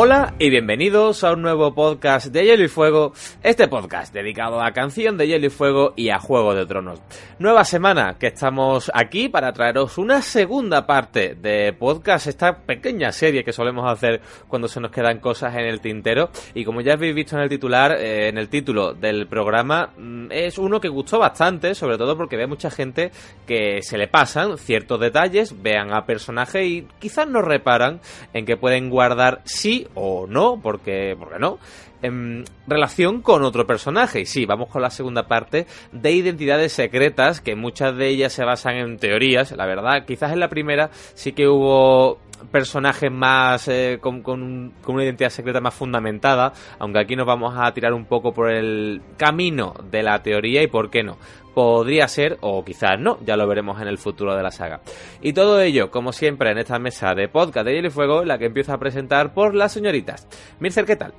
Hola y bienvenidos a un nuevo podcast de Hielo y Fuego, este podcast dedicado a canción de Hielo y Fuego y a Juego de Tronos. Nueva semana que estamos aquí para traeros una segunda parte de podcast, esta pequeña serie que solemos hacer cuando se nos quedan cosas en el tintero y como ya habéis visto en el titular, eh, en el título del programa, mm, es uno que gustó bastante, sobre todo porque ve mucha gente que se le pasan ciertos detalles, vean a personaje y quizás no reparan en que pueden guardar sí o no, porque, porque no, en relación con otro personaje. Y sí, vamos con la segunda parte de identidades secretas, que muchas de ellas se basan en teorías, la verdad. Quizás en la primera sí que hubo personajes más eh, con, con, una identidad secreta más fundamentada, aunque aquí nos vamos a tirar un poco por el camino de la teoría y por qué no. Podría ser, o quizás no, ya lo veremos en el futuro de la saga. Y todo ello, como siempre, en esta mesa de podcast de Hielo y Fuego, la que empiezo a presentar por las señoritas. Mircer, ¿qué tal?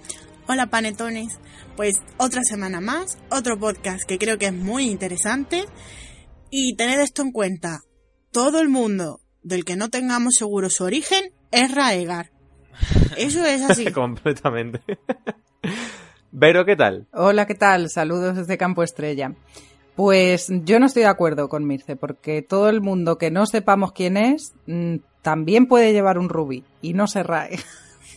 Hola panetones, pues otra semana más, otro podcast que creo que es muy interesante y tened esto en cuenta, todo el mundo del que no tengamos seguro su origen es Raegar. Eso es así. Completamente. Vero, ¿qué tal? Hola, ¿qué tal? Saludos desde Campo Estrella. Pues yo no estoy de acuerdo con Mirce, porque todo el mundo que no sepamos quién es mm, también puede llevar un rubí y no se rae.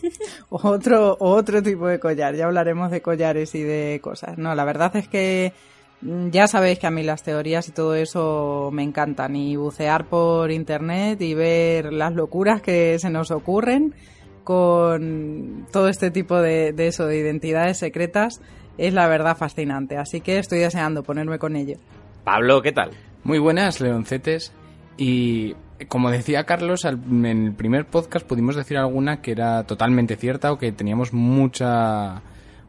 otro, otro tipo de collar. Ya hablaremos de collares y de cosas. No, la verdad es que mm, ya sabéis que a mí las teorías y todo eso me encantan. Y bucear por internet y ver las locuras que se nos ocurren con todo este tipo de, de eso, de identidades secretas es la verdad fascinante. Así que estoy deseando ponerme con ello. Pablo, ¿qué tal? Muy buenas, Leoncetes. Y como decía Carlos, en el primer podcast pudimos decir alguna que era totalmente cierta o que teníamos mucha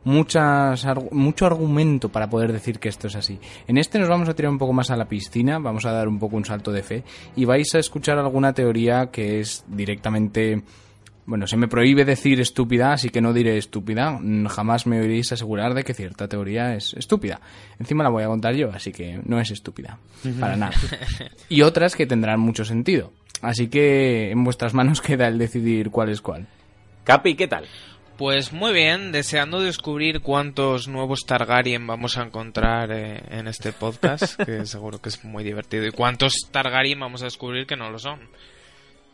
muchas, mucho argumento para poder decir que esto es así. En este nos vamos a tirar un poco más a la piscina, vamos a dar un poco un salto de fe y vais a escuchar alguna teoría que es directamente bueno, se me prohíbe decir estúpida, así que no diré estúpida. Mm, jamás me oiréis asegurar de que cierta teoría es estúpida. Encima la voy a contar yo, así que no es estúpida. Para nada. Y otras que tendrán mucho sentido. Así que en vuestras manos queda el decidir cuál es cuál. Capi, ¿qué tal? Pues muy bien, deseando descubrir cuántos nuevos Targaryen vamos a encontrar eh, en este podcast, que seguro que es muy divertido, y cuántos Targaryen vamos a descubrir que no lo son.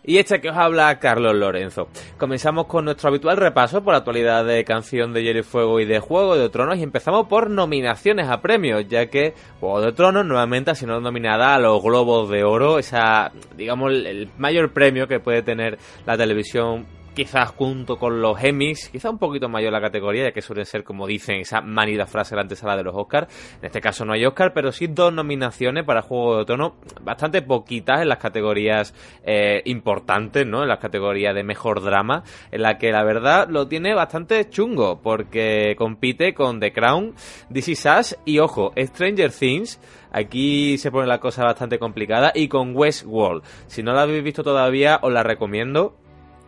Y este que os habla Carlos Lorenzo. Comenzamos con nuestro habitual repaso por la actualidad de Canción de Hielo y Fuego y de Juego de Tronos y empezamos por nominaciones a premios, ya que Juego de Tronos nuevamente ha sido nominada a los Globos de Oro, esa, digamos, el mayor premio que puede tener la televisión quizás junto con los Emmys, quizás un poquito mayor la categoría, ya que suelen ser, como dicen, esa manida frase la antesala de los Oscars. En este caso no hay Oscar, pero sí dos nominaciones para Juego de Tono, bastante poquitas en las categorías eh, importantes, ¿no? En las categorías de mejor drama, en la que la verdad lo tiene bastante chungo, porque compite con The Crown, This Is Us y, ojo, Stranger Things. Aquí se pone la cosa bastante complicada y con Westworld. Si no la habéis visto todavía, os la recomiendo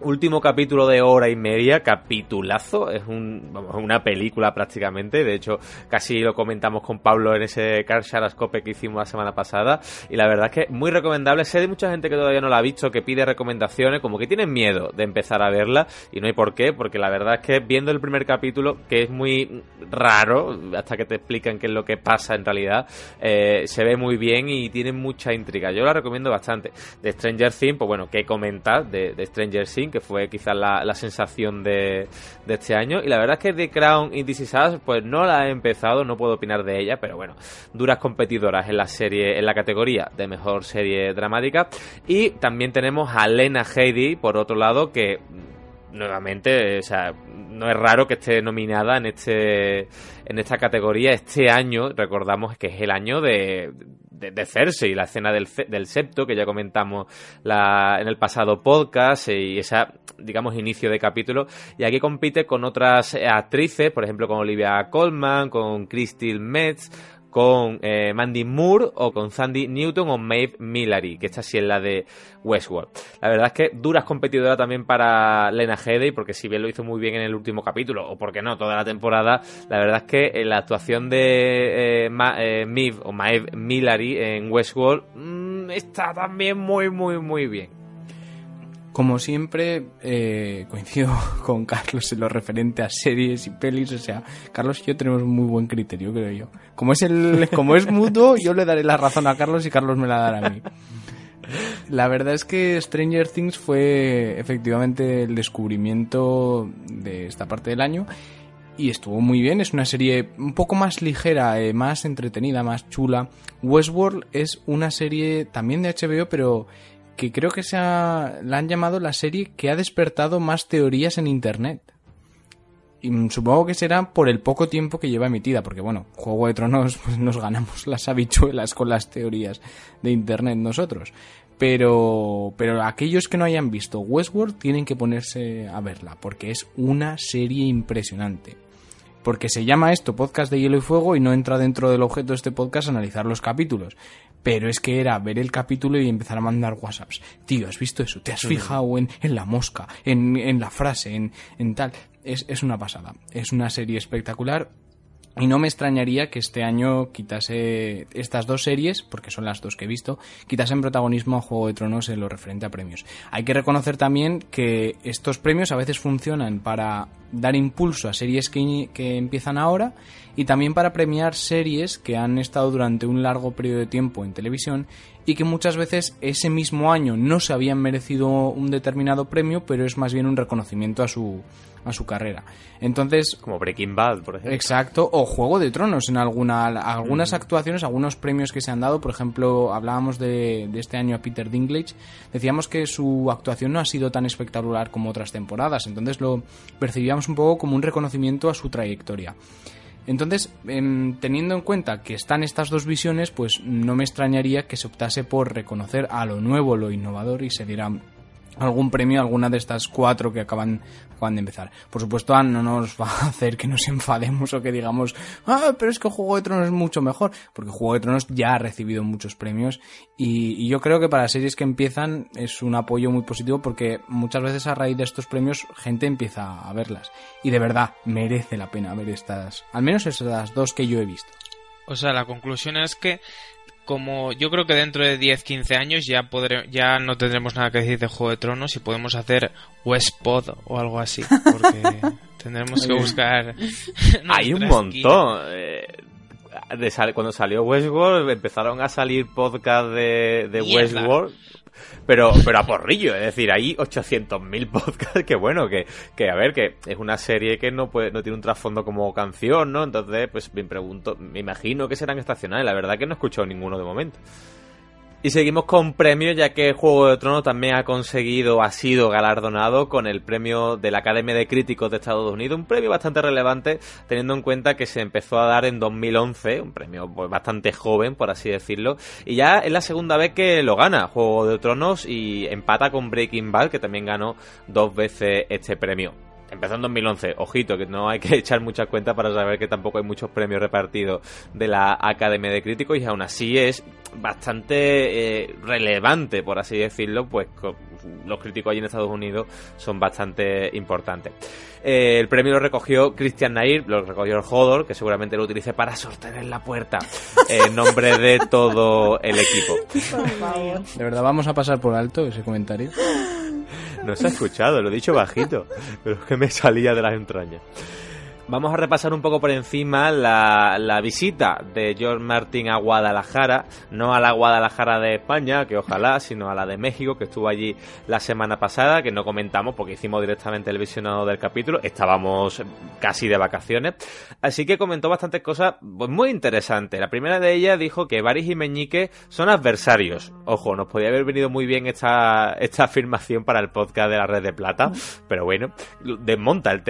Último capítulo de hora y media, capitulazo, es un, una película prácticamente, de hecho casi lo comentamos con Pablo en ese Car Sharascope que hicimos la semana pasada y la verdad es que muy recomendable, sé de mucha gente que todavía no la ha visto, que pide recomendaciones, como que tienen miedo de empezar a verla y no hay por qué, porque la verdad es que viendo el primer capítulo, que es muy raro, hasta que te explican qué es lo que pasa en realidad, eh, se ve muy bien y tiene mucha intriga, yo la recomiendo bastante. De Stranger Things, pues bueno, ¿qué comentar de, de Stranger Things? Que fue quizás la, sensación de, este año. Y la verdad es que The Crown y This Is pues no la he empezado, no puedo opinar de ella, pero bueno, duras competidoras en la serie, en la categoría de mejor serie dramática. Y también tenemos a Lena Headey, por otro lado, que nuevamente, o sea, no es raro que esté nominada en este en esta categoría este año. Recordamos que es el año de, de, Cersei, la escena del, del septo que ya comentamos la, en el pasado podcast y esa, digamos, inicio de capítulo. Y aquí compite con otras actrices, por ejemplo, con Olivia Colman, con Crystal Metz con eh, Mandy Moore o con Sandy Newton o Maeve Millary, que esta sí es la de Westworld. La verdad es que duras competidora también para Lena Headey, porque si bien lo hizo muy bien en el último capítulo, o porque no, toda la temporada, la verdad es que en la actuación de eh, eh o Maeve Millary en Westworld mm, está también muy, muy, muy bien. Como siempre, eh, coincido con Carlos en lo referente a series y pelis. O sea, Carlos y yo tenemos muy buen criterio, creo yo. Como es, el, como es mutuo, yo le daré la razón a Carlos y Carlos me la dará a mí. La verdad es que Stranger Things fue efectivamente el descubrimiento de esta parte del año y estuvo muy bien. Es una serie un poco más ligera, eh, más entretenida, más chula. Westworld es una serie también de HBO, pero que creo que se la han llamado la serie que ha despertado más teorías en Internet. Y supongo que será por el poco tiempo que lleva emitida, porque bueno, Juego de Tronos pues nos ganamos las habichuelas con las teorías de Internet nosotros. Pero, pero aquellos que no hayan visto Westworld tienen que ponerse a verla, porque es una serie impresionante. Porque se llama esto podcast de hielo y fuego y no entra dentro del objeto de este podcast analizar los capítulos. Pero es que era ver el capítulo y empezar a mandar WhatsApps. Tío, ¿has visto eso? ¿Te has fijado en, en la mosca? En, en la frase? En, en tal es, es una pasada. Es una serie espectacular. Y no me extrañaría que este año quitase estas dos series, porque son las dos que he visto, quitasen protagonismo a Juego de Tronos en lo referente a premios. Hay que reconocer también que estos premios a veces funcionan para dar impulso a series que, que, empiezan ahora y también para premiar series que han estado durante un largo periodo de tiempo en televisión y que muchas veces ese mismo año no se habían merecido un determinado premio, pero es más bien un reconocimiento a su, a su carrera. Entonces, como Breaking Bad, por ejemplo. Exacto, o Juego de Tronos en alguna algunas mm. actuaciones, algunos premios que se han dado, por ejemplo, hablábamos de, de, este año a Peter Dinklage, decíamos que su actuación no ha sido tan espectacular como otras temporadas, entonces lo percibíamos un poco como un reconocimiento a su trayectoria. Entonces, teniendo en cuenta que están estas dos visiones, pues no me extrañaría que se optase por reconocer a lo nuevo, lo innovador y se diera algún premio a alguna de estas cuatro que acaban, de empezar. Por supuesto, no nos va a hacer que nos enfademos o que digamos, ah, pero es que Juego de Tronos es mucho mejor, porque Juego de Tronos ya ha recibido muchos premios y, y, yo creo que para series que empiezan es un apoyo muy positivo porque muchas veces a raíz de estos premios gente empieza a verlas. Y de verdad, merece la pena ver estas, al menos estas dos que yo he visto. O sea, la conclusión es que como yo creo que dentro de 10-15 años ya podré, ya no tendremos nada que decir de Juego de Tronos y podemos hacer Westpod o algo así, porque tendremos que buscar... Hay un montón. Eh, de cuando salió Westworld empezaron a salir podcasts de, de Westworld pero, pero a porrillo, es decir, hay 800.000 podcasts que bueno, que, que a ver, que es una serie que no puede, no tiene un trasfondo como canción, ¿no? Entonces, pues me pregunto, me imagino que serán estacionales, la verdad que no he escuchado ninguno de momento. Y seguimos con premios, ya que Juego de Tronos también ha conseguido, ha sido galardonado con el premio de la Academia de Críticos de Estados Unidos, un premio bastante relevante, teniendo en cuenta que se empezó a dar en 2011, un premio pues, bastante joven, por así decirlo, y ya es la segunda vez que lo gana Juego de Tronos y empata con Breaking Bad, que también ganó dos veces este premio empezó en 2011, ojito, que no hay que echar muchas cuentas para saber que tampoco hay muchos premios repartidos de la Academia de Críticos y aún así es bastante eh, relevante, por así decirlo, pues los críticos allí en Estados Unidos son bastante importantes. Eh, el premio lo recogió Christian Nair, lo recogió el Hodor, que seguramente lo utilice para sostener la puerta en nombre de todo el equipo. De verdad, vamos a pasar por alto ese comentario. No se ha escuchado, lo he dicho bajito, pero es que me salía de las entrañas. Vamos a repasar un poco por encima la, la, visita de George Martin a Guadalajara, no a la Guadalajara de España, que ojalá, sino a la de México, que estuvo allí la semana pasada, que no comentamos porque hicimos directamente el visionado del capítulo, estábamos casi de vacaciones, así que comentó bastantes cosas pues, muy interesantes. La primera de ellas dijo que Baris y Meñique son adversarios. Ojo, nos podía haber venido muy bien esta, esta afirmación para el podcast de la Red de Plata, pero bueno, desmonta el,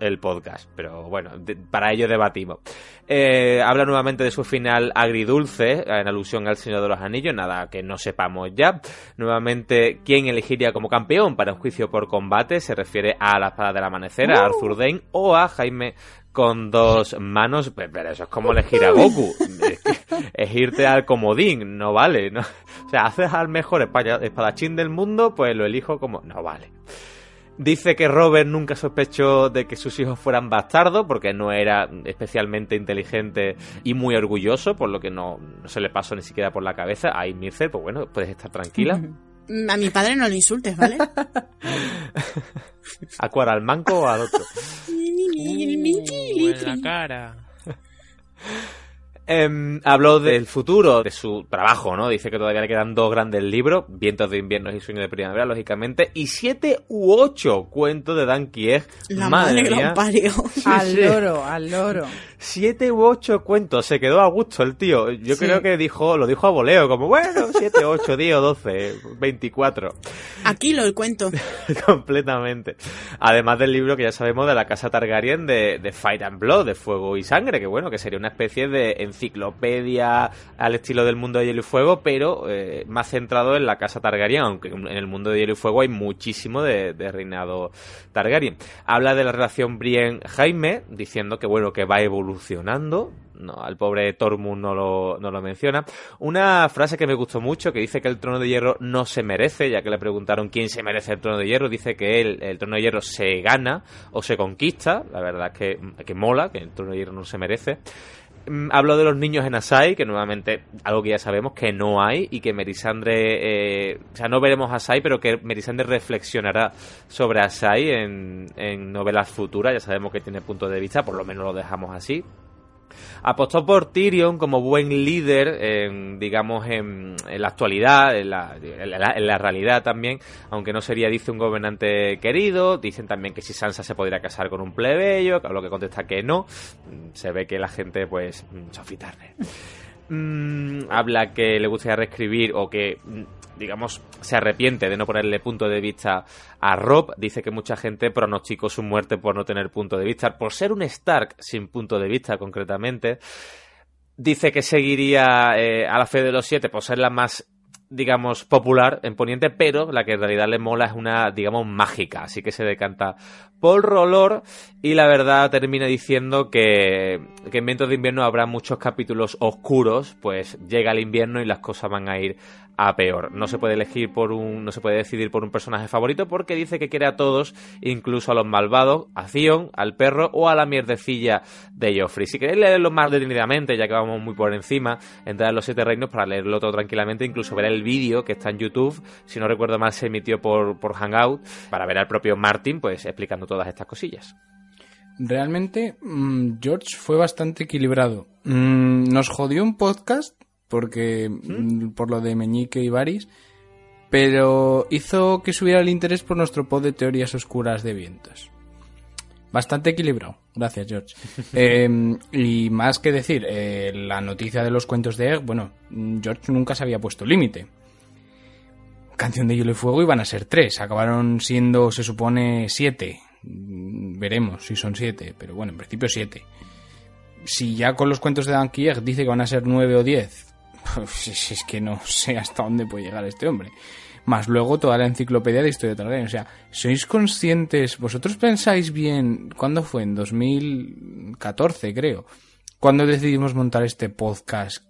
el podcast, pero bueno, para ello debatimos. Eh, habla nuevamente de su final agridulce, en alusión al Señor de los Anillos, nada que no sepamos ya. Nuevamente, ¿quién elegiría como campeón para un juicio por combate? Se refiere a la espada del amanecer, a Arthur Dane o a Jaime con dos manos, pero eso es como elegir a Goku. Es, irte al comodín, no vale. ¿no? O sea, haces al mejor espadachín del mundo, pues lo elijo como... No vale. Dice que Robert nunca sospechó de que sus hijos fueran bastardos porque no era especialmente inteligente y muy orgulloso, por lo que no, se le pasó ni siquiera por la cabeza. Ahí Mirce, pues bueno, puedes estar tranquila. A mi padre no le insultes, ¿vale? ¿A cuál? ¿Al manco o al otro? Uh, en la cara. Em, habló del futuro de su trabajo, ¿no? Dice que todavía le quedan dos grandes libros, Vientos de invierno y Sueño de primavera, lógicamente, y siete u ocho cuentos de Dan Kieg. La madre que lo parió. al sí. loro, al loro. Siete u ocho cuentos, se quedó a gusto el tío. Yo Sí. creo que dijo, lo dijo a voleo, como bueno, siete, ocho, diez doce, veinticuatro. Aquí lo cuento. Completamente. Además del libro que ya sabemos de la casa Targaryen de, de Fight and Blood, de Fuego y Sangre, que bueno, que sería una especie de enciclopedia al estilo del mundo de Hielo y Fuego, pero eh, más centrado en la casa Targaryen, aunque en el mundo de Hielo y Fuego hay muchísimo de, de reinado Targaryen. Habla de la relación Brienne-Jaime, diciendo que bueno, que va evolucionando. No, al pobre Tormund no lo, no lo menciona. Una frase que me gustó mucho, que dice que el trono de hierro no se merece, ya que le preguntaron quién se merece el trono de hierro, dice que él, el trono de hierro se gana o se conquista. La verdad es que, que mola, que el trono de hierro no se merece. Mm, Hablo de los niños en Asai, que nuevamente algo que ya sabemos que no hay y que Melisandre, eh, o sea, no veremos Asai, pero que Melisandre reflexionará sobre Asai en, en novelas futuras. Ya sabemos que tiene punto de vista, por lo menos lo dejamos así. Apostó por Tyrion como buen líder, en, digamos, en, la actualidad, en la, realidad también, aunque no sería, dice, un gobernante querido. Dicen también que si Sansa se podría casar con un plebeyo, a lo que contesta que no. Se ve que la gente, pues, mm, Sophie Turner. Mm, habla que le gustaría reescribir o que, mm, digamos, se arrepiente de no ponerle punto de vista a Rob. Dice que mucha gente pronosticó su muerte por no tener punto de vista, por ser un Stark sin punto de vista concretamente. Dice que seguiría eh, a la fe de los siete por ser la más digamos, popular en Poniente, pero la que en realidad le mola es una, digamos, mágica. Así que se decanta por Rolor y la verdad termina diciendo que, que en Vientos de Invierno habrá muchos capítulos oscuros, pues llega el invierno y las cosas van a ir a peor. No se puede elegir por un, no se puede decidir por un personaje favorito porque dice que quiere a todos, incluso a los malvados, a Theon, al perro o a la mierdecilla de Joffrey. Si queréis leerlo más detenidamente, ya que vamos muy por encima, entrar en los siete reinos para leerlo todo tranquilamente, incluso ver el vídeo que está en YouTube, si no recuerdo mal se emitió por, por Hangout, para ver al propio Martin, pues explicando todas estas cosillas. Realmente, mm, George fue bastante equilibrado. Mm, nos jodió un podcast, porque mm, por lo de Meñique y Baris, pero hizo que subiera el interés por nuestro pod de teorías oscuras de vientos. Bastante equilibrado. Gracias, George. Eh, y más que decir, eh, la noticia de los cuentos de Egg, bueno, mm, George nunca se había puesto límite. Canción de Hielo y Fuego iban a ser tres, acabaron siendo, se supone, siete. Mm, Veremos si son siete, pero bueno, en principio siete. Si ya con los cuentos de Dan Kieg dice que van a ser nueve o diez, pues es que no sé hasta dónde puede llegar este hombre. Más luego toda la enciclopedia de historia de. O sea, ¿sois conscientes? ¿Vosotros pensáis bien? ¿Cuándo fue? En 2014, creo. Cuando decidimos montar este podcast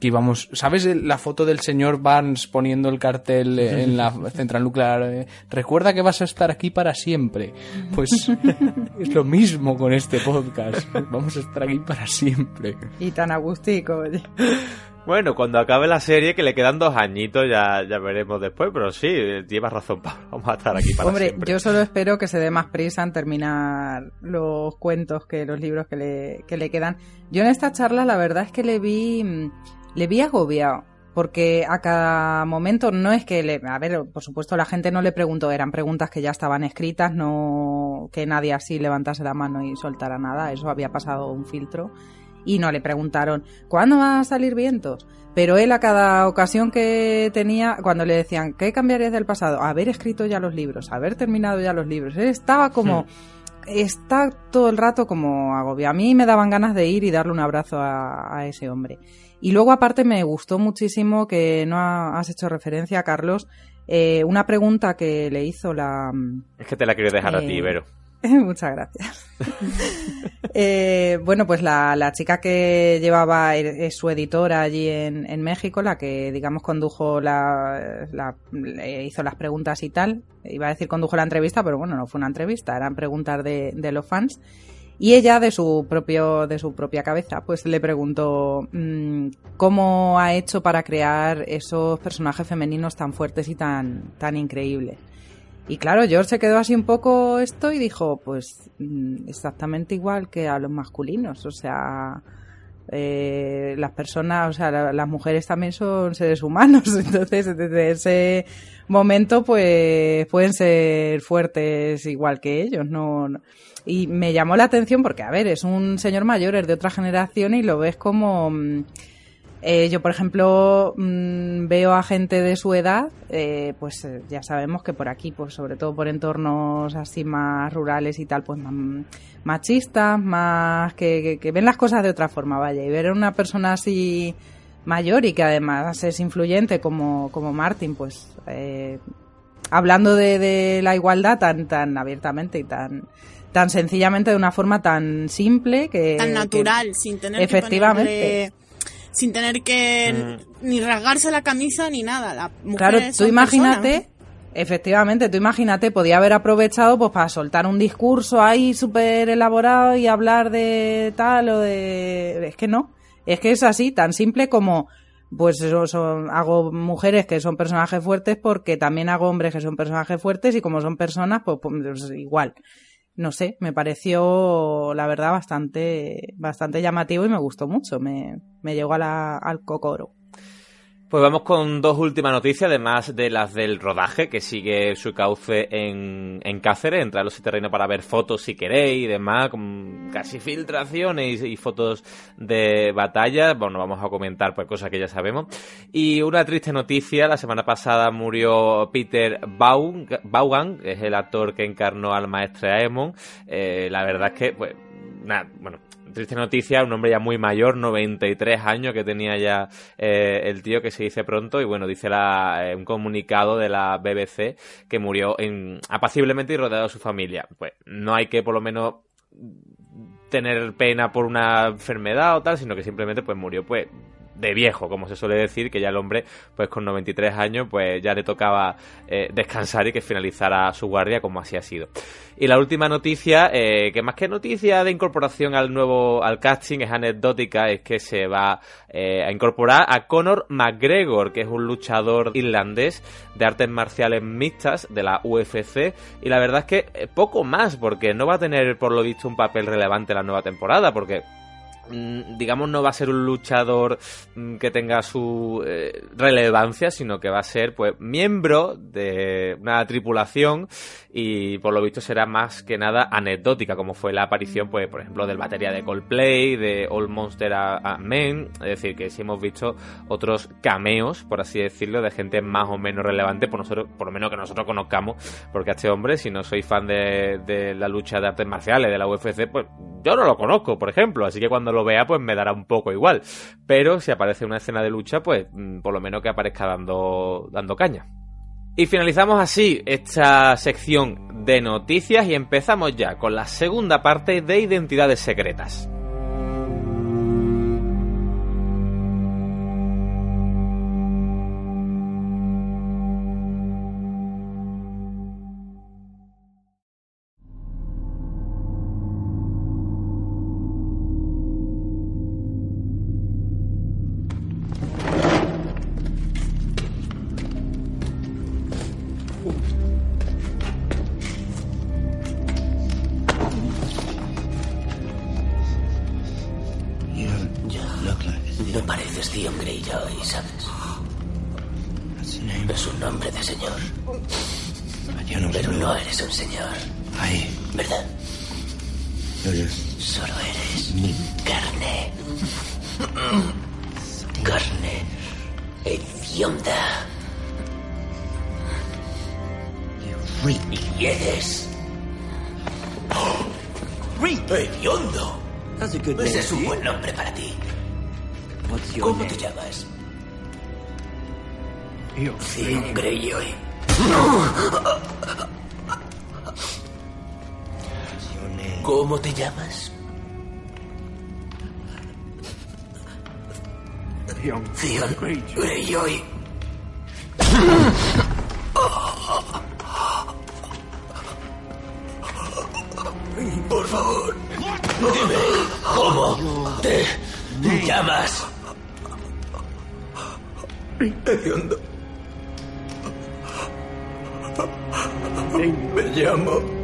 que íbamos, ¿sabes la foto del señor Barnes poniendo el cartel en la central nuclear? Recuerda que vas a estar aquí para siempre. Pues es lo mismo con este podcast. Vamos a estar aquí para siempre. Y tan agustico, oye. Bueno, cuando acabe la serie, que le quedan dos añitos, ya, ya veremos después, pero sí, llevas razón, Pablo. Vamos a estar aquí para Hombre, siempre. yo solo espero que se dé más prisa en terminar los cuentos que los libros que le, que le quedan. Yo en esta charla la verdad es que le vi, mm, le vi agobiado. Porque a cada momento no es que le, a ver, por supuesto la gente no le preguntó, eran preguntas que ya estaban escritas, no que nadie así levantase la mano y soltara nada, eso había pasado un filtro y no le preguntaron ¿cuándo va a salir vientos? Pero él a cada ocasión que tenía, cuando le decían ¿qué cambiarías del pasado? Haber escrito ya los libros, haber terminado ya los libros. Él estaba como... Está todo el rato como agobiado. A mí me daban ganas de ir y darle un abrazo a, a ese hombre. Y luego aparte me gustó muchísimo que no ha- has hecho referencia, Carlos, eh, una pregunta que le hizo la... Es que te la quiero dejar a ti, Eh, Vero. Muchas gracias. Eh, bueno, pues la, chica que llevaba es su editora allí en, México, la que digamos condujo la, hizo las preguntas y tal. Iba a decir condujo la entrevista, pero bueno, no fue una entrevista, eran preguntas de, de los fans. Y ella, de su propio, de su propia cabeza, pues le preguntó mm, cómo ha hecho para crear esos personajes femeninos tan fuertes y tan, tan increíbles. Y claro, George se quedó así un poco esto y dijo, pues mm, exactamente igual que a los masculinos, o sea, eh, las personas, o sea, la- las mujeres también son seres humanos, entonces desde ese momento pues pueden ser fuertes igual que ellos, no, no- y me llamó la atención porque, a ver, es un señor mayor, es de otra generación y lo ves como... mm, eh, yo, por ejemplo, mm, veo a gente de su edad, eh, pues eh, ya sabemos que por aquí, pues sobre todo por entornos así más rurales y tal, pues más machistas, más que, que- que ven las cosas de otra forma, vaya. Y ver a una persona así mayor y que además es influyente como, como Martin, pues eh, hablando de, de la igualdad tan, tan abiertamente y tan tan sencillamente de una forma tan simple que Tan que- natural, sin tener Efectivamente. que ponerle- sin tener que ni rasgarse la camisa ni nada. Las Claro, mujeres tú imagínate, personas. efectivamente, tú imagínate, podía haber aprovechado pues para soltar un discurso ahí súper elaborado y hablar de tal o de... Es que no, es que es así, tan simple como, pues eso, son, hago mujeres que son personajes fuertes porque también hago hombres que son personajes fuertes y como son personas, pues, pues igual. No sé, me pareció, la verdad, bastante, bastante llamativo y me gustó mucho, me, me llegó a la- al cocoro. Pues vamos con dos últimas noticias, además de las del rodaje, que sigue su cauce en, en Cáceres. Entraros ese terreno para ver fotos si queréis y demás, con casi filtraciones y, fotos de batalla. Bueno, vamos a comentar pues cosas que ya sabemos. Y una triste noticia, la semana pasada murió Peter Vaughan, Vaughan, que es el actor que encarnó al maestro Aemon. Eh, la verdad es que, pues, nada, bueno, triste noticia, un hombre ya muy mayor, 93 años que tenía ya eh, el tío que se dice pronto y bueno, dice la, eh, un comunicado de la BBC que murió en, apaciblemente y rodeado de su familia. Pues no hay que por lo menos tener pena por una enfermedad o tal, sino que simplemente pues murió pues de viejo, como se suele decir, que ya el hombre, pues con 93 años, pues ya le tocaba eh, descansar y que finalizara su guardia como así ha sido. Y la última noticia, eh, que más que noticia de incorporación al nuevo, al casting, es anecdótica, es que se va eh, a incorporar a Conor McGregor, que es un luchador irlandés de artes marciales mixtas de la UFC, y la verdad es que poco más, porque no va a tener por lo visto un papel relevante la nueva temporada, porque digamos, no va a ser un luchador mm, que tenga su eh, relevancia, sino que va a ser, pues, miembro de una tripulación y, por lo visto, será más que nada anecdótica, como fue la aparición, pues, por ejemplo, del batería de Coldplay, de All Monster a Men, es decir, que sí hemos visto otros cameos, por así decirlo, de gente más o menos relevante, por nosotros, por lo menos que nosotros conozcamos, porque a este hombre, si no soy fan de, de la lucha de artes marciales, de la UFC, pues yo no lo conozco, por ejemplo, así que cuando lo vea, pues me dará un poco igual. Pero si aparece una escena de lucha, pues mm, por lo menos que aparezca dando, dando caña. Y finalizamos así esta sección de noticias y empezamos ya con la segunda parte de identidades secretas. Y eres... ¡Hediondo! Ese es un buen nombre para ti. ¿Cómo te llamas? Theon Greyjoy. ¿Cómo te llamas? Theon Greyjoy. llamas? Hediondo. Me llamo.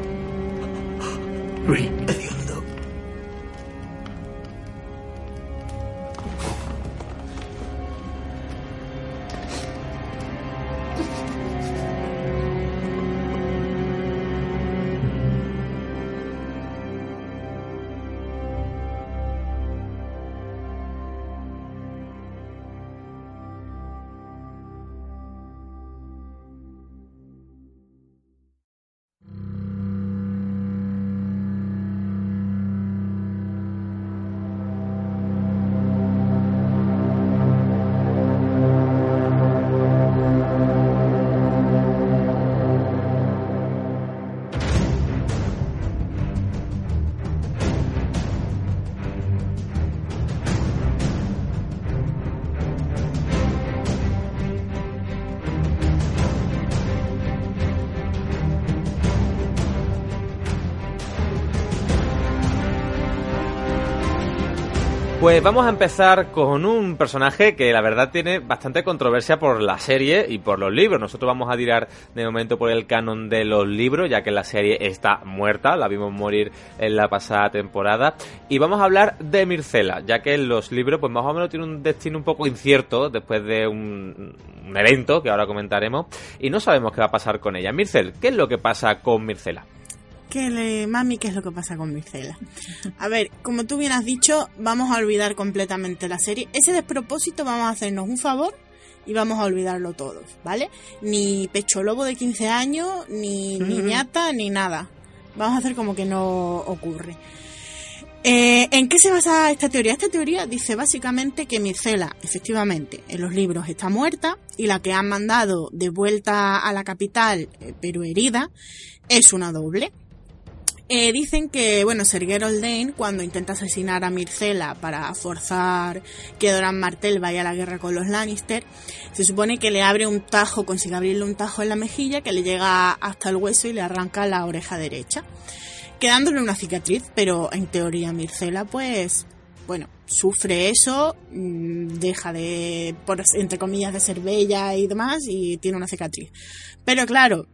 Pues vamos a empezar con un personaje que la verdad tiene bastante controversia por la serie y por los libros. Nosotros vamos a tirar de momento por el canon de los libros, ya que la serie está muerta, la vimos morir en la pasada temporada. Y vamos a hablar de Mircela, ya que los libros pues más o menos tiene un destino un poco incierto después de un, un evento que ahora comentaremos y no sabemos qué va a pasar con ella. Mircel, ¿qué es lo que pasa con Mircela? Que le, mami, ¿qué es lo que pasa con Mircela? A ver, como tú bien has dicho, vamos a olvidar completamente la serie. Ese despropósito vamos a hacernos un favor y vamos a olvidarlo todos, ¿vale? Ni pecho lobo de 15 años, ni niñata, ni nada. Vamos a hacer como que no ocurre. Eh, ¿En qué se basa esta teoría? Esta teoría dice básicamente que Mircela, efectivamente, en los libros está muerta y la que han mandado de vuelta a la capital, eh, pero herida, es una doble. Eh, dicen que, bueno, Serguero Oldane, cuando intenta asesinar a Mircela para forzar que Doran Martell vaya a la guerra con los Lannister, se supone que le abre un tajo, consigue abrirle un tajo en la mejilla que le llega hasta el hueso y le arranca la oreja derecha, quedándole una cicatriz, pero en teoría Mircela, pues, bueno, sufre eso, mm, deja de, por, entre comillas, de ser bella y demás, y tiene una cicatriz. Pero claro,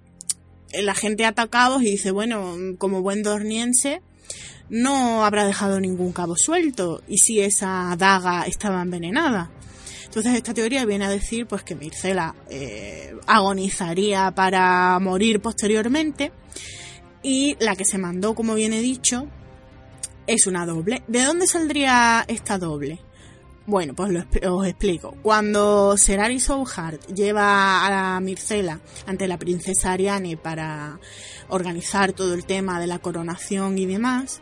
la gente atacados y dice, bueno, como buen dorniense, no habrá dejado ningún cabo suelto. ¿Y si esa daga estaba envenenada? Entonces esta teoría viene a decir pues que Mircela eh, agonizaría para morir posteriormente y la que se mandó, como viene dicho, es una doble. ¿De dónde saldría esta doble? Bueno, pues lo, os explico. Cuando Serari Souhart lleva a la Mircela ante la princesa Ariane para organizar todo el tema de la coronación y demás,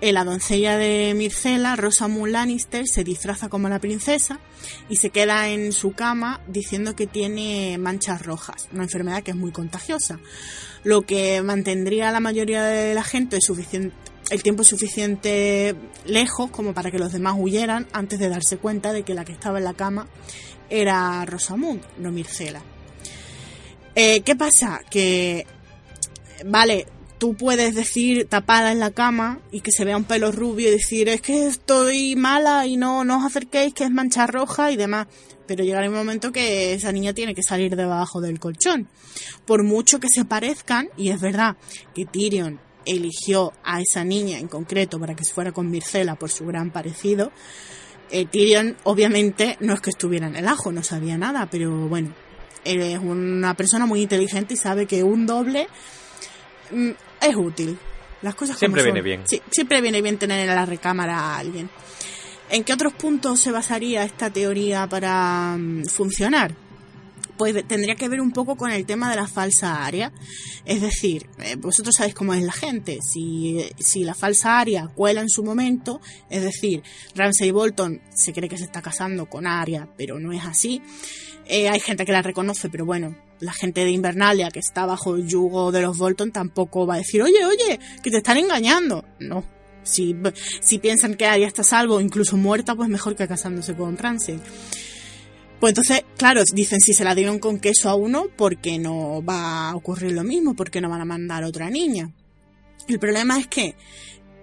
eh, la doncella de Mircela, Rosamund Lannister, se disfraza como la princesa y se queda en su cama diciendo que tiene manchas rojas, una enfermedad que es muy contagiosa. Lo que mantendría a la mayoría de la gente suficiente el tiempo suficiente lejos como para que los demás huyeran antes de darse cuenta de que la que estaba en la cama era Rosamund, no Mircela. Eh, ¿Qué pasa? Que, vale, tú puedes decir tapada en la cama y que se vea un pelo rubio y decir es que estoy mala y no, no os acerquéis que es mancha roja y demás. Pero llegará un momento que esa niña tiene que salir debajo del colchón. Por mucho que se parezcan, y es verdad que Tyrion eligió a esa niña en concreto para que se fuera con Mircela por su gran parecido, eh, Tyrion obviamente no es que estuviera en el ajo, no sabía nada, pero bueno, él es una persona muy inteligente y sabe que un doble mm, es útil. Las cosas Siempre como viene bien. Sí, siempre viene bien tener en la recámara a alguien. ¿En qué otros puntos se basaría esta teoría para mm, funcionar? Pues tendría que ver un poco con el tema de la falsa área. Es decir, eh, vosotros sabéis cómo es la gente. Si, si la falsa área cuela en su momento, es decir, Ramsay Bolton se cree que se está casando con Arya, pero no es así. Eh, hay gente que la reconoce, pero bueno, la gente de Invernalia que está bajo el yugo de los Bolton tampoco va a decir, oye, oye, que te están engañando. No. Si, si piensan que Arya está salvo, incluso muerta, pues mejor que casándose con Ramsay. Pues entonces, claro, dicen si se la dieron con queso a uno, porque no va a ocurrir lo mismo, porque no van a mandar otra niña. El problema es que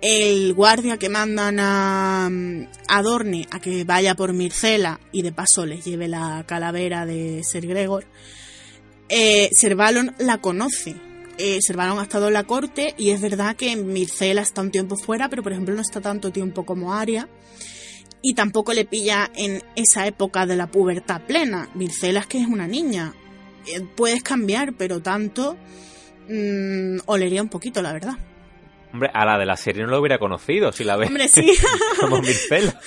el guardia que mandan a, a Dorne a que vaya por Mircela y de paso les lleve la calavera de Ser Gregor, eh, Ser Valon la conoce. Eh, Ser Valon ha estado en la corte y es verdad que Mircela está un tiempo fuera, pero por ejemplo no está tanto tiempo como Aria. Y tampoco le pilla en esa época de la pubertad plena. Mircela es que es una niña. Eh, puedes cambiar, pero tanto mm, olería un poquito, la verdad. Hombre, a la de la serie no lo hubiera conocido si la ves Hombre, sí. como Mircela.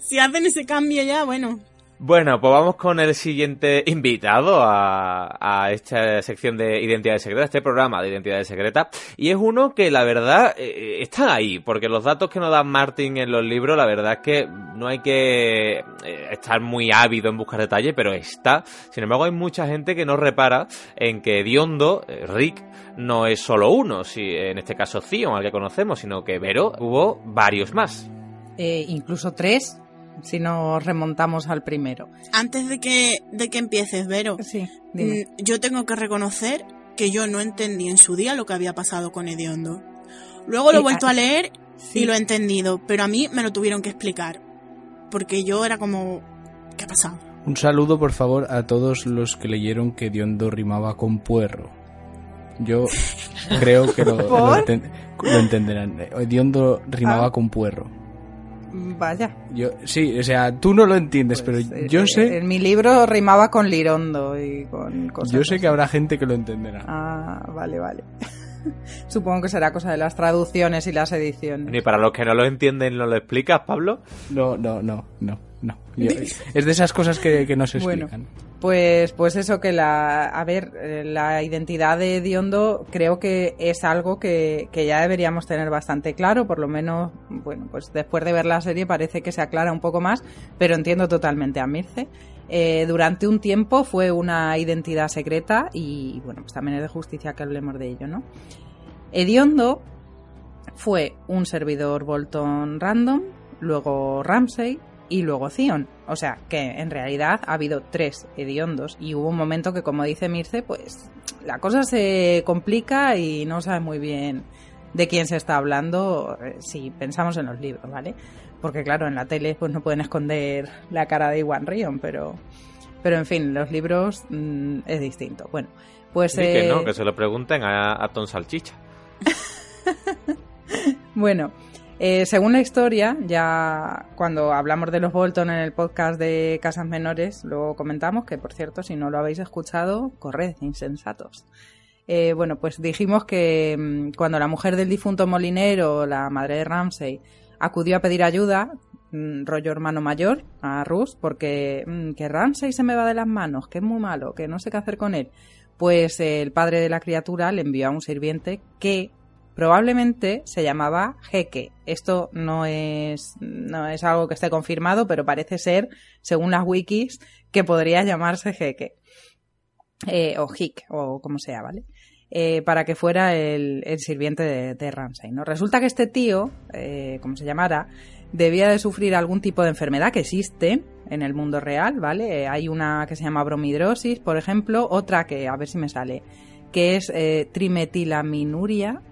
si hacen ese cambio ya, bueno. Bueno, pues vamos con el siguiente invitado a, esta sección de Identidades Secretas, este programa de Identidades Secretas. Y es uno que la verdad eh, está ahí, porque los datos que nos da Martin en los libros, la verdad es que no hay que eh, estar muy ávido en buscar detalles, pero está. Sin embargo, hay mucha gente que no repara en que Diondo, eh, Rick, no es solo uno, si, en este caso Zion, al que conocemos, sino que Vero hubo varios más. Eh, incluso tres, si nos remontamos al primero. Antes de que, de que empieces, Vero, Sí, dime. mm, yo tengo que reconocer que yo no entendí en su día lo que había pasado con Hediondo. Luego lo he vuelto a leer Sí. y lo he entendido, pero a mí me lo tuvieron que explicar. Porque yo era como, ¿qué ha pasado? Un saludo, por favor, a todos los que leyeron que Diondo rimaba con puerro. Yo creo que lo, lo, ¿Por? enten- lo entenderán. Eh, Diondo rimaba Ah. con puerro. Vaya. Yo, sí, o sea, tú no lo entiendes, Pues, pero eh, yo eh, sé, En mi libro rimaba con lirondo y con cosas. yo sé así. que habrá gente que lo entenderá. Ah, vale, vale. Supongo que será cosa de las traducciones y las ediciones. Ni para los que no lo entienden, ¿no lo explicas, Pablo? No, no, no, no, no. Yo- es de esas cosas que, que no se Bueno. explican. Pues, pues eso que la, a ver, eh, la identidad de Diondo creo que es algo que, que ya deberíamos tener bastante claro, por lo menos, bueno, pues después de ver la serie parece que se aclara un poco más, pero entiendo totalmente a Mirce. Eh, durante un tiempo fue una identidad secreta y, bueno, pues también es de justicia que hablemos de ello, ¿no? Hediondo fue un servidor Bolton random, luego Ramsey y luego Zion. O sea, que en realidad ha habido tres hediondos y hubo un momento que, como dice Mirce, pues la cosa se complica y no sabe muy bien de quién se está hablando eh, si pensamos en los libros, ¿vale? Porque claro, en la tele pues no pueden esconder la cara de Iwan Rion, pero pero en fin, los libros mm, es distinto. Bueno, pues Sí, que eh, no, que se lo pregunten a, a Tom Salchicha. Bueno, eh, según la historia, ya cuando hablamos de los Bolton en el podcast de Casas Menores, luego comentamos que, por cierto, si no lo habéis escuchado, corred, insensatos. Eh, bueno, pues dijimos que mm, cuando la mujer del difunto molinero, la madre de Ramsey, acudió a pedir ayuda, mm, rollo hermano mayor, a Rus, porque mm, que Ramsey se me va de las manos, que es muy malo, que no sé qué hacer con él, pues eh, el padre de la criatura le envió a un sirviente que probablemente se llamaba Jeque. Esto no es, no es algo que esté confirmado, pero parece ser, según las wikis, que podría llamarse Jeque. Eh, o Hick, o como sea, ¿vale? Eh, para que fuera el, sirviente de, de Ramsay, ¿no? Resulta que este tío, eh, como se llamara, debía de sufrir algún tipo de enfermedad que existe en el mundo real, ¿vale? Hay una que se llama bromidrosis, por ejemplo, otra que, a ver si me sale, que es trimetilaminuria,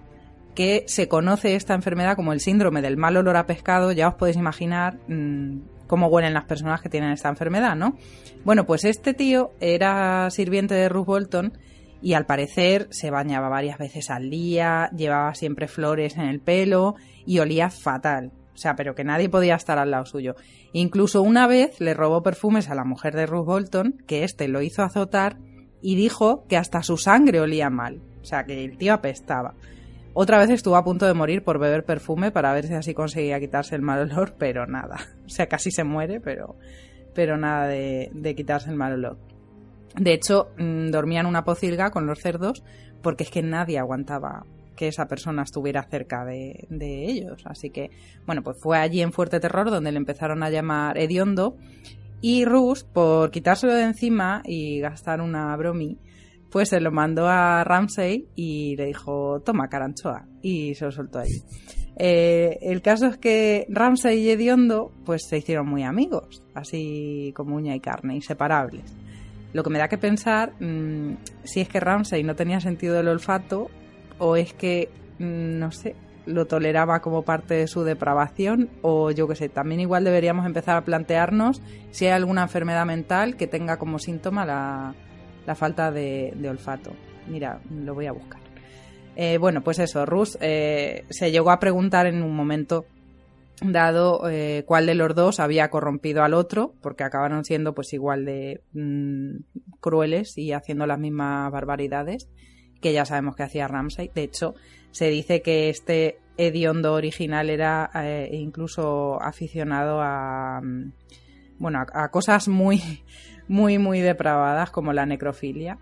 que se conoce esta enfermedad como el síndrome del mal olor a pescado, ya os podéis imaginar mmm, cómo huelen las personas que tienen esta enfermedad, ¿no? Bueno, pues este tío era sirviente de Ruth Bolton y al parecer se bañaba varias veces al día, llevaba siempre flores en el pelo y olía fatal. O sea, pero que nadie podía estar al lado suyo. Incluso una vez le robó perfumes a la mujer de Ruth Bolton, que éste lo hizo azotar y dijo que hasta su sangre olía mal. O sea, que el tío apestaba. Otra vez estuvo a punto de morir por beber perfume para ver si así conseguía quitarse el mal olor, pero nada. O sea, casi se muere, pero, pero nada de, de quitarse el mal olor. De hecho, mmm, dormía en una pocilga con los cerdos porque es que nadie aguantaba que esa persona estuviera cerca de, de, ellos. Así que, bueno, pues fue allí en Fuerte Terror donde le empezaron a llamar Hediondo y Rus, por quitárselo de encima y gastar una bromi, pues se lo mandó a Ramsey y le dijo, toma caranchoa, y se lo soltó ahí. Eh, el caso es que Ramsey y Hediondo pues se hicieron muy amigos, así como uña y carne, inseparables. Lo que me da que pensar mmm, si es que Ramsey no tenía sentido del olfato o es que, mmm, no sé, lo toleraba como parte de su depravación o yo qué sé, también igual deberíamos empezar a plantearnos si hay alguna enfermedad mental que tenga como síntoma la, la falta de, olfato. Mira, lo voy a buscar. Eh, bueno, pues eso, Rus eh, se llegó a preguntar en un momento dado eh, cuál de los dos había corrompido al otro, porque acabaron siendo pues igual de mm, crueles y haciendo las mismas barbaridades que ya sabemos que hacía Ramsay. De hecho, se dice que este hediondo original era incluso aficionado a mm, bueno a cosas muy muy muy depravadas como la necrofilia.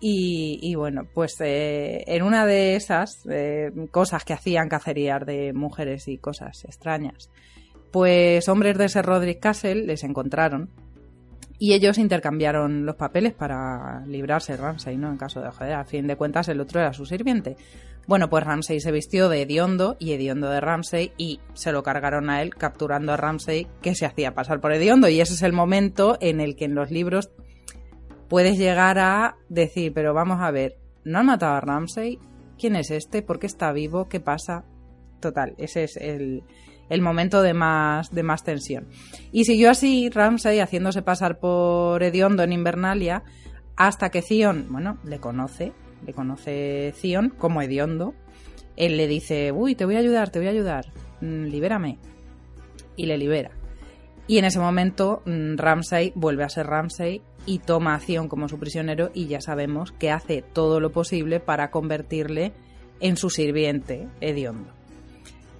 Y, y, bueno, pues eh, en una de esas eh, cosas que hacían cacerías de mujeres y cosas extrañas, pues hombres de ese Roderick Castle les encontraron y ellos intercambiaron los papeles para librarse Ramsay, ¿no? En caso de joder, a fin de cuentas el otro era su sirviente. Bueno, pues Ramsay se vistió de hediondo y hediondo de Ramsay y se lo cargaron a él capturando a Ramsay que se hacía pasar por hediondo y ese es el momento en el que en los libros puedes llegar a decir, pero vamos a ver, ¿no han matado a Ramsay? ¿Quién es este? ¿Por qué está vivo? ¿Qué pasa? Total, ese es el, el momento de más, de más tensión. Y siguió así Ramsay haciéndose pasar por hediondo en Invernalia hasta que Zion, bueno, le conoce, le conoce Zion como hediondo. Él le dice, uy, te voy a ayudar, te voy a ayudar, mm, libérame. Y le libera. Y en ese momento mm, Ramsay vuelve a ser Ramsay y toma a Zion como su prisionero y ya sabemos que hace todo lo posible para convertirle en su sirviente hediondo.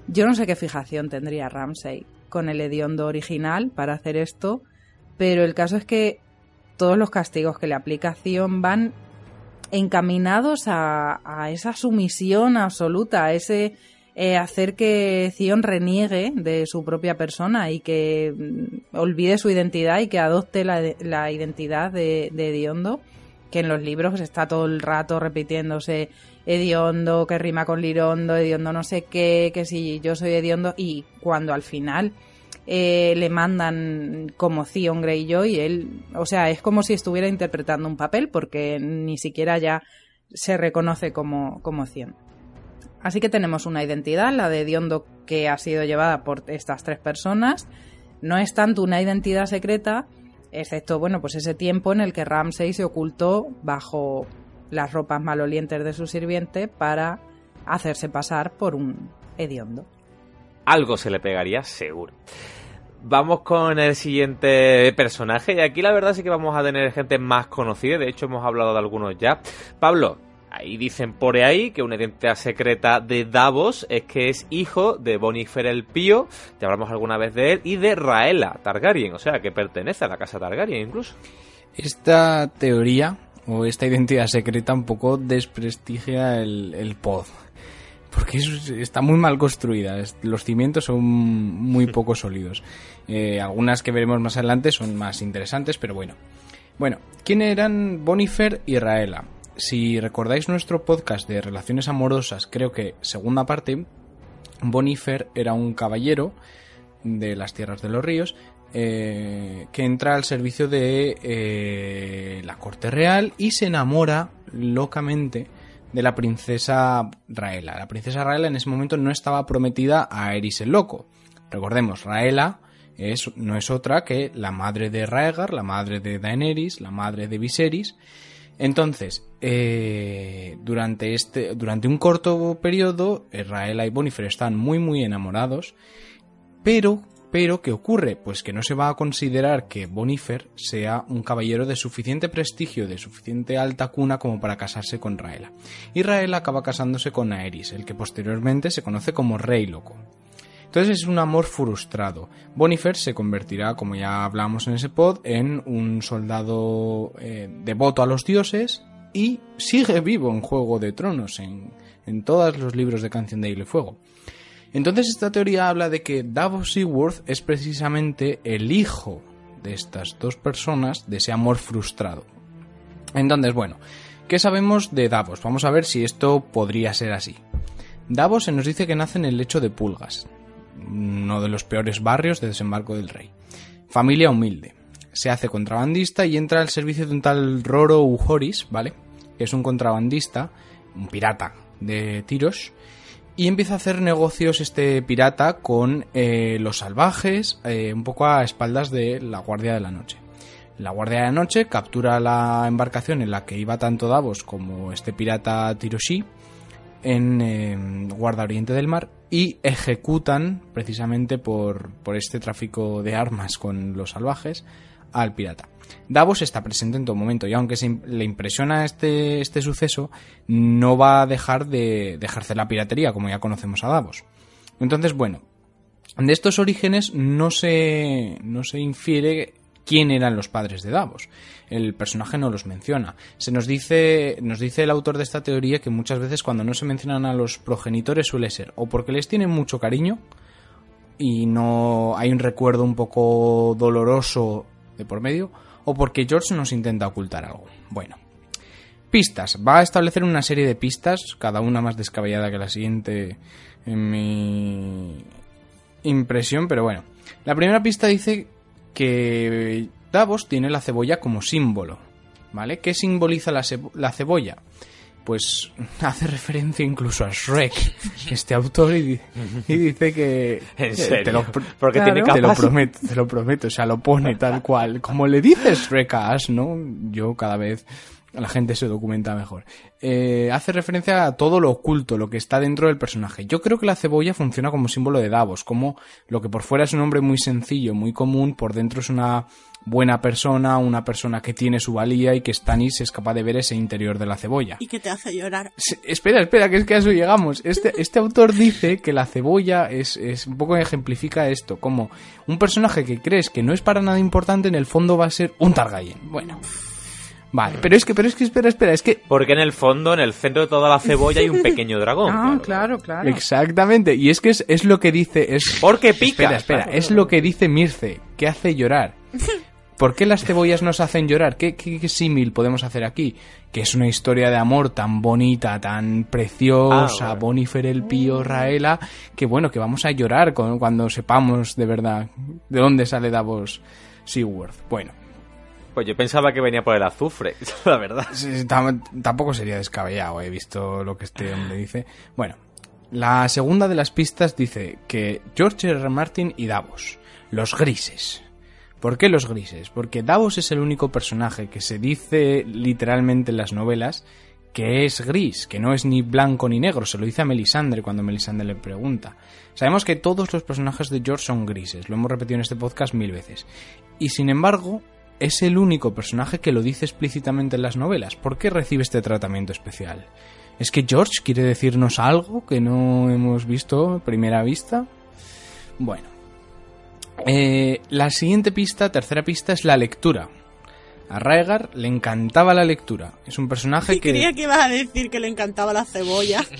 Yo no sé qué fijación tendría Ramsay con el hediondo original para hacer esto, pero el caso es que todos los castigos que le aplica Zion van encaminados a, esa sumisión absoluta, a ese eh, hacer que Zion reniegue de su propia persona y que mm, olvide su identidad y que adopte la, la identidad de, de Hediondo, que en los libros está todo el rato repitiéndose hediondo, que rima con lirondo, hediondo no sé qué, que si yo soy hediondo, y cuando al final eh, le mandan como Theon Greyjoy, él, o sea, es como si estuviera interpretando un papel, porque ni siquiera ya se reconoce como, como Theon. Así que tenemos una identidad, la de Hediondo, que ha sido llevada por estas tres personas. No es tanto una identidad secreta, excepto, bueno, pues ese tiempo en el que Ramsay se ocultó bajo las ropas malolientes de su sirviente para hacerse pasar por un hediondo. Algo se le pegaría seguro. Vamos con el siguiente personaje y aquí la verdad sí que vamos a tener gente más conocida, de hecho hemos hablado de algunos ya. Pablo, ahí dicen por ahí que una identidad secreta de Davos es que es hijo de Bonifer el Pío, ya hablamos alguna vez de él, y de Raela Targaryen, o sea que pertenece a la casa Targaryen incluso. Esta teoría o esta identidad secreta un poco desprestigia el, el pod. Porque es, está muy mal construida. Los cimientos son muy poco sólidos. Eh, algunas que veremos más adelante son más interesantes, pero bueno. Bueno, ¿quién eran Bonifer y Raela? Si recordáis nuestro podcast de relaciones amorosas, creo que segunda parte, Bonifer era un caballero de las tierras de los ríos eh, que entra al servicio de eh, la corte real y se enamora locamente de la princesa Raela. La princesa Raela en ese momento no estaba prometida a Eris el Loco. Recordemos, Raela es, no es otra que la madre de Raegar, la madre de Daenerys, la madre de Viserys. Entonces, eh, durante, este, durante un corto periodo, Raela y Bonifer están muy muy enamorados, pero pero, ¿qué ocurre? Pues que no se va a considerar que Bonifer sea un caballero de suficiente prestigio, de suficiente alta cuna como para casarse con Raela. Y Raela acaba casándose con Aerys, el que posteriormente se conoce como Rey Loco. Entonces es un amor frustrado. Bonifer se convertirá, como ya hablamos en ese pod, en un soldado eh, devoto a los dioses y sigue vivo en Juego de Tronos, en, en todos los libros de Canción de Hilo y Fuego. Entonces esta teoría habla de que Davos Seaworth es precisamente el hijo de estas dos personas de ese amor frustrado. Entonces, bueno, ¿qué sabemos de Davos? Vamos a ver si esto podría ser así. Davos se nos dice que nace en el lecho de Pulgas, uno de los peores barrios de desembarco del rey. Familia humilde. Se hace contrabandista y entra al servicio de un tal Roro Ujoris, ¿vale? Que es un contrabandista, un pirata de tiros, Y empieza a hacer negocios este pirata con eh, los salvajes, eh, un poco a espaldas de la Guardia de la Noche. La Guardia de la Noche captura la embarcación en la que iba tanto Davos como este pirata Tiroshi en eh, Guarda Oriente del Mar y ejecutan precisamente por, por este tráfico de armas con los salvajes al pirata. Davos está presente en todo momento y aunque se le impresiona este, este suceso, no va a dejar de, de ejercer la piratería, como ya conocemos a Davos. Entonces, bueno, de estos orígenes no se, no se infiere quién eran los padres de Davos. El personaje no los menciona. Se nos dice, nos dice el autor de esta teoría que muchas veces cuando no se mencionan a los progenitores suele ser o porque les tienen mucho cariño y no hay un recuerdo un poco doloroso de por medio o porque George nos intenta ocultar algo. Bueno, pistas. Va a establecer una serie de pistas, cada una más descabellada que la siguiente en mi impresión, pero bueno. La primera pista dice que Davos tiene la cebolla como símbolo, ¿vale? ¿Qué simboliza la, la cebolla? Pues hace referencia incluso a Shrek, este autor, y, di- y dice que... ¿En serio? Te lo, Porque Claro. tiene te lo prometo, te lo prometo, o sea, lo pone tal cual. Como le dices Shrek a Ash, ¿no? Yo cada vez la gente se documenta mejor. Eh, hace referencia a todo lo oculto, lo que está dentro del personaje. Yo creo que la cebolla funciona como símbolo de Davos, como lo que por fuera es un hombre muy sencillo, muy común, por dentro es una buena persona, una persona que tiene su valía y que Stannis es capaz de ver ese interior de la cebolla. Y que te hace llorar. Se- Espera, espera, que es que a eso llegamos. Este, este autor dice que la cebolla es, es un poco ejemplifica esto, como un personaje que crees que no es para nada importante, en el fondo va a ser un Targaryen. Bueno. Vale, pero es que, pero es que, espera, espera, es que Porque en el fondo, en el centro de toda la cebolla hay un pequeño dragón. Ah, claro, claro. Exactamente, y es que es, es lo que dice, es... Porque pica. Espera, espera, es lo que dice Mirce, que hace llorar. ¿Por qué las cebollas nos hacen llorar? ¿Qué, qué, qué símil podemos hacer aquí? Que es una historia de amor tan bonita, tan preciosa, Ah, bueno. Bonifer el Pío, Raela, que bueno, que vamos a llorar con- cuando sepamos de verdad de dónde sale Davos Seaworth. Bueno, Pues yo pensaba que venía por el azufre, la verdad. Sí, tampoco sería descabellado, he visto lo que este hombre dice. Bueno, la segunda de las pistas dice que George R. R. Martin y Davos, los grises. ¿Por qué los grises? Porque Davos es el único personaje que se dice literalmente en las novelas que es gris, que no es ni blanco ni negro, se lo dice a Melisandre cuando Melisandre le pregunta. Sabemos que todos los personajes de George son grises, lo hemos repetido en este podcast mil veces. Y sin embargo, es el único personaje que lo dice explícitamente en las novelas. ¿Por qué recibe este tratamiento especial? ¿Es que George quiere decirnos algo que no hemos visto a primera vista? Bueno. Eh, la siguiente pista, tercera pista, es la lectura. A Raegar le encantaba la lectura. Es un personaje que... creía que ibas a decir que le encantaba la cebolla.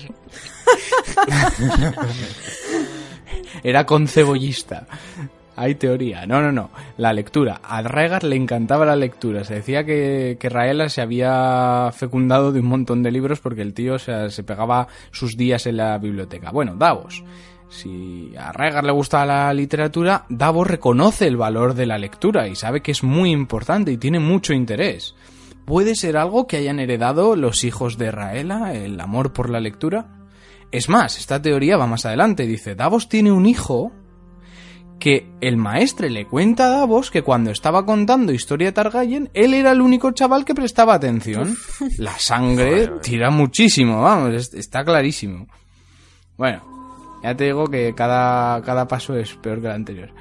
Era concebollista. Hay teoría. No, no, no. La lectura. A Raegar le encantaba la lectura. Se decía que, que Raela se había fecundado de un montón de libros porque el tío o sea, se pegaba sus días en la biblioteca. Bueno, Davos. Si a Raegar le gusta la literatura, Davos reconoce el valor de la lectura y sabe que es muy importante y tiene mucho interés. ¿Puede ser algo que hayan heredado los hijos de Raela, el amor por la lectura? Es más, esta teoría va más adelante. Dice, Davos tiene un hijo que el maestre le cuenta a Davos que cuando estaba contando historia de Targaryen, él era el único chaval que prestaba atención. La sangre tira muchísimo, vamos, es- está clarísimo. Bueno, ya te digo que cada, cada paso es peor que el anterior.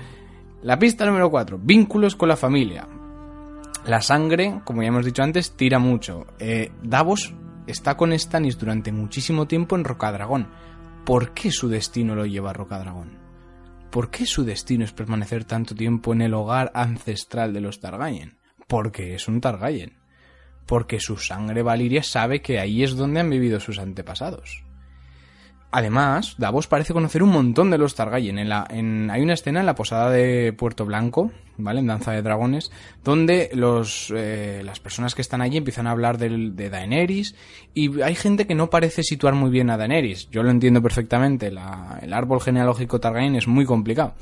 La pista número 4, vínculos con la familia. La sangre, como ya hemos dicho antes, tira mucho. Eh, Davos está con Stannis durante muchísimo tiempo en Rocadragón. ¿Por qué su destino lo lleva a Rocadragón? ¿Por qué su destino es permanecer tanto tiempo en el hogar ancestral de los Targaryen? Porque es un Targaryen. Porque su sangre valiria sabe que ahí es donde han vivido sus antepasados. Además, Davos parece conocer un montón de los Targaryen. Hay una escena en la posada de Puerto Blanco, ¿vale? En Danza de Dragones, donde los, eh, las personas que están allí empiezan a hablar de Daenerys y hay gente que no parece situar muy bien a Daenerys. Yo lo entiendo perfectamente. el árbol genealógico Targaryen es muy complicado.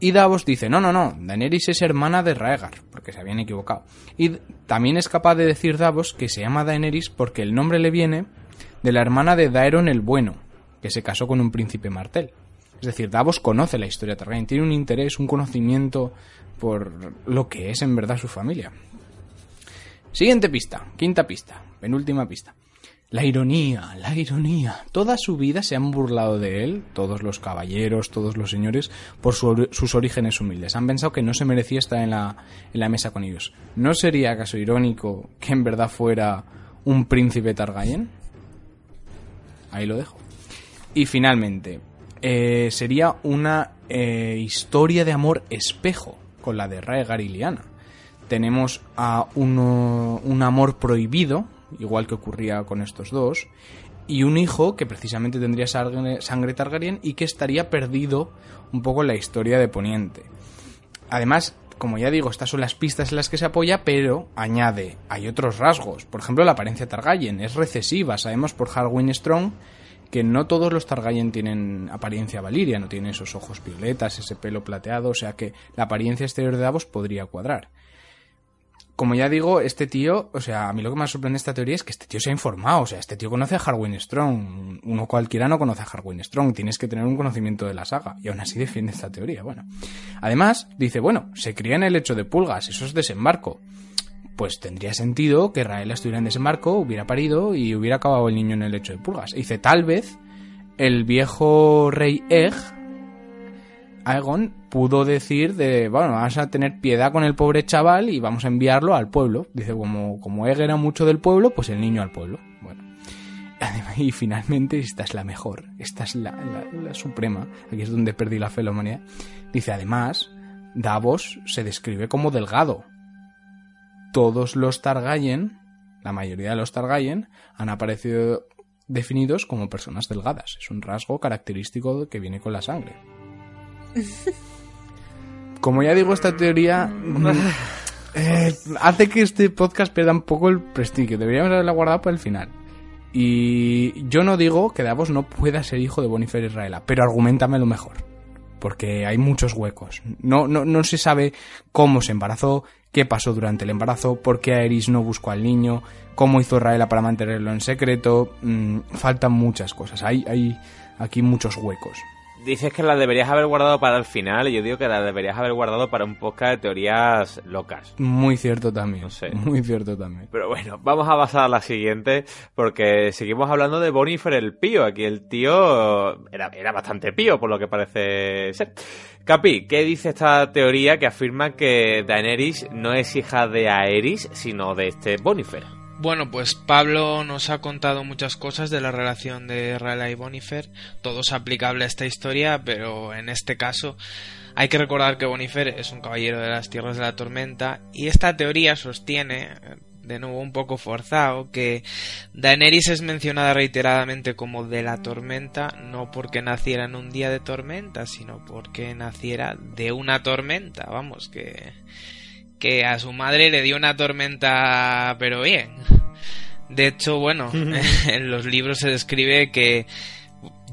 Y Davos dice, no, no, no, Daenerys es hermana de Raegar, porque se habían equivocado. Y también es capaz de decir Davos que se llama Daenerys porque el nombre le viene de la hermana de Daeron el Bueno, que se casó con un príncipe Martel. Es decir, Davos conoce la historia Targaryen, tiene un interés, un conocimiento por lo que es en verdad su familia. Siguiente pista, quinta pista, penúltima pista. La ironía, la ironía. Toda su vida se han burlado de él, todos los caballeros, todos los señores, por sus orígenes humildes. Han pensado que no se merecía estar en la, en la mesa con ellos. ¿No sería acaso irónico que en verdad fuera un príncipe Targaryen? Ahí lo dejo. Y finalmente, eh, sería una eh, historia de amor espejo con la de Raegar y. Tenemos a uno, un amor prohibido, igual que ocurría con estos dos, y un hijo que precisamente tendría sangre, Targaryen y que estaría perdido un poco en la historia de Poniente. Además, como ya digo, estas son las pistas en las que se apoya, pero añade, hay otros rasgos. Por ejemplo, la apariencia Targaryen es recesiva. Sabemos por Harwin Strong que no todos los Targaryen tienen apariencia valiria, no tienen esos ojos violetas, ese pelo plateado, o sea que la apariencia exterior de Davos podría cuadrar como ya digo, este tío, o sea, a mí lo que más sorprende esta teoría es que este tío se ha informado, o sea, este tío conoce a Harwin Strong, uno cualquiera no conoce a Harwin Strong, tienes que tener un conocimiento de la saga, y aún así defiende esta teoría, bueno. Además, dice, bueno, se cría en el hecho de pulgas, eso es desembarco. Pues tendría sentido que Raela estuviera en desembarco, hubiera parido y hubiera acabado el niño en el hecho de pulgas. dice, tal vez el viejo rey Egg Aegon pudo decir de, bueno, vamos a tener piedad con el pobre chaval y vamos a enviarlo al pueblo. Dice, como, como Egg era mucho del pueblo, pues el niño al pueblo. Bueno. Y finalmente, esta es la mejor, esta es la, la, suprema, aquí es donde perdí la fe la. Dice, además, Davos se describe como delgado. Todos los Targaryen, la mayoría de los Targaryen, han aparecido definidos como personas delgadas. Es un rasgo característico que viene con la sangre. Como ya digo, esta teoría mm, eh, hace que este podcast pierda un poco el prestigio. Deberíamos haberla guardado para el final. Y yo no digo que Davos no pueda ser hijo de Bonifer Israela, pero argumentame lo mejor. Porque hay muchos huecos. No, no, no se sabe cómo se embarazó, qué pasó durante el embarazo, por qué Aerys no buscó al niño, cómo hizo Israela para mantenerlo en secreto. Mm, faltan muchas cosas. Hay, hay aquí muchos huecos dices que la deberías haber guardado para el final y yo digo que la deberías haber guardado para un podcast de teorías locas. Muy cierto también. No sé. Muy cierto también. Pero bueno, vamos a pasar a la siguiente porque seguimos hablando de Bonifer el Pío. Aquí el tío era, era bastante pío por lo que parece ser. Capi, ¿qué dice esta teoría que afirma que Daenerys no es hija de Aerys, sino de este Bonifer? Bueno, pues Pablo nos ha contado muchas cosas de la relación de Rayla y Bonifer, todo es aplicable a esta historia, pero en este caso hay que recordar que Bonifer es un caballero de las tierras de la tormenta y esta teoría sostiene, de nuevo un poco forzado, que Daenerys es mencionada reiteradamente como de la tormenta no porque naciera en un día de tormenta, sino porque naciera de una tormenta, vamos, que que a su madre le dio una tormenta, pero bien. De hecho, bueno, en los libros se describe que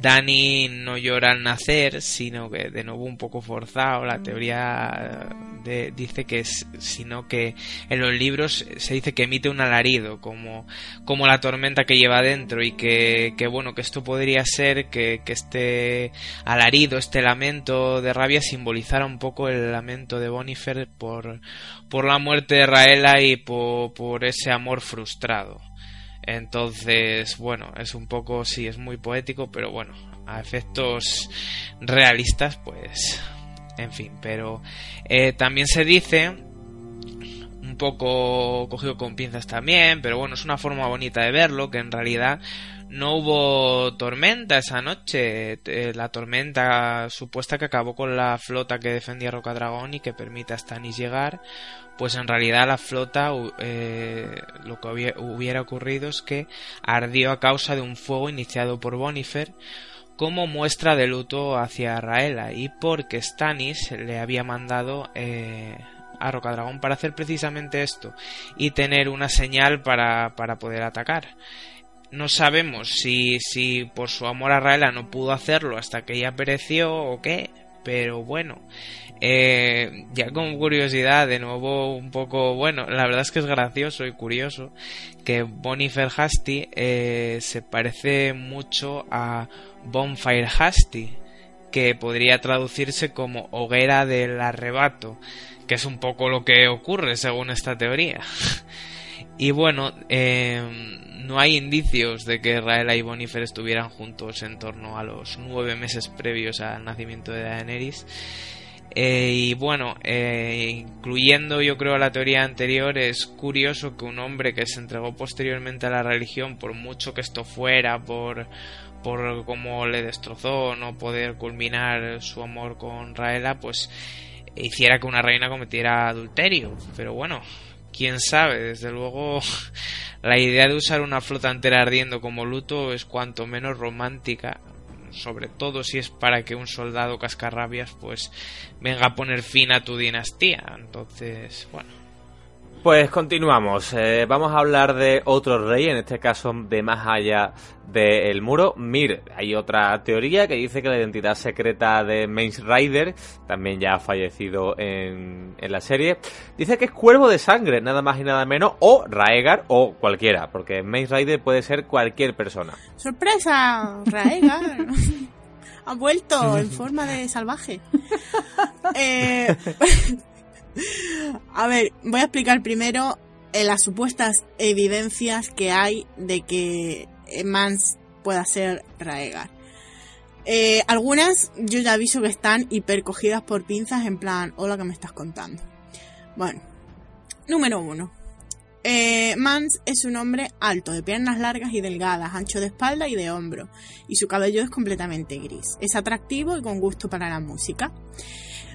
Dani no llora al nacer, sino que de nuevo un poco forzado. La teoría dice que es, sino que en los libros se dice que emite un alarido, como, como la tormenta que lleva dentro, y que, que bueno, que esto podría ser que, que, este alarido, este lamento de rabia simbolizara un poco el lamento de Bonifer por, por la muerte de Raela y por, por ese amor frustrado. Entonces, bueno, es un poco, sí, es muy poético, pero bueno, a efectos realistas, pues, en fin, pero eh, también se dice, un poco cogido con pinzas también, pero bueno, es una forma bonita de verlo, que en realidad no hubo tormenta esa noche. Eh, la tormenta supuesta que acabó con la flota que defendía Rocadragón y que permite a Stannis llegar, pues en realidad la flota eh, lo que hubiera ocurrido es que ardió a causa de un fuego iniciado por Bonifer como muestra de luto hacia Raela y porque Stannis le había mandado eh, a Rocadragón para hacer precisamente esto y tener una señal para, para poder atacar. No sabemos si, si por su amor a Raela no pudo hacerlo hasta que ella pereció o qué, Pero bueno, eh, ya como curiosidad, de nuevo un poco, bueno, la verdad es que es gracioso y curioso que Bonifer Hasty eh, se parece mucho a Bonfire Hasty, que podría traducirse como hoguera del arrebato, que es un poco lo que ocurre según esta teoría. y bueno, eh, no hay indicios de que Raela y Bonifer estuvieran juntos en torno a los nueve meses previos al nacimiento de Daenerys. Eh, y bueno, eh, incluyendo yo creo la teoría anterior, es curioso que un hombre que se entregó posteriormente a la religión, por mucho que esto fuera, por, por cómo le destrozó no poder culminar su amor con Raela, pues hiciera que una reina cometiera adulterio. Pero bueno, quién sabe, desde luego la idea de usar una flota entera ardiendo como luto es cuanto menos romántica, sobre todo si es para que un soldado cascarrabias pues venga a poner fin a tu dinastía. Entonces, bueno, pues continuamos. Eh, vamos a hablar de otro rey, en este caso de más allá del muro. Mir, hay otra teoría que dice que la identidad secreta de Mace Rider, también ya ha fallecido en, en la serie, dice que es cuervo de sangre, nada más y nada menos, o Raegar o cualquiera, porque Mace Rider puede ser cualquier persona. ¡Sorpresa! Raegar. ha vuelto en forma de salvaje. eh, a ver, voy a explicar primero eh, las supuestas evidencias que hay de que Mans pueda ser Raegar. Eh, algunas yo ya aviso que están hipercogidas por pinzas en plan, hola que me estás contando. Bueno, número uno. Eh, Mans es un hombre alto, de piernas largas y delgadas, ancho de espalda y de hombro, y su cabello es completamente gris. Es atractivo y con gusto para la música.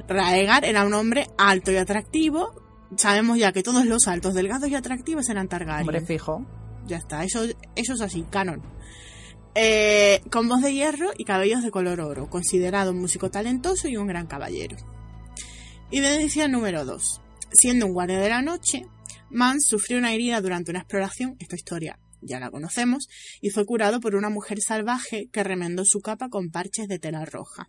Raegar era un hombre alto y atractivo. Sabemos ya que todos los altos, delgados y atractivos eran Targaryen. Hombre fijo. Ya está, eso, eso es así, canon. Eh, con voz de hierro y cabellos de color oro, considerado un músico talentoso y un gran caballero. Evidencia número 2. Siendo un guardia de la noche, Mans sufrió una herida durante una exploración, esta historia ya la conocemos, y fue curado por una mujer salvaje que remendó su capa con parches de tela roja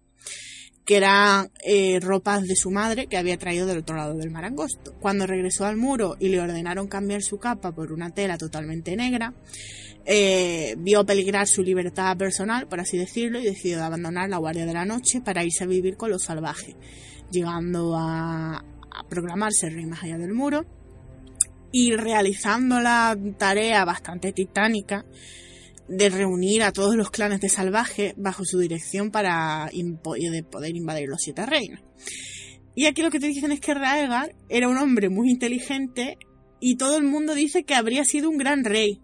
que eran eh, ropas de su madre que había traído del otro lado del mar angosto. Cuando regresó al muro y le ordenaron cambiar su capa por una tela totalmente negra, eh, vio peligrar su libertad personal, por así decirlo, y decidió abandonar la guardia de la noche para irse a vivir con los salvajes, llegando a, a proclamarse rey más allá del muro y realizando la tarea bastante titánica de reunir a todos los clanes de salvaje bajo su dirección para poder invadir los siete reinos. Y aquí lo que te dicen es que Raegar era un hombre muy inteligente y todo el mundo dice que habría sido un gran rey.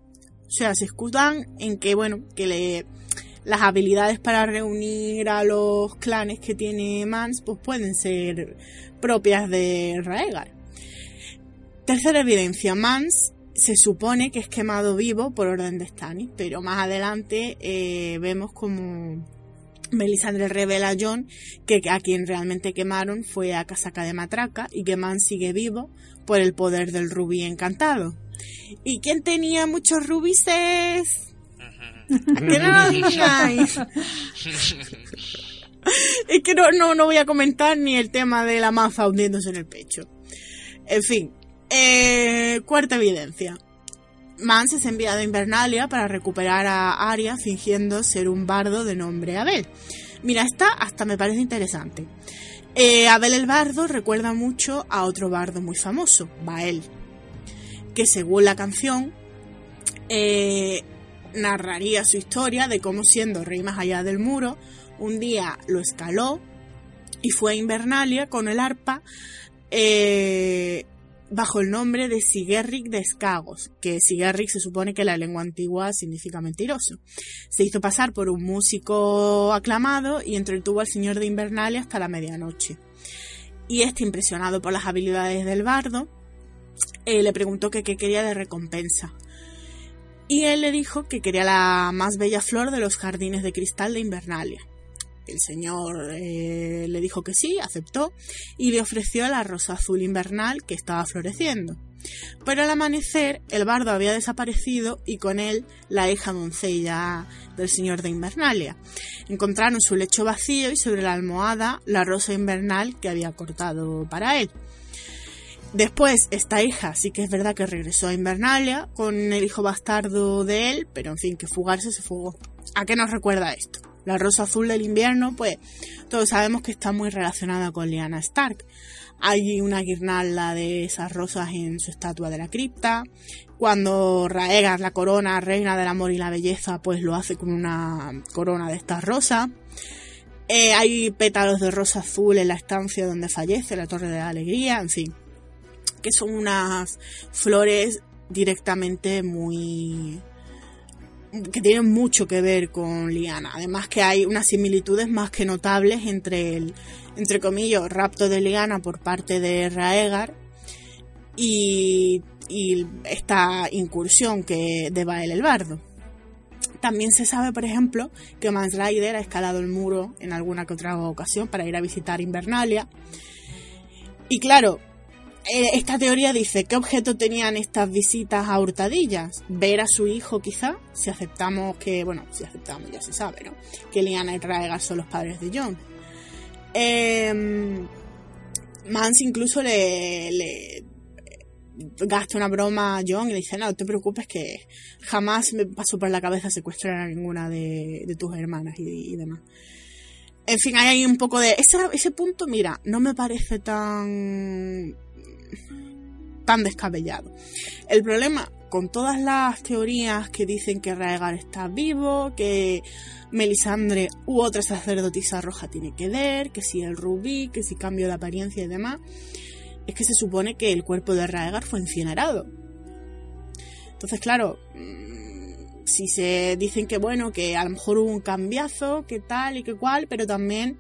O sea, se escudan en que, bueno, que le, las habilidades para reunir a los clanes que tiene Mans pues pueden ser propias de Raegar. Tercera evidencia, Mans se supone que es quemado vivo por orden de Stannis, pero más adelante eh, vemos como Melisandre revela a John que a quien realmente quemaron fue a Casaca de Matraca y que Man sigue vivo por el poder del rubí encantado. ¿Y quién tenía muchos rubises? que no lo digáis. es que no, no, no voy a comentar ni el tema de la maza hundiéndose en el pecho. En fin, eh, cuarta evidencia. Mans es enviado a Invernalia para recuperar a Arya fingiendo ser un bardo de nombre Abel. Mira, esta hasta me parece interesante. Eh, Abel el bardo recuerda mucho a otro bardo muy famoso, Bael, que según la canción eh, narraría su historia de cómo siendo rey más allá del muro, un día lo escaló y fue a Invernalia con el arpa bajo el nombre de Sigerric de Escagos, que Sigerric se supone que la lengua antigua significa mentiroso. Se hizo pasar por un músico aclamado y entretuvo al señor de Invernalia hasta la medianoche. Y este, impresionado por las habilidades del bardo, eh, le preguntó qué quería de recompensa. Y él le dijo que quería la más bella flor de los jardines de cristal de Invernalia. El señor eh, le dijo que sí, aceptó y le ofreció la rosa azul invernal que estaba floreciendo. Pero al amanecer el bardo había desaparecido y con él la hija doncella del señor de Invernalia. Encontraron su lecho vacío y sobre la almohada la rosa invernal que había cortado para él. Después, esta hija sí que es verdad que regresó a Invernalia con el hijo bastardo de él, pero en fin, que fugarse se fugó. ¿A qué nos recuerda esto? La rosa azul del invierno, pues todos sabemos que está muy relacionada con Lyanna Stark. Hay una guirnalda de esas rosas en su estatua de la cripta. Cuando Raegar, la corona, reina del amor y la belleza, pues lo hace con una corona de estas rosas. Eh, hay pétalos de rosa azul en la estancia donde fallece la Torre de la Alegría, en fin. Que son unas flores directamente muy que tienen mucho que ver con Liana. Además que hay unas similitudes más que notables entre el, entre comillas, rapto de Liana por parte de Raegar y, esta incursión que de Bael el Bardo. También se sabe, por ejemplo, que Mans Rider ha escalado el muro en alguna que otra ocasión para ir a visitar Invernalia. Y claro, esta teoría dice, ¿qué objeto tenían estas visitas a hurtadillas? Ver a su hijo quizá, si aceptamos que, bueno, si aceptamos ya se sabe, ¿no? Que Liana y Raegar son los padres de John. Eh, Mans incluso le, le gasta una broma a John y le dice, no, te preocupes que jamás me pasó por la cabeza secuestrar a ninguna de, tus hermanas y, demás. En fin, hay un poco de... Ese punto, mira, no me parece tan tan descabellado. El problema con todas las teorías que dicen que Raegar está vivo, que Melisandre u otra sacerdotisa roja tiene que ver, que si el rubí, que si cambio de apariencia y demás, es que se supone que el cuerpo de Raegar fue incinerado. Entonces, claro, mm, si se dicen que bueno, que a lo mejor hubo un cambiazo, que tal y que cual, pero también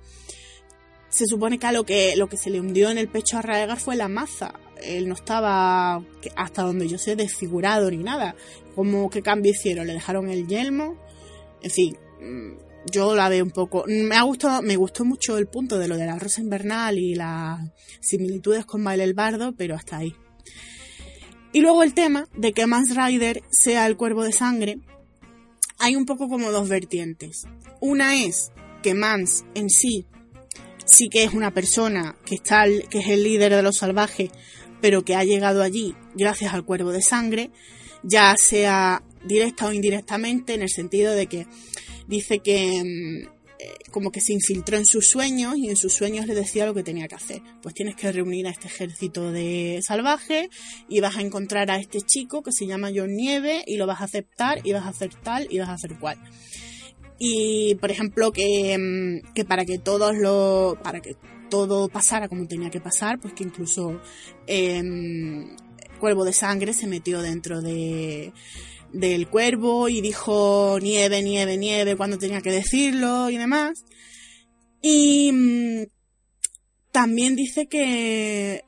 se supone que a lo que, lo que se le hundió en el pecho a Raegar fue la maza él no estaba, hasta donde yo sé, desfigurado ni nada. ¿Cómo qué cambio hicieron? ¿Le dejaron el yelmo? En fin, mm, yo la veo un poco. Me ha gustado, me gustó mucho el punto de lo de la rosa invernal y las similitudes con Baile el Bardo, pero hasta ahí. Y luego el tema de que Mans Rider sea el cuervo de sangre. Hay un poco como dos vertientes. Una es que Mans en sí sí que es una persona que está que es el líder de los salvajes pero que ha llegado allí gracias al cuervo de sangre, ya sea directa o indirectamente, en el sentido de que dice que mm, eh, como que se infiltró en sus sueños y en sus sueños le decía lo que tenía que hacer. Pues tienes que reunir a este ejército de salvajes y vas a encontrar a este chico que se llama John Nieve y lo vas a aceptar y vas a hacer tal y vas a hacer cual. Y por ejemplo que, mm, que para que todos lo para que todo pasara como tenía que pasar, pues que incluso eh, Cuervo de Sangre se metió dentro de del cuervo y dijo nieve, nieve, nieve cuando tenía que decirlo y demás. Y mm, también dice que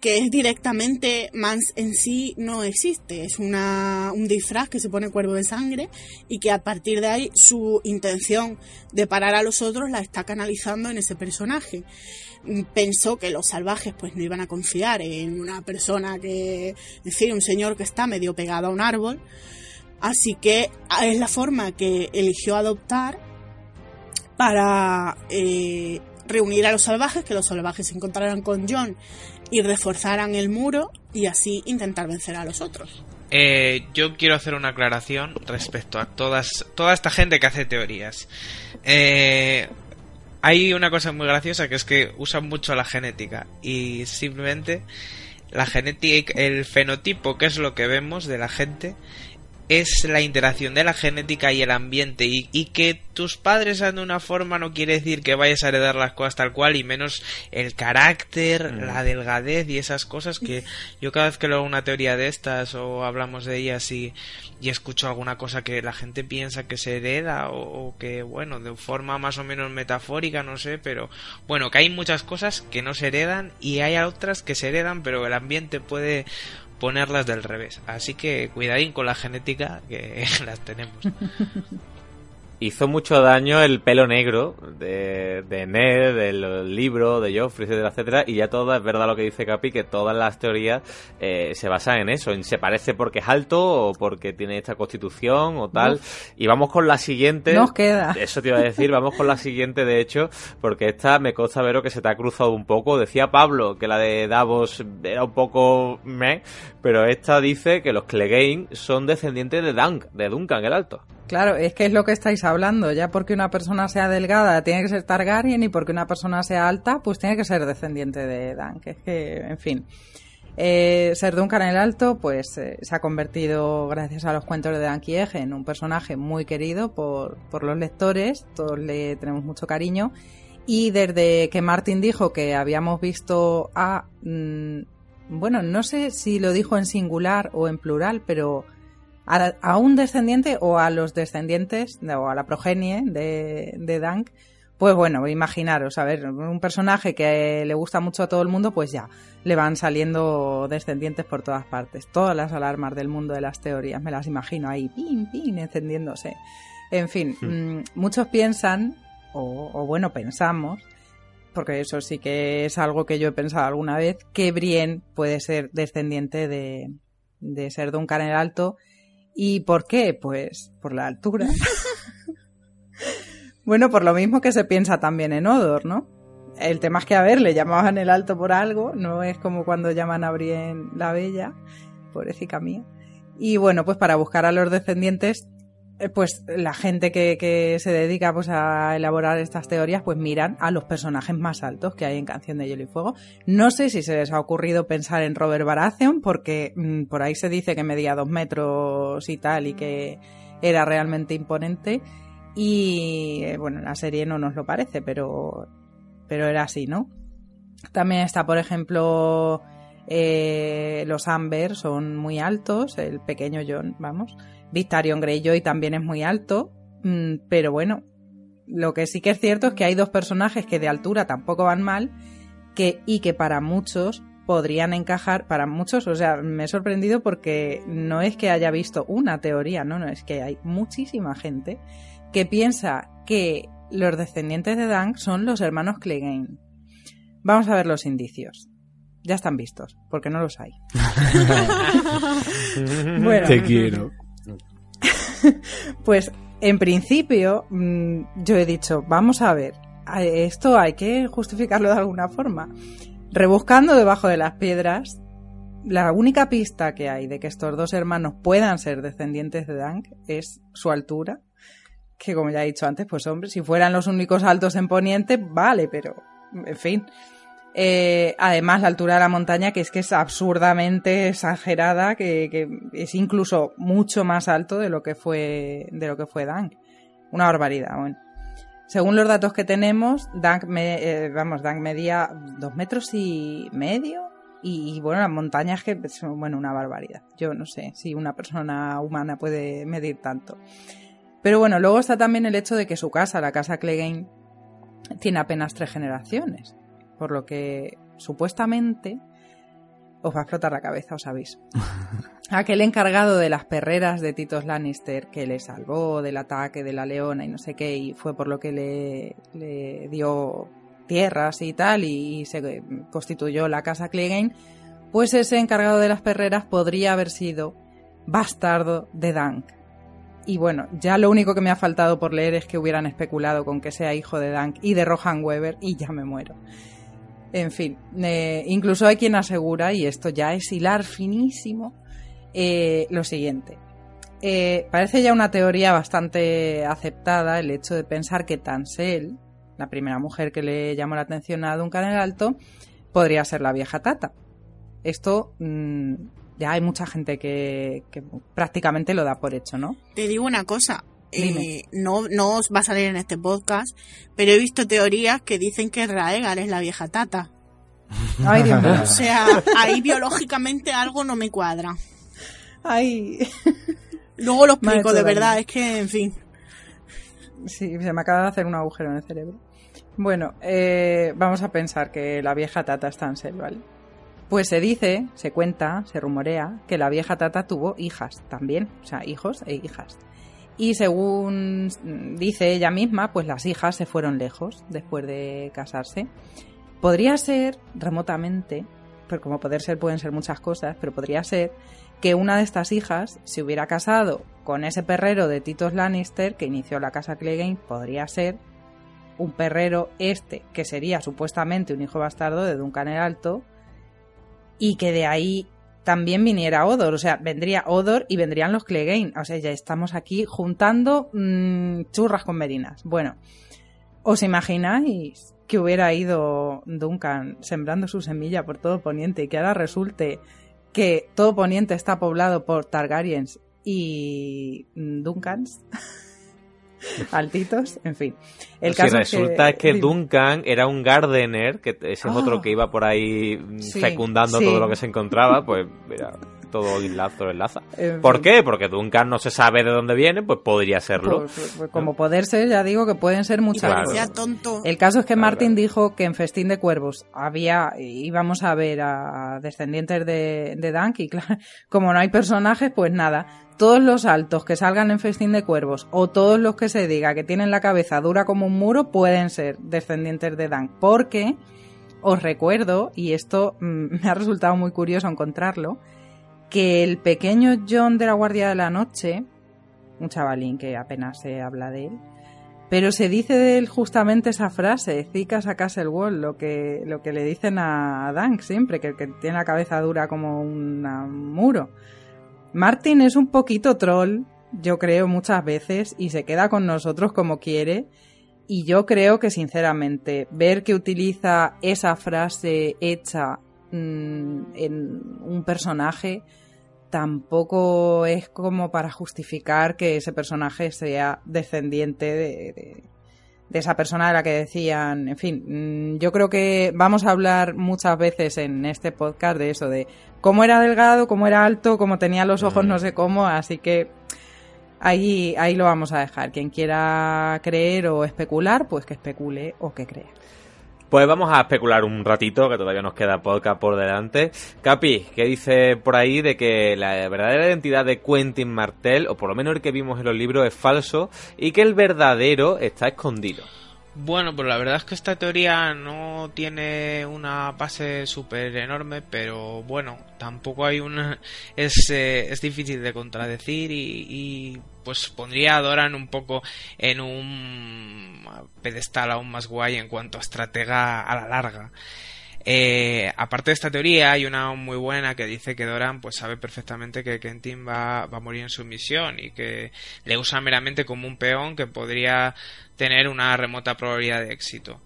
que es directamente Mans en sí no existe, es una, un disfraz que se pone cuervo de sangre y que a partir de ahí su intención de parar a los otros la está canalizando en ese personaje. Pensó que los salvajes pues no iban a confiar en una persona que, es decir, un señor que está medio pegado a un árbol, así que es la forma que eligió adoptar para eh, reunir a los salvajes, que los salvajes se encontraran con John y reforzaran el muro y así intentar vencer a los otros. Eh, yo quiero hacer una aclaración respecto a todas, toda esta gente que hace teorías. Eh, hay una cosa muy graciosa que es que usan mucho la genética y simplemente la genética, el fenotipo, que es lo que vemos de la gente, es la interacción de la genética y el ambiente y, que tus padres sean de una forma no quiere decir que vayas a heredar las cosas tal cual y menos el carácter, mm. la delgadez y esas cosas que yo cada vez que leo una teoría de estas o hablamos de ellas y, y escucho alguna cosa que la gente piensa que se hereda o, o, que bueno de forma más o menos metafórica no sé pero bueno que hay muchas cosas que no se heredan y hay otras que se heredan pero el ambiente puede ponerlas del revés. Así que cuidadín con la genética que las tenemos. hizo mucho daño el pelo negro de, de Ned, del libro, de Joffrey, etcétera, etcétera, y ya todo es verdad lo que dice Capi, que todas las teorías eh, se basan en eso, en se parece porque es alto o porque tiene esta constitución o tal. Y vamos con la siguiente. Nos queda. Eso te iba a decir, vamos con la siguiente, de hecho, porque esta me consta ver que se te ha cruzado un poco. Decía Pablo que la de Davos era un poco meh, pero esta dice que los Clegane son descendientes de Dunk, de Duncan el Alto. Claro, es que es lo que estáis hablando. Ya porque una persona sea delgada tiene que ser Targaryen y porque una persona sea alta, pues tiene que ser descendiente de Dan. Que es que, en fin. Eh, Ser Duncan el Alto, pues eh, se ha convertido, gracias a los cuentos de Dan Kiege, en un personaje muy querido por, por los lectores. Todos le tenemos mucho cariño. Y desde que Martin dijo que habíamos visto a. mm, bueno, no sé si lo dijo en singular o en plural, pero a, a un descendiente o a los descendientes de- o a la progenie de, de Dank, pues bueno, imaginaros, a ver, un personaje que le gusta mucho a todo el mundo, pues ya, le van saliendo descendientes por todas partes. Todas las alarmas del mundo de las teorías, me las imagino ahí, pin, pin, encendiéndose. En fin, mm, muchos piensan, o, o bueno, pensamos, porque eso sí que es algo que yo he pensado alguna vez, que Brienne puede ser descendiente de, de ser Duncan el Alto. ¿Y por qué? Pues por la altura. bueno, por lo mismo que se piensa también en Odor, ¿no? El tema es que, a ver, le llamaban el Alto por algo, no es como cuando llaman a Brienne la Bella, pobrecita mía. Y bueno, pues para buscar a los descendientes, pues la gente que, que se dedica pues a elaborar estas teorías, pues miran a los personajes más altos que hay en Canción de Hielo y Fuego. No sé si se les ha ocurrido pensar en Robert Baratheon, porque mm, por ahí se dice que medía dos metros y tal, y que era realmente imponente. Y eh, bueno, en la serie no nos lo parece, pero, pero era así, ¿no? También está, por ejemplo, eh, los Amber son muy altos, el pequeño John, vamos. Victarion Greyjoy también es muy alto, mm, pero bueno, lo que sí que es cierto es que hay dos personajes que de altura tampoco van mal que, y que para muchos podrían encajar, para muchos, o sea, me he sorprendido porque no es que haya visto una teoría, no, no, es que hay muchísima gente que piensa que los descendientes de Dank son los hermanos Clegane. Vamos a ver los indicios. Ya están vistos, porque no los hay. bueno, Te quiero. pues en principio mm, yo he dicho, vamos a ver, esto hay que justificarlo de alguna forma. Rebuscando debajo de las piedras, la única pista que hay de que estos dos hermanos puedan ser descendientes de Dank es su altura, que como ya he dicho antes, pues hombre, si fueran los únicos altos en Poniente, vale, pero en fin. Eh, además, la altura de la montaña, que es que es absurdamente exagerada, que, es incluso mucho más alto de lo que fue, de lo que fue Dank. Una barbaridad, bueno. Según los datos que tenemos, Dank, eh, vamos, Dank medía dos metros y medio. Y, y, bueno, las montañas que son, bueno, una barbaridad. Yo no sé si una persona humana puede medir tanto. Pero bueno, luego está también el hecho de que su casa, la casa Clegane, tiene apenas tres generaciones. Por lo que supuestamente os va a explotar la cabeza, os aviso. Aquel encargado de las perreras de Titos Lannister que le salvó del ataque de la leona y no sé qué, y fue por lo que le, le dio tierras y tal, y, se constituyó la casa Clegane, pues ese encargado de las perreras podría haber sido bastardo de Dank. Y bueno, ya lo único que me ha faltado por leer es que hubieran especulado con que sea hijo de Dank y de Rohan Weber y ya me muero. En fin, eh, incluso hay quien asegura, y esto ya es hilar finísimo, eh, lo siguiente. Eh, parece ya una teoría bastante aceptada el hecho de pensar que Tansel, la primera mujer que le llamó la atención a Duncan el Alto, podría ser la vieja Tata. Esto mmm, ya hay mucha gente que, que, prácticamente lo da por hecho, ¿no? Te digo una cosa. Eh, no, no os va a salir en este podcast, pero he visto teorías que dicen que Raegar es la vieja tata. Ay, Dios mío. O sea, ahí biológicamente algo no me cuadra. Ay. Luego lo explico, de verdad, es que, en fin. Sí, se me acaba de hacer un agujero en el cerebro. Bueno, eh, vamos a pensar que la vieja tata está en Sel, ¿vale? Pues se dice, se cuenta, se rumorea que la vieja tata tuvo hijas también, o sea, hijos e hijas. Y según dice ella misma, pues las hijas se fueron lejos después de casarse. Podría ser remotamente, pero como poder ser pueden ser muchas cosas, pero podría ser que una de estas hijas se hubiera casado con ese perrero de Titos Lannister que inició la casa Clegane, podría ser un perrero este, que sería supuestamente un hijo bastardo de Duncan el Alto, y que de ahí también viniera Odor, o sea, vendría Odor y vendrían los Clegane, o sea, ya estamos aquí juntando mmm, churras con merinas. Bueno, ¿os imagináis que hubiera ido Duncan sembrando su semilla por todo Poniente y que ahora resulte que todo Poniente está poblado por Targaryens y Duncans? altitos, en fin. El caso resulta es que, Duncan era un gardener, que ese es otro Ah. que iba por ahí Sí, fecundando sí. todo lo que se encontraba, pues mira, todo enlazo, enlaza. En ¿Por fin. qué? Porque Duncan no se sabe de dónde viene, pues podría serlo. Pues, pues, como poder ser, ya digo que pueden ser muchas Claro. cosas. Tonto. El caso es que Claro, Martin dijo que en Festín de Cuervos había, íbamos a ver a descendientes de, de Dunk y claro, como no hay personajes, pues nada. Todos los altos que salgan en Festín de Cuervos o todos los que se diga que tienen la cabeza dura como un muro pueden ser descendientes de Dunk. Porque os recuerdo, y esto mm, me ha resultado muy curioso encontrarlo, que el pequeño John de la Guardia de la Noche, un chavalín que apenas se habla de él, pero se dice de él justamente esa frase, Cicas a Castle Wall, lo que, lo que le dicen a Dunk siempre, que que tiene la cabeza dura como un muro. Martin es un poquito troll, yo creo, muchas veces, y se queda con nosotros como quiere. Y yo creo que, sinceramente, ver que utiliza esa frase hecha mm, en un personaje tampoco es como para justificar que ese personaje sea descendiente de, de- de esa persona de la que decían. En fin, mm, yo creo que vamos a hablar muchas veces en este podcast de eso, de cómo era delgado, cómo era alto, cómo tenía los ojos, no sé cómo, así que ahí, ahí lo vamos a dejar. Quien quiera creer o especular, pues que especule o que crea. Pues vamos a especular un ratito, que todavía nos queda podcast por delante. Capi, ¿qué dice por ahí de que la verdadera identidad de Quentin Martel, o por lo menos el que vimos en los libros, es falso y que el verdadero está escondido? Bueno, pues la verdad es que esta teoría no tiene una base súper enorme, pero bueno, tampoco hay una... Es, eh, es difícil de contradecir y, y, pues pondría a Doran un poco en un pedestal aún más guay en cuanto a estratega a la larga. Eh, aparte de esta teoría, hay una muy buena que dice que Doran pues sabe perfectamente que Kentin va, va a morir en su misión y que le usa meramente como un peón que podría tener una remota probabilidad de éxito.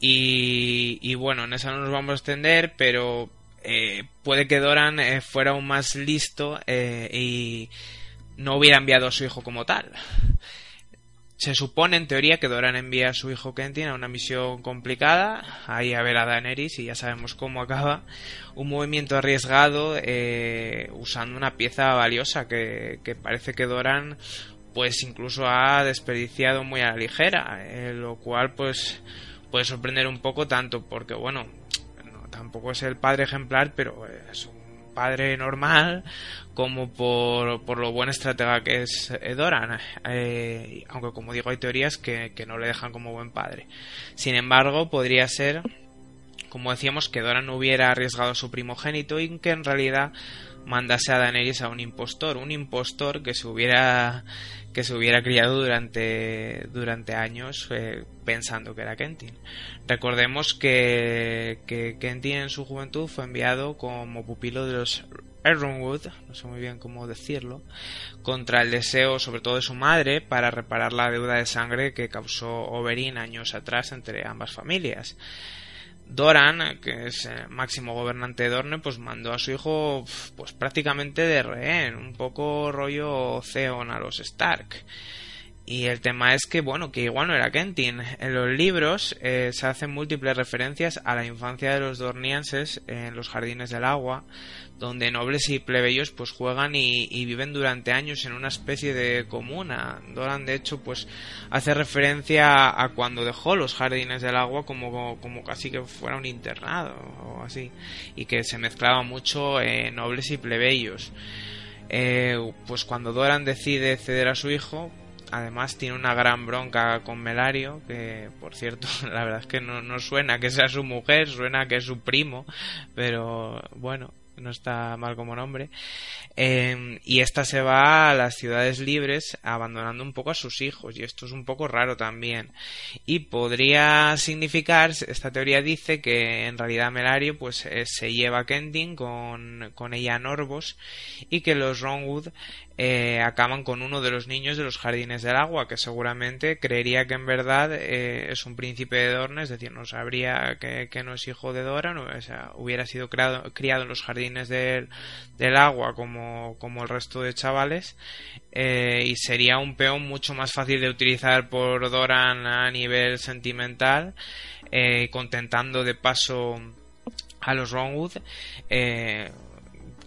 Y, bueno, en esa no nos vamos a extender, pero eh, puede que Doran eh, fuera aún más listo eh, y no hubiera enviado a su hijo como tal. Se supone en teoría que Doran envía a su hijo Kentin a una misión complicada, ahí a ver a Daenerys y ya sabemos cómo acaba, un movimiento arriesgado eh, usando una pieza valiosa que, que parece que Doran pues incluso ha desperdiciado muy a la ligera, eh, lo cual pues puede sorprender un poco tanto porque bueno, no, tampoco es el padre ejemplar, pero es un padre normal como por, por lo buen estratega que es eh, Doran, eh, aunque como digo hay teorías que, que no le dejan como buen padre. Sin embargo, podría ser, como decíamos, que Doran hubiera arriesgado a su primogénito y que en realidad mandase a Daenerys a un impostor, un impostor que se hubiera que se hubiera criado durante durante años eh, pensando que era Kentin. Recordemos que, que Kentin en su juventud fue enviado como pupilo de los Ironwood, no sé muy bien cómo decirlo, contra el deseo sobre todo de su madre para reparar la deuda de sangre que causó Oberyn años atrás entre ambas familias. Doran, que es eh, máximo gobernante de Dorne, pues mandó a su hijo pues prácticamente de rehén, un poco rollo Theon a los Stark. Y el tema es que, bueno, que igual no era Kentin. En los libros eh, se hacen múltiples referencias a la infancia de los dornienses en los jardines del agua, donde nobles y plebeyos pues juegan y, y, viven durante años en una especie de comuna. Doran, de hecho, pues hace referencia a cuando dejó los jardines del agua como, como casi que fuera un internado o así, y que se mezclaba mucho eh, nobles y plebeyos. eh, pues cuando Doran decide ceder a su hijo, además tiene una gran bronca con Melario, que por cierto, la verdad es que no, suena que sea su mujer, suena que es su primo, pero bueno, no está mal como nombre. Eh, y esta se va a las ciudades libres abandonando un poco a sus hijos y esto es un poco raro también y podría significar esta teoría dice que en realidad Melario pues eh, se lleva a Kendin con, con ella a Norvos y que los Ronwood eh, acaban con uno de los niños de los jardines del agua, que seguramente creería que en verdad eh, es un príncipe de Dorne, es decir, no sabría que, no es hijo de Dora, o sea, hubiera sido criado, criado en los jardines del, del agua como, como, el resto de chavales, eh, y sería un peón mucho más fácil de utilizar por Doran a nivel sentimental, contentando de paso a los Ronwood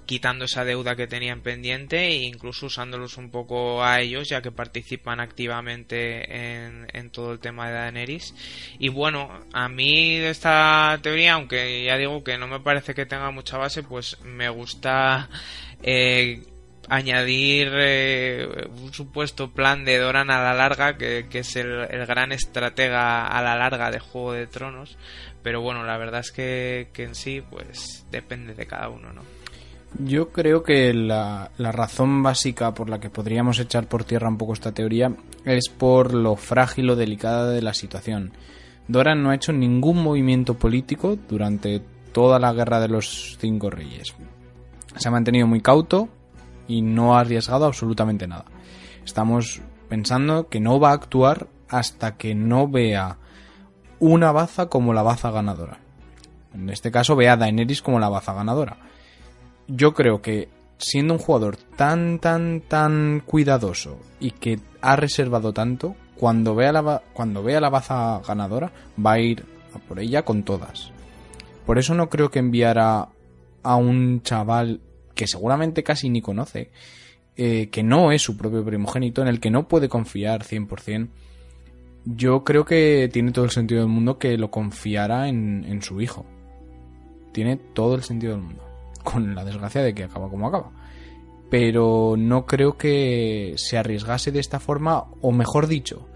quitando esa deuda que tenían pendiente e incluso usándolos un poco a ellos ya que participan activamente en, todo el tema de Daenerys y bueno a mí esta teoría aunque ya digo que no me parece que tenga mucha base pues me gusta eh, añadir eh, un supuesto plan de Doran a la larga, que, es el, gran estratega a la larga de Juego de Tronos. Pero bueno, la verdad es que, que en sí, pues depende de cada uno, ¿no? Yo creo que la, razón básica por la que podríamos echar por tierra un poco esta teoría es por lo frágil o delicada de la situación. Doran no ha hecho ningún movimiento político durante toda la guerra de los cinco reyes. Se ha mantenido muy cauto y no ha arriesgado absolutamente nada. Estamos pensando que no va a actuar hasta que no vea una baza como la baza ganadora. En este caso vea a Daenerys como la baza ganadora yo creo que siendo un jugador tan, tan, tan cuidadoso y que ha reservado tanto, cuando vea la, cuando vea la baza ganadora, va a ir a por ella con todas. Por eso no creo que enviara a un chaval que seguramente casi ni conoce, eh, que no es su propio primogénito, en el que no puede confiar 100%. Yo creo que tiene todo el sentido del mundo que lo confiara en su hijo. Tiene todo el sentido del mundo con la desgracia de que acaba como acaba. Pero no creo que se arriesgase de esta forma, o mejor dicho,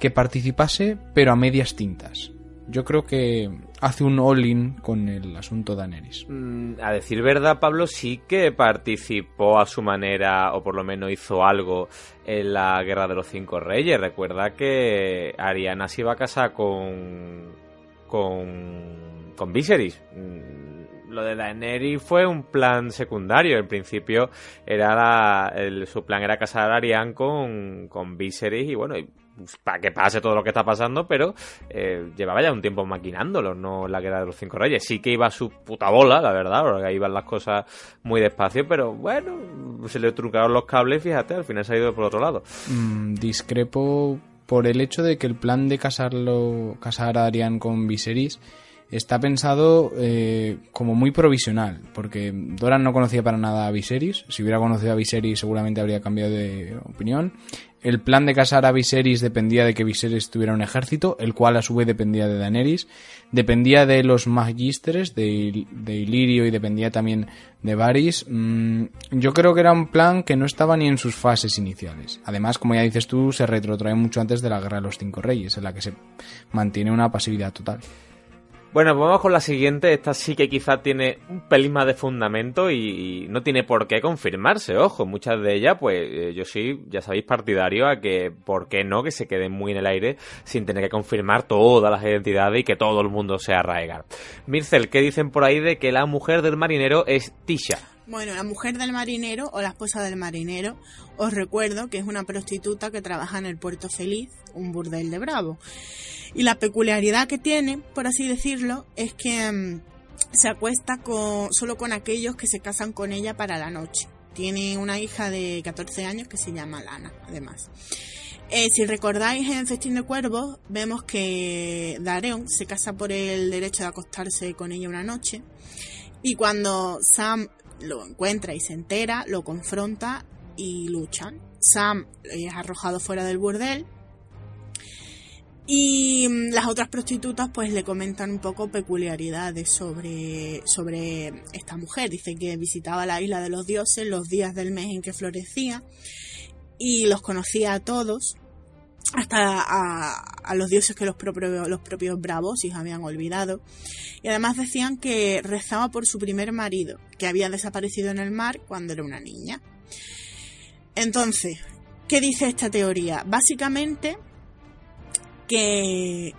que participase, pero a medias tintas. Yo creo que hace un all-in con el asunto de Daenerys. Mm, a decir verdad, Pablo sí que participó a su manera, o por lo menos hizo algo en la Guerra de los Cinco Reyes. Recuerda que Ariana se iba a casar con. con. con Viserys mm, lo de Daenerys fue un plan secundario. En principio era su plan era casar a Ariane con, con Viserys y bueno, pues, para que pase todo lo que está pasando, pero eh, llevaba ya un tiempo maquinándolo, no la guerra de los cinco reyes. Sí que iba a su puta bola, la verdad, porque ahí iban las cosas muy despacio, pero bueno, se le truncaron los cables, fíjate, al final se ha ido por otro lado. Mm, discrepo por el hecho de que el plan de casarlo, casar a Ariane con Viserys está pensado eh, como muy provisional, porque Doran no conocía para nada a Viserys. Si hubiera conocido a Viserys seguramente habría cambiado de opinión. El plan de casar a Viserys dependía de que Viserys tuviera un ejército, el cual a su vez dependía de Daenerys. Dependía de los magistres, de, de Ilirio y dependía también de Varys. Mm, yo creo que era un plan que no estaba ni en sus fases iniciales. Además, como ya dices tú, se retrotrae mucho antes de la Guerra de los Cinco Reyes, en la que se mantiene una pasividad total. Bueno, pues vamos con la siguiente. Esta sí que quizá tiene un pelín más de fundamento y no tiene por qué confirmarse, ojo. Muchas de ellas, pues eh, yo sí, ya sabéis, partidario a que, ¿por qué no? Que se queden muy en el aire sin tener que confirmar todas las identidades y que todo el mundo sea arraigar. Mircel, ¿qué dicen por ahí de que la mujer del marinero es Tisha? Bueno, la mujer del marinero o la esposa del marinero, os recuerdo que es una prostituta que trabaja en el Puerto Feliz, un burdel de Bravo. Y la peculiaridad que tiene, por así decirlo, es que mm, se acuesta con, solo con aquellos que se casan con ella para la noche. Tiene una hija de 14 años que se llama Lana, además. Eh, si recordáis en Festín de Cuervos, vemos que Dareon se casa por el derecho de acostarse con ella una noche. Y cuando Sam lo encuentra y se entera, lo confronta y luchan. Sam es arrojado fuera del burdel Y mm, las otras prostitutas pues le comentan un poco peculiaridades sobre, sobre esta mujer. Dice que visitaba la isla de los dioses los días del mes en que florecía y los conocía a todos, hasta a, los dioses que los propios, los propios habían olvidado. Y además decían que rezaba por su primer marido, que había desaparecido en el mar cuando era una niña. Entonces, ¿qué dice esta teoría? Básicamente que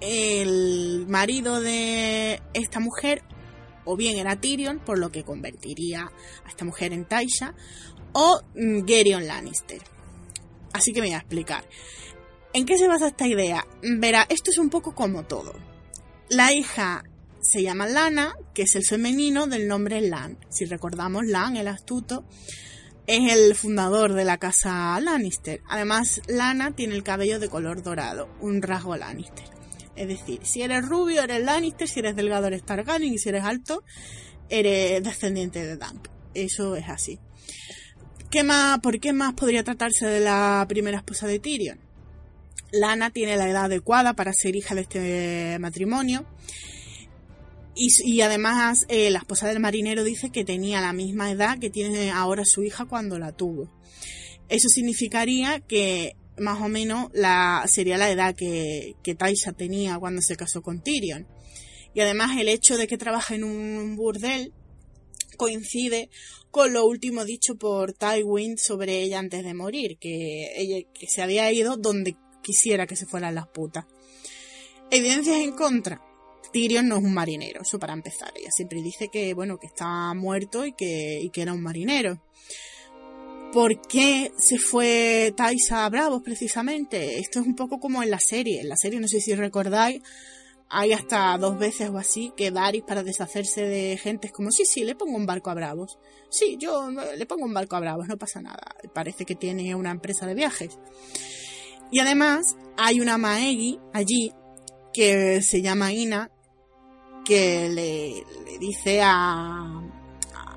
el marido de esta mujer o bien era Tyrion, por lo que convertiría a esta mujer en Taisha, o mm, Gerion Lannister. Así que me voy a explicar. ¿En qué se basa esta idea? Verá, esto es un poco como todo. La hija se llama Lana, que es el femenino del nombre Lan. Si recordamos, Lan, el astuto, es el fundador de la casa Lannister. Además, Lana tiene el cabello de color dorado, un rasgo Lannister. Es decir, si eres rubio, eres Lannister, si eres delgado, eres Targaryen, y si eres alto, eres descendiente de Dunk. Eso es así. ¿Qué más, ¿Por qué más podría tratarse de la primera esposa de Tyrion? Lana tiene la edad adecuada para ser hija de este matrimonio y, además eh, la esposa del marinero dice que tenía la misma edad que tiene ahora su hija cuando la tuvo. Eso significaría que más o menos la, sería la edad que, que Taisha tenía cuando se casó con Tyrion. Y además el hecho de que trabaja en un burdel coincide con lo último dicho por Tywin sobre ella antes de morir, que ella que se había ido donde quisiera que se fueran las putas. Evidencias en contra. Tyrion no es un marinero, eso para empezar. Ella siempre dice que, bueno, que está muerto y que, y que era un marinero. ¿Por qué se fue Taisa Bravos precisamente? Esto es un poco como en la serie. En la serie, no sé si recordáis, hay hasta dos veces o así que Daris para deshacerse de gente es como, sí, sí, le pongo un barco a Bravos. Sí, yo le pongo un barco a Bravos, no pasa nada. Parece que tiene una empresa de viajes. Y además hay una Maegi allí que se llama Ina que le, dice a,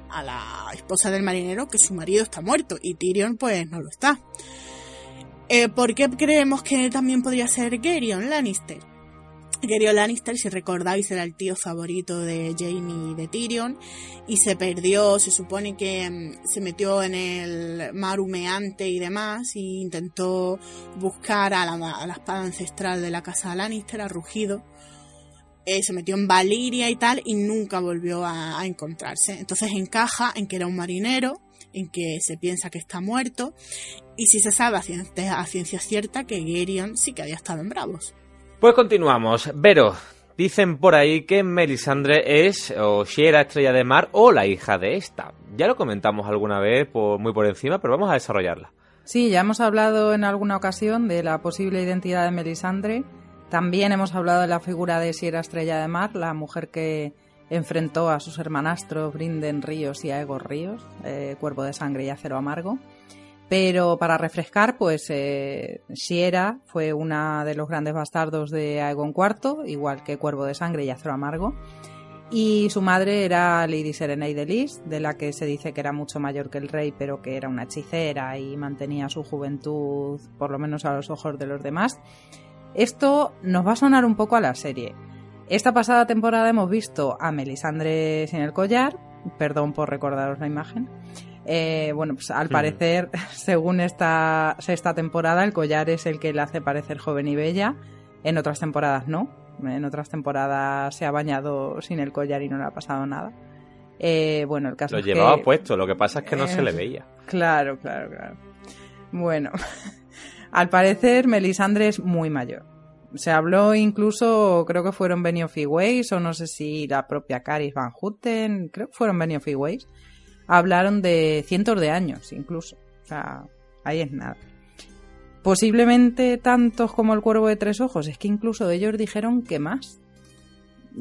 a, la esposa del marinero que su marido está muerto y Tyrion pues no lo está. Eh, ¿Por qué creemos que también podría ser Gerion Lannister? Gerion Lannister, si recordáis, era el tío favorito de Jamie y de Tyrion y se perdió, se supone que mm, se metió en el mar humeante y demás e intentó buscar a la, a espada ancestral de la casa Lannister, a Rugido, eh, se metió en Valiria y tal y nunca volvió a, encontrarse. Entonces encaja en que era un marinero, en que se piensa que está muerto y si se sabe a ciencia, cierta que Gerion sí que había estado en Bravos. Pues continuamos. Vero, dicen por ahí que Melisandre es o si era estrella de mar o la hija de esta. Ya lo comentamos alguna vez muy por encima, pero vamos a desarrollarla. Sí, ya hemos hablado en alguna ocasión de la posible identidad de Melisandre también hemos hablado de la figura de Sierra Estrella de Mar, la mujer que enfrentó a sus hermanastros Brinden Ríos y a Ego Ríos, eh, Cuerpo de Sangre y Acero Amargo. Pero para refrescar, pues eh, fue una de los grandes bastardos de Aegon IV, igual que Cuervo de Sangre y Acero Amargo. Y su madre era Lady Serenade de Lis, de la que se dice que era mucho mayor que el rey, pero que era una hechicera y mantenía su juventud, por lo menos a los ojos de los demás. Esto nos va a sonar un poco a la serie. Esta pasada temporada hemos visto a Melisandre sin el collar, perdón por recordaros la imagen. Eh, bueno, pues al parecer, según esta sexta temporada, el collar es el que le hace parecer joven y bella. En otras temporadas no. En otras temporadas se ha bañado sin el collar y no le ha pasado nada. Eh, bueno, el caso Lo es llevaba que, puesto, lo que pasa es que no se le eh, veía. Claro, claro, claro. Bueno, Al parecer, Melisandre es muy mayor. Se habló incluso, creo que fueron Benioff y Weiss, o no sé si la propia Caris Van Houten, creo que fueron Benioff y Weiss, hablaron de cientos de años incluso. O sea, ahí es nada. Posiblemente tantos como el cuervo de tres ojos, es que incluso ellos dijeron que más.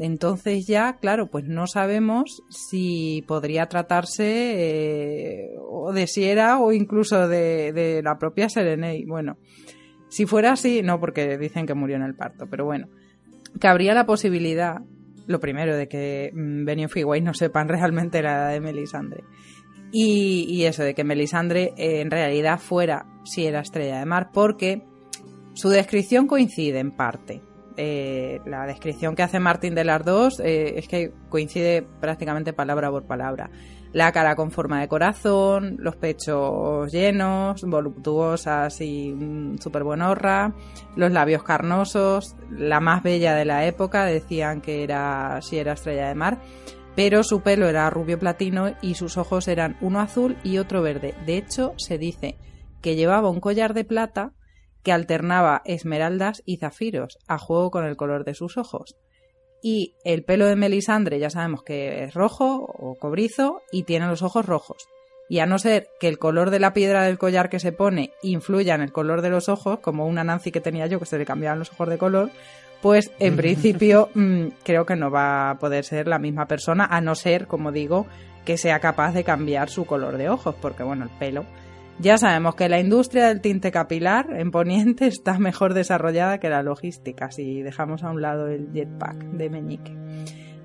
Entonces ya, claro, pues no sabemos si podría tratarse eh, o de Sierra o incluso de, la propia Serenei. Bueno, si fuera así, no porque dicen que murió en el parto, pero bueno, cabría la posibilidad, lo primero, de que mm, Benioff y no sepan realmente la edad de Melisandre. Y, y eso, de que Melisandre eh, en realidad fuera si era estrella de mar, porque Su descripción coincide en parte. Eh, la descripción que hace Martín de las dos eh, es que coincide prácticamente palabra por palabra. La cara con forma de corazón, los pechos llenos, voluptuosas y mm, súper buenorra, los labios carnosos, la más bella de la época, decían que era si era estrella de mar, pero su pelo era rubio platino y sus ojos eran uno azul y otro verde. De hecho, se dice que llevaba un collar de plata que alternaba esmeraldas y zafiros a juego con el color de sus ojos. Y el pelo de Melisandre ya sabemos que es rojo o cobrizo y tiene los ojos rojos. Y a no ser que el color de la piedra del collar que se pone influya en el color de los ojos, como una Nancy que tenía yo que se le cambiaban los ojos de color, pues en principio mm, creo que no va a poder ser la misma persona, a no ser, como digo, que sea capaz de cambiar su color de ojos, porque bueno, el pelo ya sabemos que la industria del tinte capilar en Poniente está mejor desarrollada que la logística, si dejamos a un lado el jetpack de Meñique.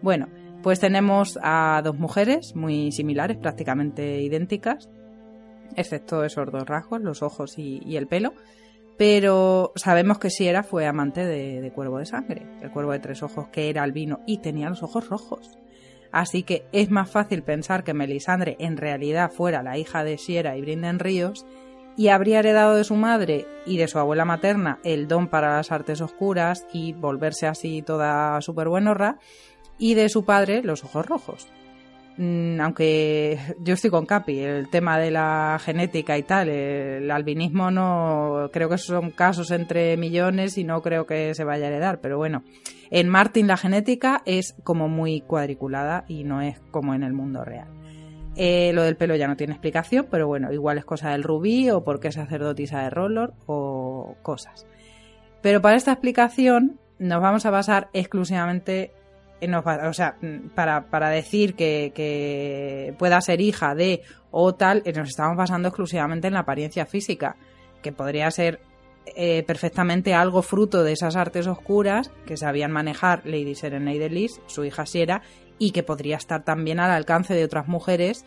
Bueno, pues tenemos a dos mujeres muy similares, prácticamente idénticas, excepto esos dos rasgos, los ojos y, el pelo. Pero sabemos que Siera fue amante de, de Cuervo de Sangre, el Cuervo de Tres Ojos, que era albino y tenía los ojos rojos. Así que es más fácil pensar que Melisandre en realidad fuera la hija de Siera y Brinden Ríos y habría heredado de su madre y de su abuela materna el don para las artes oscuras y volverse así toda súper buenorra y de su padre los ojos rojos. Mm, aunque yo estoy con Capi, el tema de la genética y tal, el albinismo no creo que son casos entre millones y no creo que se vaya a heredar, pero bueno, en Martin la genética es como muy cuadriculada y no es como en el mundo real. Eh, lo del pelo ya no tiene explicación, pero bueno, igual es cosa del rubí o porque es sacerdotisa de Rollor o cosas. Pero para esta explicación nos vamos a basar exclusivamente o sea, para, decir que, pueda ser hija de o tal, eh, nos estamos basando exclusivamente en la apariencia física, que podría ser eh, perfectamente algo fruto de esas artes oscuras que sabían manejar Lady Serenade Lis, su hija Sierra, y que podría estar también al alcance de otras mujeres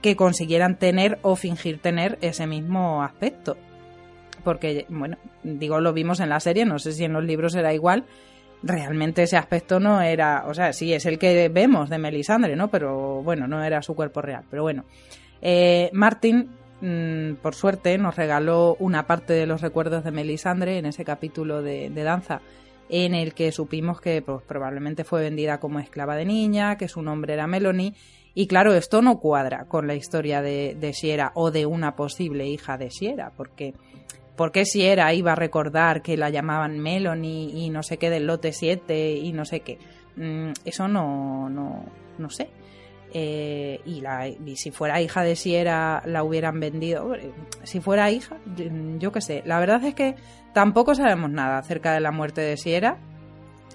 que consiguieran tener o fingir tener ese mismo aspecto. Porque, bueno, digo, lo vimos en la serie, no sé si en los libros era igual, realmente ese aspecto no era, o sea, sí es el que vemos de Melisandre, ¿no? Pero bueno, no era su cuerpo real. Pero bueno, eh, Martin, mm, por suerte, nos regaló una parte de los recuerdos de Melisandre en ese capítulo de, danza en el que supimos que pues, probablemente fue vendida como esclava de niña, que su nombre era Melanie. Y claro, esto no cuadra con la historia de, de o de una posible hija de Siera, porque ¿Por qué si era iba a recordar que la llamaban Melanie y no sé qué del lote 7 y no sé qué? Mm, eso no, no, no sé. Eh, y, si fuera hija de Siera la hubieran vendido. Si fuera hija, yo, qué sé. La verdad es que tampoco sabemos nada acerca de la muerte de Siera.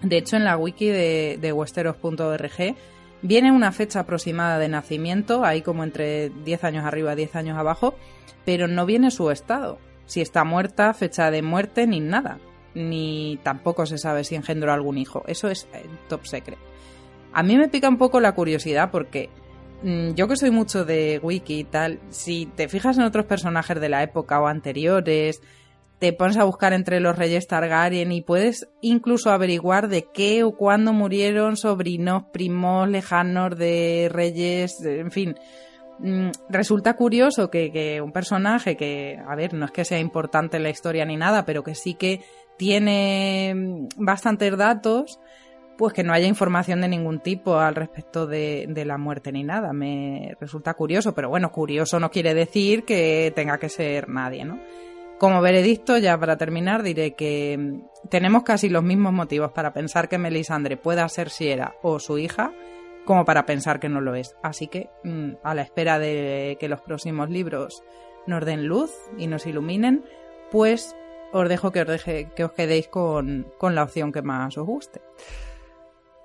De hecho, en la wiki de, de westeros.org viene una fecha aproximada de nacimiento, ahí como entre 10 años arriba, 10 años abajo, pero no viene su estado si está muerta, fecha de muerte, ni nada. Ni tampoco se sabe si engendró algún hijo. Eso es eh, top secret. A mí me pica un poco la curiosidad porque mm, yo que soy mucho de wiki y tal, si te fijas en otros personajes de la época o anteriores, te pones a buscar entre los reyes Targaryen y puedes incluso averiguar de qué o cuándo murieron sobrinos, primos lejanos de reyes, en fin, resulta curioso que, un personaje que, a ver, no es que sea importante en la historia ni nada, pero que sí que tiene mm, bastantes datos, pues que no haya información de ningún tipo al respecto de, de, la muerte ni nada. Me resulta curioso, pero bueno, curioso no quiere decir que tenga que ser nadie, ¿no? Como veredicto, ya para terminar, diré que mm, tenemos casi los mismos motivos para pensar que Melisandre pueda ser Siera o su hija, como para pensar que no lo es. Así que, mm, a la espera de que los próximos libros nos den luz y nos iluminen, pues os dejo que os, deje, que os quedéis con, con la opción que más os guste.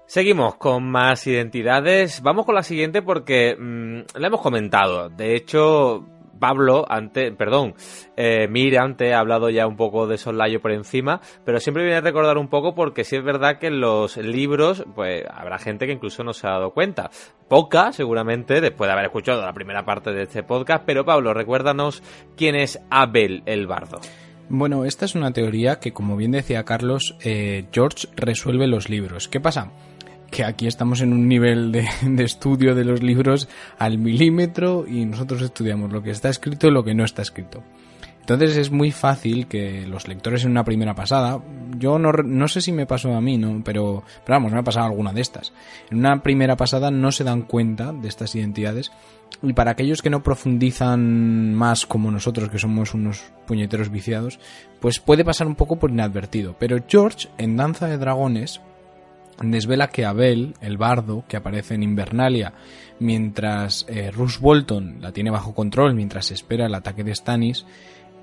Seguimos con más identidades. Vamos con la siguiente porque mm, la hemos comentado. De hecho, Pablo, antes, perdón, eh, antes ha hablado ya un poco de Sollayo por encima, pero siempre viene a recordar un poco porque sí es verdad que en los libros, pues habrá gente que incluso no se ha dado cuenta. Poca, seguramente, después de haber escuchado la primera parte de este podcast, pero Pablo, recuérdanos quién es Abel el Bardo. Bueno, esta es una teoría que, como bien decía Carlos, eh, George resuelve los libros. ¿Qué pasa? Que aquí estamos en un nivel de, estudio de los libros al milímetro y nosotros estudiamos lo que está escrito y lo que no está escrito. Entonces es muy fácil que los lectores en una primera pasada, yo no, no, sé si me pasó a mí, ¿no? Pero, pero vamos, me ha pasado alguna de estas. En una primera pasada no se dan cuenta de estas identidades y para aquellos que no profundizan más como nosotros, que somos unos puñeteros viciados, pues puede pasar un poco por inadvertido. Pero George, en Danza de Dragones, desvela que Abel, el bardo, que aparece en Invernalia, mientras eh, Rush Bolton la tiene bajo control, mientras espera el ataque de Stannis,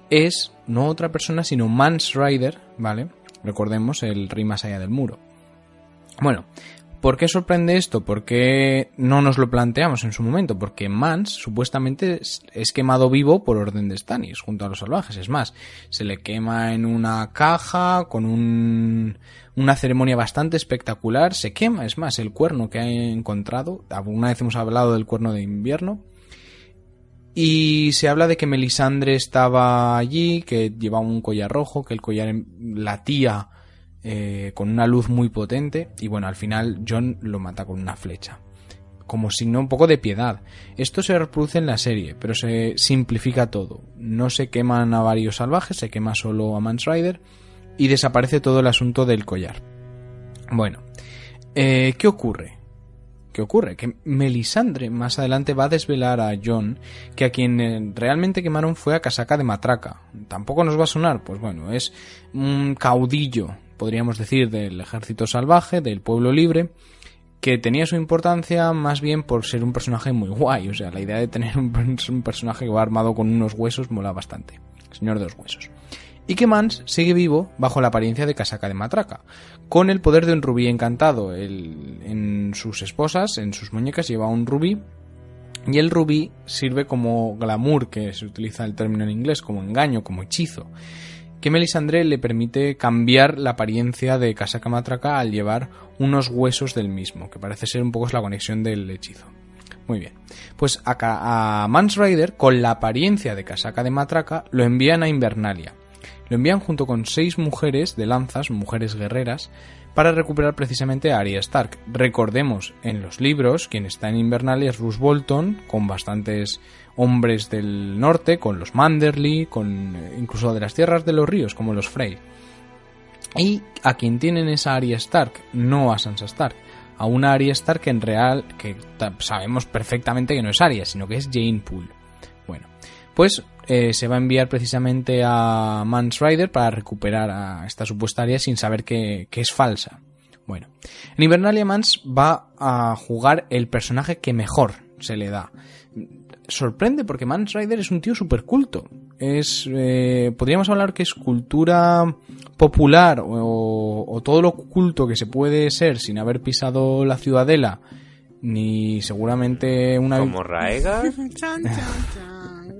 es no otra persona sino Mans Rider, ¿vale? Recordemos el rey más allá del muro. Bueno, ¿por qué sorprende esto? ¿Por qué no nos lo planteamos en su momento? Porque Mans supuestamente es quemado vivo por orden de Stannis junto a los salvajes. Es más, se le quema en una caja con un, una ceremonia bastante espectacular. Se quema, es más, el cuerno que ha encontrado. Alguna vez hemos hablado del cuerno de invierno. Y se habla de que Melisandre estaba allí, que llevaba un collar rojo, que el collar latía eh, con una luz muy potente. Y bueno, al final John lo mata con una flecha. Como signo un poco de piedad. Esto se reproduce en la serie, pero se simplifica todo. No se queman a varios salvajes, se quema solo a Mans Rider y desaparece todo el asunto del collar. Bueno, eh, ¿qué ocurre? ¿Qué ocurre? Que Melisandre más adelante va a desvelar a John que a quien eh, realmente quemaron fue a Casaca de Matraca. ¿Tampoco nos va a sonar? Pues bueno, es un caudillo, podríamos decir, del ejército salvaje, del pueblo libre, que tenía su importancia más bien por ser un personaje muy guay. O sea, la idea de tener un, personaje que va armado con unos huesos mola bastante. Señor de los huesos y que Mans sigue vivo bajo la apariencia de casaca de matraca, con el poder de un rubí encantado. en sus esposas, en sus muñecas, lleva un rubí y el rubí sirve como glamour, que se utiliza el término en inglés, como engaño, como hechizo, que Melisandre le permite cambiar la apariencia de casaca matraca al llevar unos huesos del mismo, que parece ser un poco la conexión del hechizo. Muy bien. Pues a, a Mans Rider, con la apariencia de casaca de matraca, lo envían a Invernalia lo envían junto con seis mujeres de lanzas, mujeres guerreras, para recuperar precisamente a Arya Stark. Recordemos, en los libros, quien está en Invernalia es Bruce Bolton, con bastantes hombres del norte, con los Manderly, con eh, incluso de las tierras de los ríos, como los Frey. Y a quien tienen esa Arya Stark, no a Sansa Stark, a una Arya Stark en real, que sabemos perfectamente que no es Arya, sino que es Jane Poole. Bueno, pues eh, se va a enviar precisamente a Mans Rider para recuperar a esta supuesta área sin saber que, es falsa. Bueno, en Invernalia Mans va a jugar el personaje que mejor se le da. Sorprende porque Mans Rider es un tío súper culto. Es, eh, podríamos hablar que es cultura popular o, todo lo culto que se puede ser sin haber pisado la ciudadela ni seguramente una... ¿Como Raegar?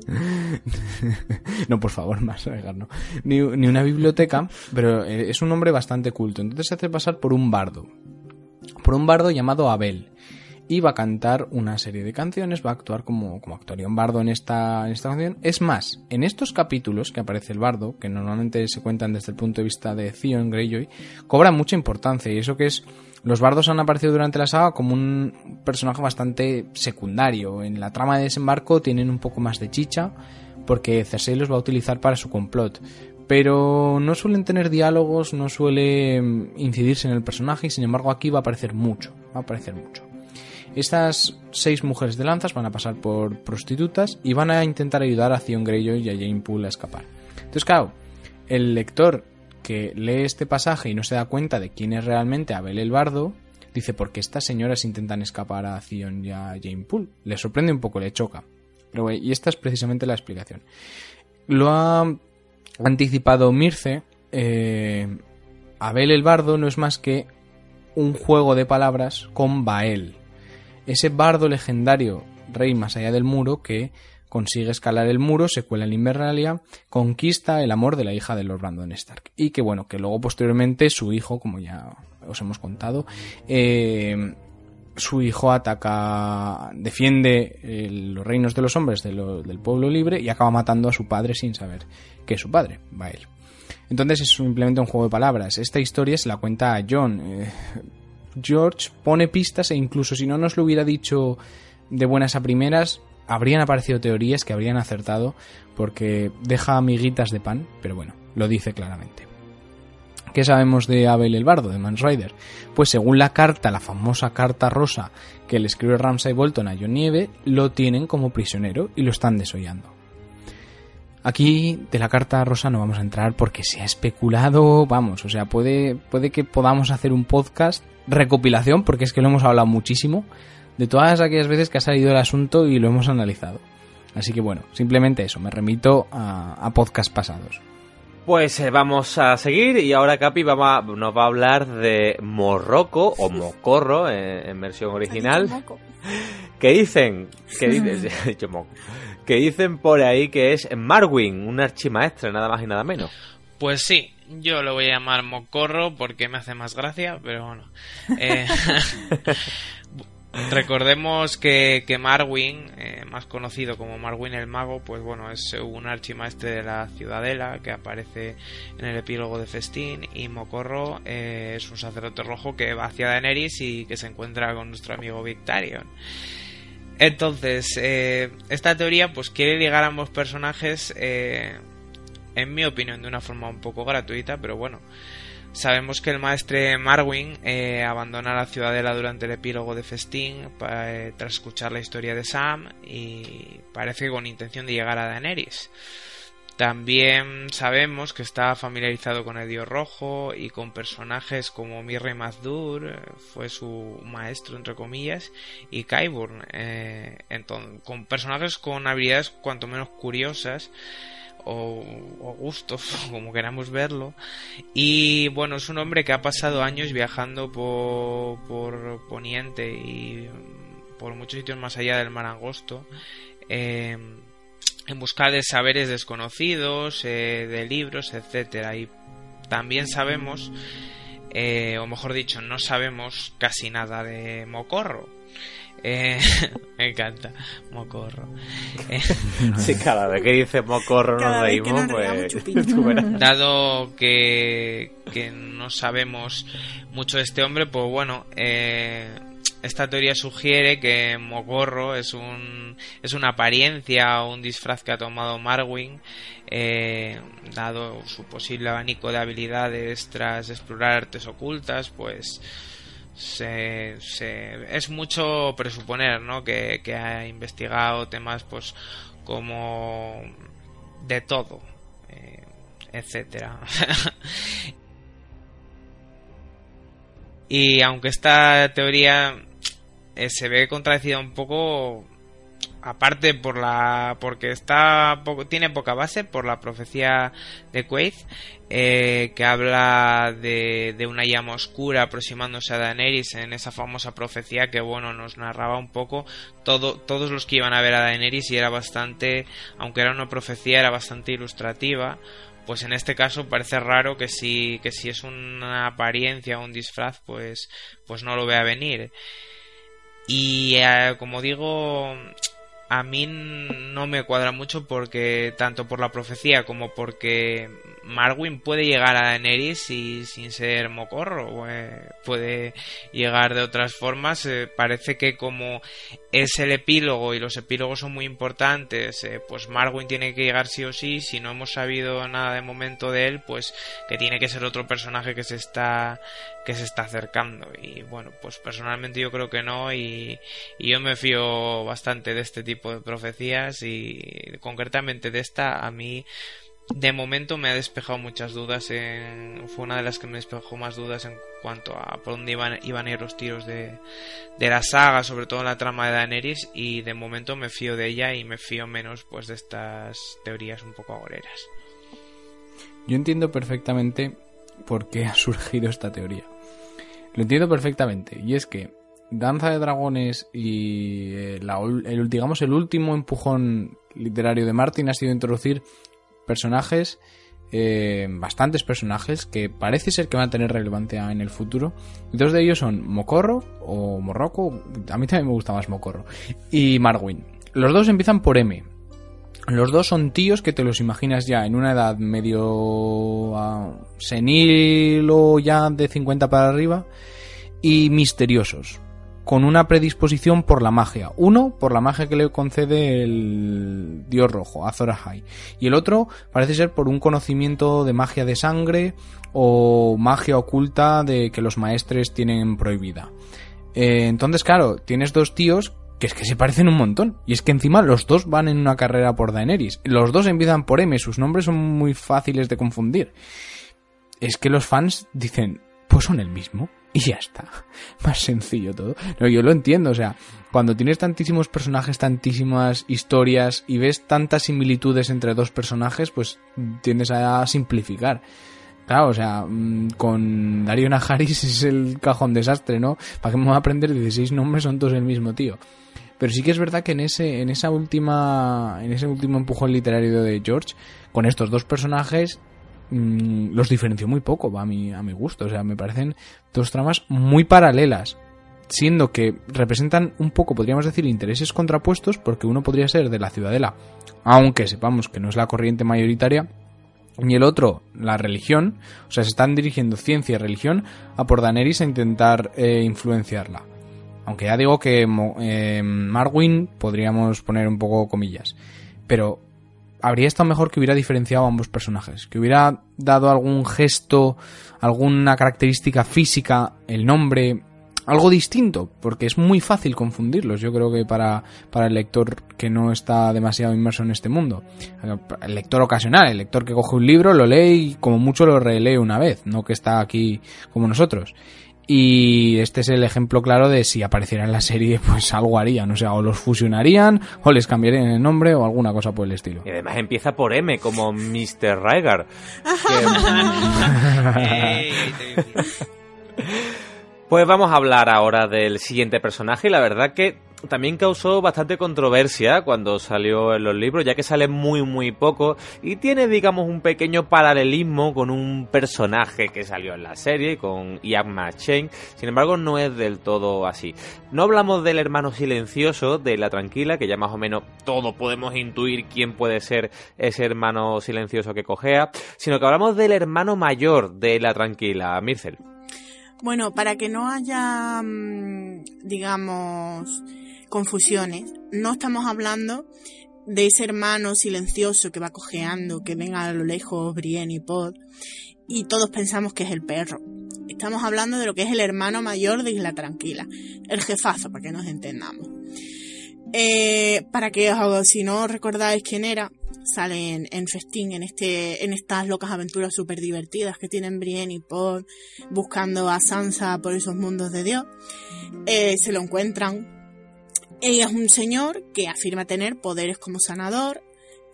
no, por favor, más no. Ni, ni, una biblioteca, pero eh, es un hombre bastante culto. Entonces se hace pasar por un bardo. Por un bardo llamado Abel. Y va a cantar una serie de canciones, va a actuar como, como actuaría un bardo en esta, en esta canción. Es más, en estos capítulos que aparece el bardo, que normalmente se cuentan desde el punto de vista de Theon Greyjoy, cobra mucha importancia. Y eso que es los bardos han aparecido durante la saga como un personaje bastante secundario. En la trama de desembarco tienen un poco más de chicha porque Cersei los va a utilizar para su complot. Pero no suelen tener diálogos, no suele mm, incidirse en el personaje y sin embargo aquí va a aparecer mucho. Va a aparecer mucho. Estas seis mujeres de lanzas van a pasar por prostitutas y van a intentar ayudar a Theon Greyjoy y a Jane Poole a escapar. Entonces, claro, el lector que lee este pasaje y no se da cuenta de quién es realmente Abel el Bardo, dice, porque estas señoras intentan escapar a Zion y a Jane Poole? Le sorprende un poco, le choca. Pero, y esta es precisamente la explicación. Lo ha anticipado Mirce. Eh, Abel el Bardo no es más que un juego de palabras con Bael. Ese bardo legendario, rey más allá del muro, que consigue escalar el muro, se cuela en Invernalia, conquista el amor de la hija de Lord Brandon Stark. Y que bueno, que luego posteriormente su hijo, como ya os hemos contado, eh, su hijo ataca, defiende los reinos de los hombres del pueblo libre y acaba matando a su padre sin saber que es su padre, va. Entonces es simplemente un juego de palabras. Esta historia se la cuenta a John. Eh, George pone pistas e incluso si no nos lo hubiera dicho de buenas a primeras, habrían aparecido teorías que habrían acertado porque deja amiguitas de pan, pero bueno, lo dice claramente. ¿Qué sabemos de Abel el Bardo, de Rider? Pues según la carta, la famosa carta rosa que le escribe Ramsay Bolton a John Nieve, lo tienen como prisionero y lo están desollando. Aquí de la carta rosa no vamos a entrar porque se ha especulado, vamos, o sea, puede, puede que podamos hacer un podcast recopilación, porque es que lo hemos hablado muchísimo, de todas aquellas veces que ha salido el asunto y lo hemos analizado. Así que bueno, simplemente eso, me remito a, a podcast pasados. Pues eh, vamos a seguir y ahora Capi nos va a hablar de Morroco o Mocorro en, versión original. Que dicen, que dicen, que dicen por ahí que es Marwin, un archimaestre, nada más y nada menos. Pues sí, yo lo voy a llamar Mocorro porque me hace más gracia, pero bueno. Eh, Recordemos que, que Marwin, eh, más conocido como Marwin el Mago, pues bueno, es un archimaestre de la Ciudadela que aparece en el epílogo de Festín y Mocorro eh, es un sacerdote rojo que va hacia Daenerys y que se encuentra con nuestro amigo Victarion. Entonces, eh, esta teoría pues quiere ligar a ambos personajes, en mi opinión, de una forma un poco gratuita, pero bueno, Sabemos que el maestre Marwin eh, abandona la ciudadela durante el epílogo de Festín eh, tras escuchar la historia de Sam y parece con intención de llegar a Daenerys. También sabemos que está familiarizado con el Dios Rojo y con personajes como Mirre Mazdur, eh, fue su maestro entre comillas, y Qyburn, con personajes con habilidades cuanto menos curiosas o, o gustos, como queramos verlo. Y bueno, es un hombre que ha pasado años viajando por, por Poniente y por muchos sitios más allá del Mar Angosto. Em, en busca de saberes desconocidos, eh, de libros, etcétera. Y también sabemos, eh, o mejor dicho, no sabemos casi nada de Mocorro. Eh, me encanta, mocorro. Eh, sí, cada vez que dice mocorro nos reímos, pues. Dado que, que no sabemos mucho de este hombre, pues bueno, eh, esta teoría sugiere que Mocorro es un es una apariencia o un disfraz que ha tomado Marwin eh, dado su posible abanico de habilidades tras explorar artes ocultas pues se, es mucho presuponer ¿no? que, ha investigado temas pues como de todo eh, etcétera y aunque esta teoría eh, se ve contradecida un poco aparte por la porque está poco, tiene poca base por la profecía de Quaid eh, que habla de, de, una llama oscura aproximándose a Daenerys en esa famosa profecía que bueno nos narraba un poco todo, todos los que iban a ver a Daenerys y era bastante aunque era una profecía era bastante ilustrativa. Pues en este caso parece raro que si que si es una apariencia o un disfraz pues pues no lo vea venir y eh, como digo a mí no me cuadra mucho porque tanto por la profecía como porque Marwin puede llegar a Daenerys y sin ser mocorro eh, puede llegar de otras formas eh, parece que como es el epílogo y los epílogos son muy importantes eh, pues Marwin tiene que llegar sí o sí si no hemos sabido nada de momento de él pues que tiene que ser otro personaje que se está que se está acercando. Y bueno pues personalmente yo creo que no y, y yo me fío bastante de este tipo de profecías y concretamente de esta a mí de momento me ha despejado muchas dudas. En, fue una de las que me despejó más dudas en cuanto a por dónde iban, a ir los tiros de, de, la saga, sobre todo en la trama de Daenerys. Y de momento me fío de ella y me fío menos pues de estas teorías un poco agoreras. Yo entiendo perfectamente por qué ha surgido esta teoría. Lo entiendo perfectamente. Y es que Danza de Dragones y eh, el, digamos, el último empujón literario de Martin ha sido introducir personajes, eh, bastantes personajes que parece ser que van a tener relevancia en el futuro. Dos de ellos son Mocorro o Morroco, a mí también me gusta más Mocorro, y Marwin. Los dos empiezan por M. Los dos son tíos que te los imaginas ya en una edad medio ah, senil o ya de 50 para arriba y misteriosos, con una predisposición por la magia. Uno, por la magia que le concede el dios rojo, Azor Ahai, y el otro parece ser por un conocimiento de magia de sangre o magia oculta de que los maestres tienen prohibida. Eh, entonces, claro, tienes dos tíos que es que se parecen un montón. Y es que encima los dos van en una carrera por Daenerys. Los dos empiezan por M, sus nombres son muy fáciles de confundir. Es que los fans dicen, pues son el mismo. Y ya está. Más sencillo todo. No, yo lo entiendo, o sea, cuando tienes tantísimos personajes, tantísimas historias y ves tantas similitudes entre dos personajes, pues tiendes a simplificar. Claro, o sea, mm, con Darío Najaris es el cajón desastre, ¿no? ¿Para qué me voy a aprender 16 nombres? Son todos el mismo tío. Pero sí que es verdad que en ese, en esa última, en ese último empujón literario de George, con estos dos personajes, mmm, los diferenció muy poco a mi, a mi gusto. O sea, me parecen dos tramas muy paralelas. Siendo que representan un poco, podríamos decir, intereses contrapuestos, porque uno podría ser de la ciudadela, aunque sepamos que no es la corriente mayoritaria, y el otro, la religión, o sea, se están dirigiendo ciencia y religión a por Daenerys a intentar eh, influenciarla. Aunque ya digo que eh, Marwin podríamos poner un poco comillas. Pero habría estado mejor que hubiera diferenciado a ambos personajes. Que hubiera dado algún gesto, alguna característica física, el nombre, algo distinto, porque es muy fácil confundirlos, yo creo que para, para el lector que no está demasiado inmerso en este mundo. El lector ocasional, el lector que coge un libro, lo lee y como mucho lo relee una vez, no que está aquí como nosotros. Y este es el ejemplo claro de si apareciera en la serie, pues algo harían. O sea, o los fusionarían, o les cambiarían el nombre, o alguna cosa por el estilo. Y además empieza por M, como Mr. Rygar. Pues vamos a hablar ahora del siguiente personaje y la verdad que también causó bastante controversia cuando salió en los libros, ya que sale muy muy poco y tiene digamos un pequeño paralelismo con un personaje que salió en la serie, con Ian McShane, sin embargo no es del todo así. No hablamos del hermano silencioso de La Tranquila, que ya más o menos todos podemos intuir quién puede ser ese hermano silencioso que cojea, sino que hablamos del hermano mayor de La Tranquila, Mircel. Bueno, para que no haya, mm, digamos, confusiones, no estamos hablando de ese hermano silencioso que va cojeando, que ven a lo lejos Brienne y Pod, y todos pensamos que es el perro. Estamos hablando de lo que es el hermano mayor de Isla Tranquila, el jefazo, para que nos entendamos. Eh, para que si no recordáis quién era, sale en, Festín, en, este, en estas locas aventuras súper divertidas que tienen Brienne y Pod buscando a Sansa por esos mundos de Dios. Eh, se lo encuentran. Ella es un señor que afirma tener poderes como sanador.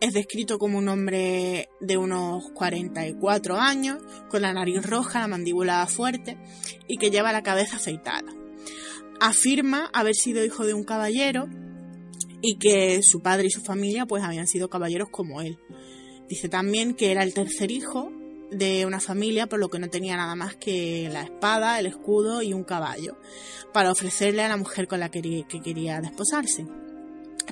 Es descrito como un hombre de unos 44 años, con la nariz roja, la mandíbula fuerte y que lleva la cabeza afeitada. Afirma haber sido hijo de un caballero y que su padre y su familia pues habían sido caballeros como él. Dice también que era el tercer hijo de una familia por lo que no tenía nada más que la espada, el escudo y un caballo para ofrecerle a la mujer con la que quería desposarse.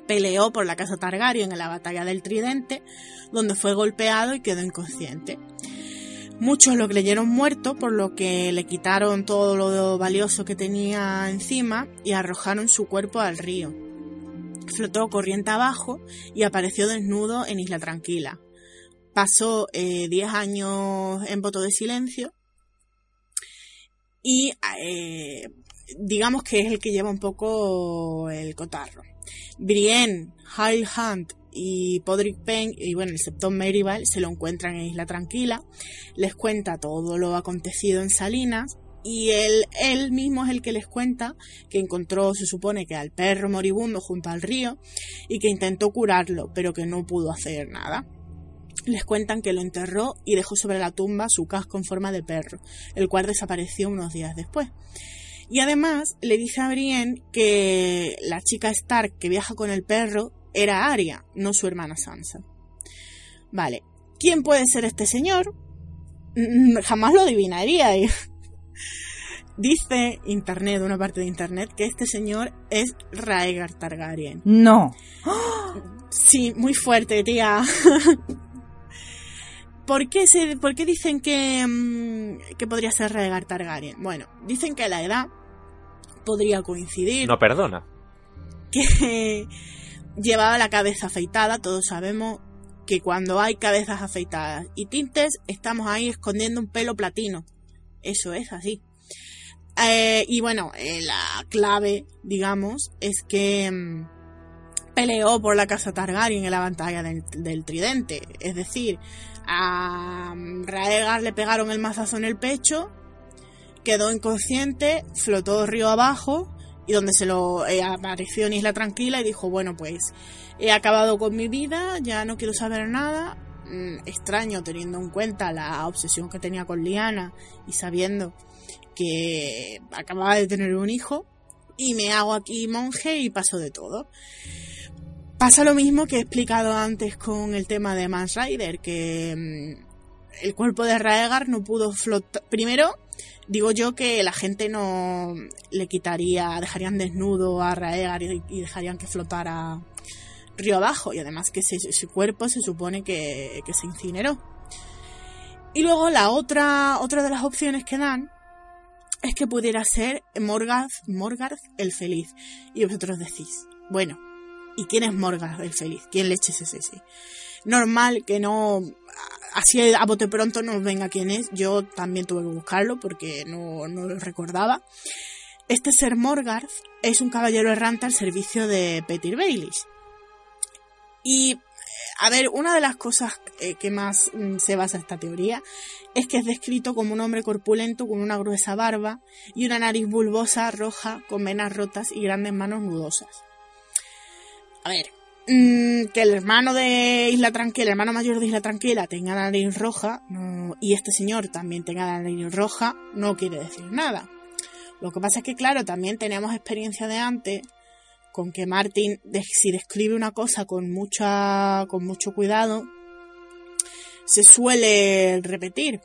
Peleó por la casa Targaryen en la batalla del Tridente, donde fue golpeado y quedó inconsciente. Muchos lo creyeron muerto, por lo que le quitaron todo lo valioso que tenía encima y arrojaron su cuerpo al río flotó corriente abajo y apareció desnudo en Isla Tranquila. Pasó 10 eh, años en voto de silencio y eh, digamos que es el que lleva un poco el cotarro. Brienne, Hyle Hunt y Podrick Payne y bueno, el Septon Meribal se lo encuentran en Isla Tranquila, les cuenta todo lo acontecido en Salinas y él, él mismo es el que les cuenta que encontró, se supone que al perro moribundo junto al río y que intentó curarlo, pero que no pudo hacer nada. Les cuentan que lo enterró y dejó sobre la tumba su casco en forma de perro, el cual desapareció unos días después. Y además le dice a Brienne que la chica Stark que viaja con el perro era Arya, no su hermana Sansa. Vale, ¿quién puede ser este señor? Jamás lo adivinaría. Dice internet, una parte de internet, que este señor es Raegar Targaryen. No. Sí, muy fuerte, tía. ¿Por qué, se, ¿Por qué dicen que, mm, que podría ser Raegar Targaryen? Bueno, dicen que la edad podría coincidir. No perdona. Que llevaba la cabeza afeitada, todos sabemos que cuando hay cabezas afeitadas y tintes, estamos ahí escondiendo un pelo platino. Eso es así. Eh, y bueno, eh, la clave, digamos, es que mm, peleó por la casa Targaryen en la batalla del, tridente. Es decir, a mm, Raegar le pegaron el mazazo en el pecho, quedó inconsciente, flotó río abajo y donde se lo eh, apareció en Isla Tranquila y dijo, bueno, pues he acabado con mi vida, ya no quiero saber nada. Mm, extraño teniendo en cuenta la obsesión que tenía con Liana y sabiendo que acababa de tener un hijo y me hago aquí monje y paso de todo. Pasa lo mismo que he explicado antes con el tema de Mans Rider, que mm, el cuerpo de Raegar no pudo flotar. Primero, digo yo que la gente no le quitaría, dejarían desnudo a Raegar y, y dejarían que flotara río abajo, y además que ese cuerpo se supone que, se incineró. Y luego la otra, otra de las opciones que dan es que pudiera ser Morgarth, Morgarth el Feliz. Y vosotros decís, bueno, ¿y quién es Morgarth el Feliz? ¿Quién leches es ese? Normal que no, así a bote pronto no venga quién es. Yo también tuve que buscarlo porque no, no lo recordaba. Este ser Morgarth es un caballero errante al servicio de Petir Baelish. Y, a ver, una de las cosas eh, que más mm, se basa esta teoría es que es descrito como un hombre corpulento con una gruesa barba y una nariz bulbosa roja con venas rotas y grandes manos nudosas. A ver, mmm, que el hermano de Isla Tranquila, el hermano mayor de Isla Tranquila tenga la nariz roja no, y este señor también tenga la nariz roja no quiere decir nada. Lo que pasa es que, claro, también tenemos experiencia de antes con que Martin, si describe una cosa con, mucha, con mucho cuidado, se suele repetir.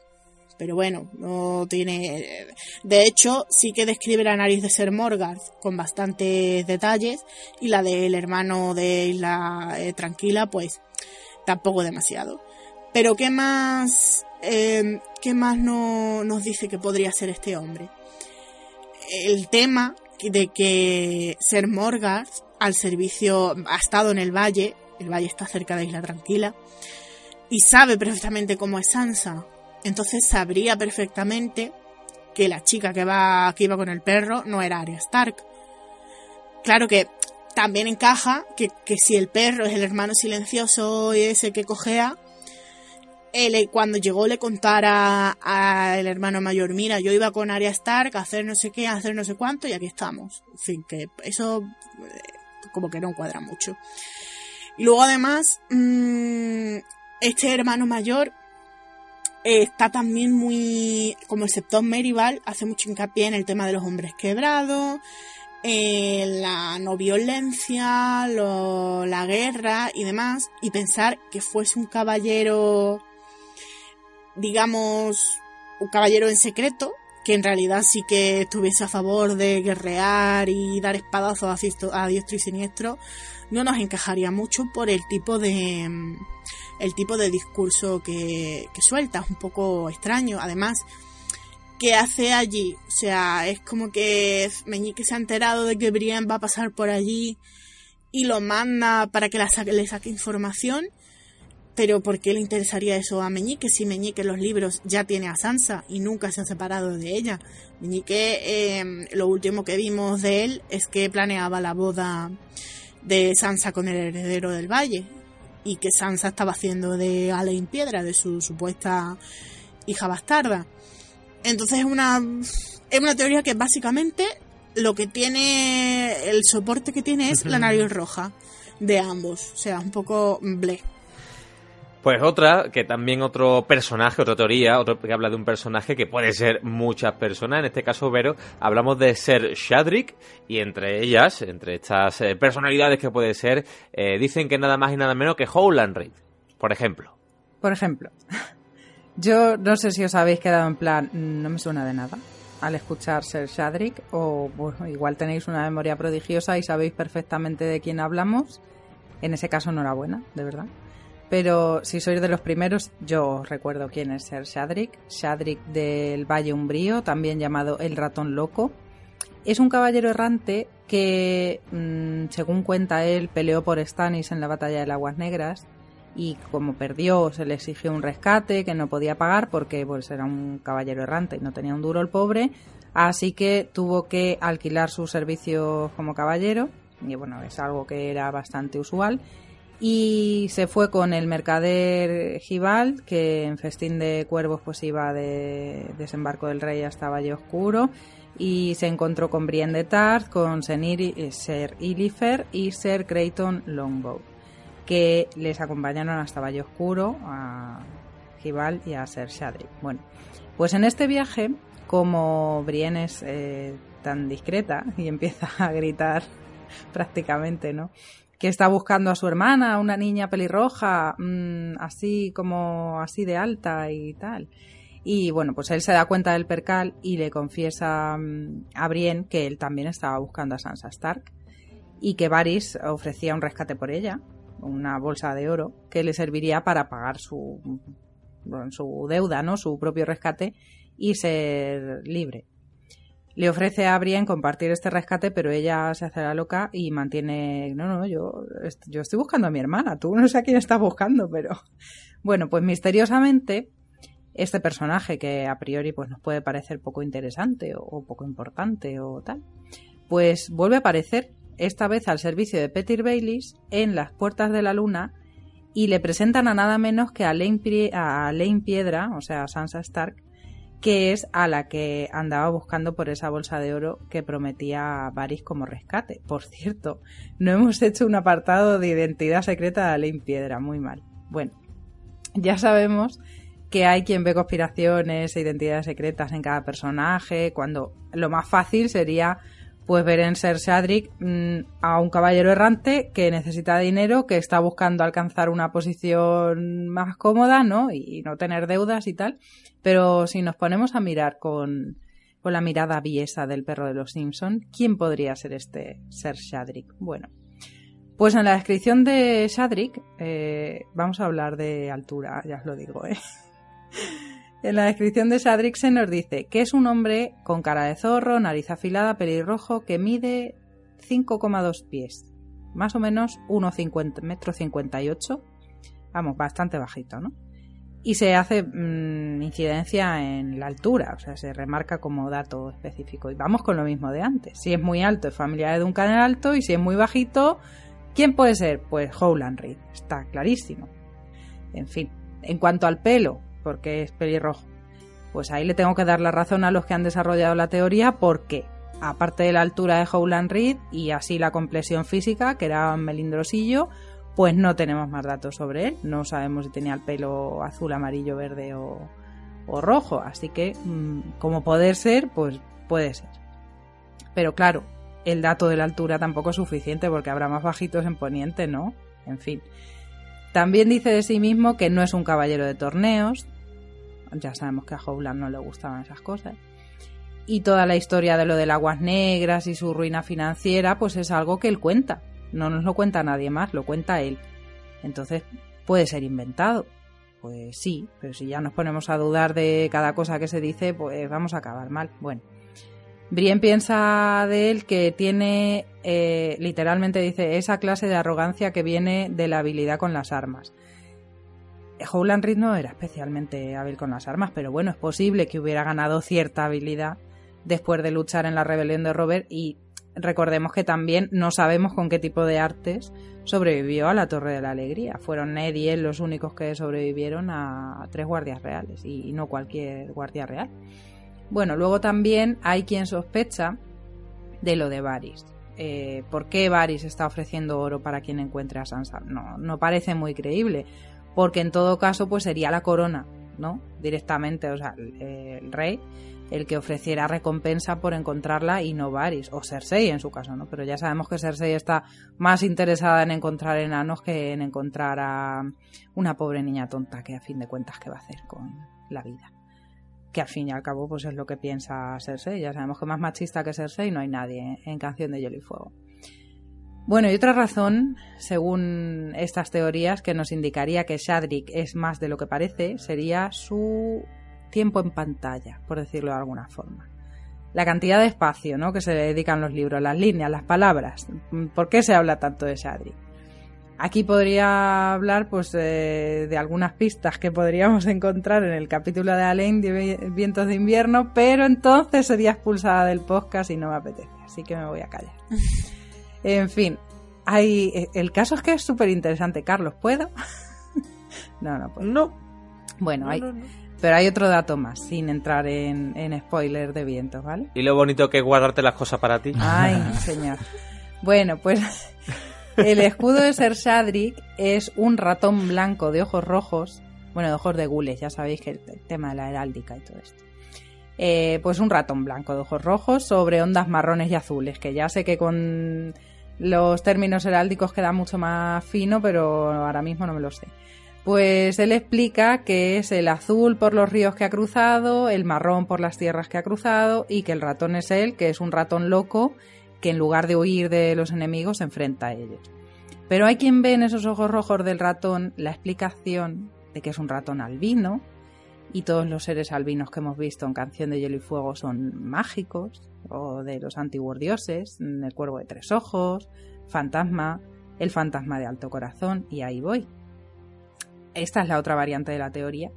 Pero bueno, no tiene. De hecho, sí que describe la nariz de Ser Morgarth con bastantes detalles. Y la del hermano de Isla eh, Tranquila, pues tampoco demasiado. Pero ¿qué más. Eh, ¿Qué más no, nos dice que podría ser este hombre? El tema de que Ser Morgarth al servicio ha estado en el valle, el valle está cerca de Isla Tranquila, y sabe perfectamente cómo es Sansa. Entonces sabría perfectamente que la chica que, va, que iba con el perro no era Arya Stark. Claro que también encaja que, que si el perro es el hermano silencioso y ese que cojea, él cuando llegó le contara al hermano mayor, mira, yo iba con Arya Stark a hacer no sé qué, a hacer no sé cuánto y aquí estamos. En fin, que eso eh, como que no cuadra mucho. Y luego además, mmm, este hermano mayor eh, está también muy, como el sector Merival, hace mucho hincapié en el tema de los hombres quebrados, la no violencia, lo, la guerra y demás, y pensar que fuese un caballero digamos, un caballero en secreto, que en realidad sí que estuviese a favor de guerrear y dar espadazos a diestro y siniestro, no nos encajaría mucho por el tipo de el tipo de discurso que, suelta, es un poco extraño. Además, ¿qué hace allí? O sea, es como que Meñique se ha enterado de que Brienne va a pasar por allí y lo manda para que le saque información pero ¿por qué le interesaría eso a Meñique si Meñique en los libros ya tiene a Sansa y nunca se ha separado de ella? Meñique, eh, lo último que vimos de él es que planeaba la boda de Sansa con el heredero del valle y que Sansa estaba haciendo de Alain Piedra, de su supuesta hija bastarda. Entonces es una, es una teoría que básicamente lo que tiene, el soporte que tiene es la nariz roja de ambos. O sea, un poco ble. Pues otra, que también otro personaje, otra teoría, otro que habla de un personaje que puede ser muchas personas, en este caso Vero, hablamos de ser Shadrick y entre ellas, entre estas eh, personalidades que puede ser, eh, dicen que nada más y nada menos que Howland Reed, por ejemplo. Por ejemplo, yo no sé si os habéis quedado en plan, no me suena de nada. al escuchar Ser Shadrick, o bueno, igual tenéis una memoria prodigiosa y sabéis perfectamente de quién hablamos. En ese caso, enhorabuena, de verdad. Pero si sois de los primeros, yo recuerdo quién es Ser Shadrick. Shadrick del Valle Umbrío, también llamado el ratón loco. Es un caballero errante que, mm, según cuenta él, peleó por Stannis en la batalla de Aguas Negras y como perdió se le exigió un rescate que no podía pagar porque pues, era un caballero errante y no tenía un duro el pobre, así que tuvo que alquilar sus servicios como caballero y bueno, es algo que era bastante usual y se fue con el mercader Gibal, que en Festín de Cuervos pues iba de desembarco del rey hasta Valle Oscuro y se encontró con Brienne de Tarth, con eh, Ser Ilifer y Ser Creighton Longbow que les acompañaron hasta Valle Oscuro, a Gibal y a Ser Shadrick. Bueno, pues en este viaje, como Brienne es eh, tan discreta y empieza a gritar prácticamente, ¿no? Que está buscando a su hermana, una niña pelirroja, mm, así como así de alta y tal. Y bueno, pues él se da cuenta del percal y le confiesa mm, a Brienne que él también estaba buscando a Sansa Stark y que Varys ofrecía un rescate por ella una bolsa de oro que le serviría para pagar su, su deuda, ¿no? Su propio rescate y ser libre. Le ofrece a Brienne compartir este rescate, pero ella se hace la loca y mantiene, no, no, yo, yo estoy buscando a mi hermana, tú no sé a quién estás buscando, pero bueno, pues misteriosamente este personaje que a priori pues nos puede parecer poco interesante o poco importante o tal, pues vuelve a aparecer esta vez al servicio de Petir Baylis, en Las Puertas de la Luna, y le presentan a nada menos que a Lane, Piedra, o sea, a Sansa Stark, que es a la que andaba buscando por esa bolsa de oro que prometía Varys como rescate. Por cierto, no hemos hecho un apartado de identidad secreta de Lane Piedra, muy mal. Bueno, ya sabemos que hay quien ve conspiraciones e identidades secretas en cada personaje, cuando lo más fácil sería pues ver en Ser Shadrick mm, a un caballero errante que necesita dinero, que está buscando alcanzar una posición más cómoda, ¿no? Y, no tener deudas y tal. Pero si nos ponemos a mirar con, con la mirada viesa del perro de los Simpson, ¿quién podría ser este Ser Shadrick? Bueno, pues en la descripción de Shadrick eh, vamos a hablar de altura, ya os lo digo, ¿eh? En la descripción de Sadrick se nos dice que es un hombre con cara de zorro, nariz afilada, pelirrojo, que mide 5,2 pies, más o menos 1,50 metro 58, vamos, bastante bajito, ¿no? Y se hace mm, incidencia en la altura, o sea, se remarca como dato específico. Y vamos con lo mismo de antes. Si es muy alto, es familiar de un canal alto, y si es muy bajito, ¿quién puede ser? Pues Howland Reed, está clarísimo. En fin, en cuanto al pelo, porque es pelirrojo. Pues ahí le tengo que dar la razón a los que han desarrollado la teoría porque, aparte de la altura de Howland Reed y así la complexión física, que era melindrosillo, pues no tenemos más datos sobre él. No sabemos si tenía el pelo azul, amarillo, verde o, rojo. Así que, mm, como poder ser, pues puede ser. Pero claro, el dato de la altura tampoco es suficiente porque habrá más bajitos en Poniente, ¿no? En fin. También dice de sí mismo que no es un caballero de torneos, ya sabemos que a Howland no le gustaban esas cosas. Y toda la historia de lo del aguas negras y su ruina financiera, pues es algo que él cuenta. No nos lo cuenta nadie más, lo cuenta él. Entonces, puede ser inventado. Pues sí, pero si ya nos ponemos a dudar de cada cosa que se dice, pues vamos a acabar mal. Bueno, Brienne piensa de él que tiene, eh, literalmente dice, esa clase de arrogancia que viene de la habilidad con las armas. Howland Reed no era especialmente hábil con las armas, pero bueno, es posible que hubiera ganado cierta habilidad después de luchar en la rebelión de Robert y recordemos que también no sabemos con qué tipo de artes sobrevivió a la Torre de la Alegría. Fueron Ned y él los únicos que sobrevivieron a tres guardias reales y no cualquier guardia real. Bueno, luego también hay quien sospecha de lo de Varys. Eh, ¿Por qué Varys está ofreciendo oro para quien encuentre a Sansa? No, no parece muy creíble porque en todo caso pues sería la corona, ¿no? Directamente, o sea, el, rey el que ofreciera recompensa por encontrarla y no Varys, o Cersei en su caso, ¿no? Pero ya sabemos que Cersei está más interesada en encontrar enanos que en encontrar a una pobre niña tonta que a fin de cuentas qué va a hacer con la vida. Que al fin y al cabo pues es lo que piensa Cersei. Ya sabemos que más machista que Cersei no hay nadie en Canción de Hielo y Fuego. Bueno, y otra razón, según estas teorías, que nos indicaría que Shadrick es más de lo que parece, sería su tiempo en pantalla, por decirlo de alguna forma. La cantidad de espacio ¿no? que se dedican los libros, las líneas, las palabras. ¿Por qué se habla tanto de Shadrick? Aquí podría hablar pues de, algunas pistas que podríamos encontrar en el capítulo de Alain de Vientos de Invierno, pero entonces sería expulsada del podcast y no me apetece, así que me voy a callar. En fin, hay, eh, el caso es que es súper interesante. Carlos, ¿puedo? no, no puedo. No. Bueno, hay, pero hay otro dato más, sin entrar en, en spoiler de vientos, ¿vale? Y lo bonito que es guardarte las cosas para ti. Ay, señor. Bueno, pues el escudo de Ser Shadrick es un ratón blanco de ojos rojos, bueno, de ojos de gules, ya sabéis que el, tema de la heráldica y todo esto. Eh, pues un ratón blanco de ojos rojos sobre ondas marrones y azules, que ya sé que con los términos heráldicos queda mucho más fino, pero ahora mismo no me lo sé. Pues él explica que es el azul por los ríos que ha cruzado, el marrón por las tierras que ha cruzado y que el ratón es él, que es un ratón loco que en lugar de huir de los enemigos se enfrenta a ellos. Pero hay quien ve en esos ojos rojos del ratón la explicación de que es un ratón albino y todos los seres albinos que hemos visto en Canción de Hielo y Fuego son mágicos o de los antiguos dioses, el cuervo de tres ojos, fantasma, el fantasma de alto corazón, y ahí voy. Esta es la otra variante de la teoría,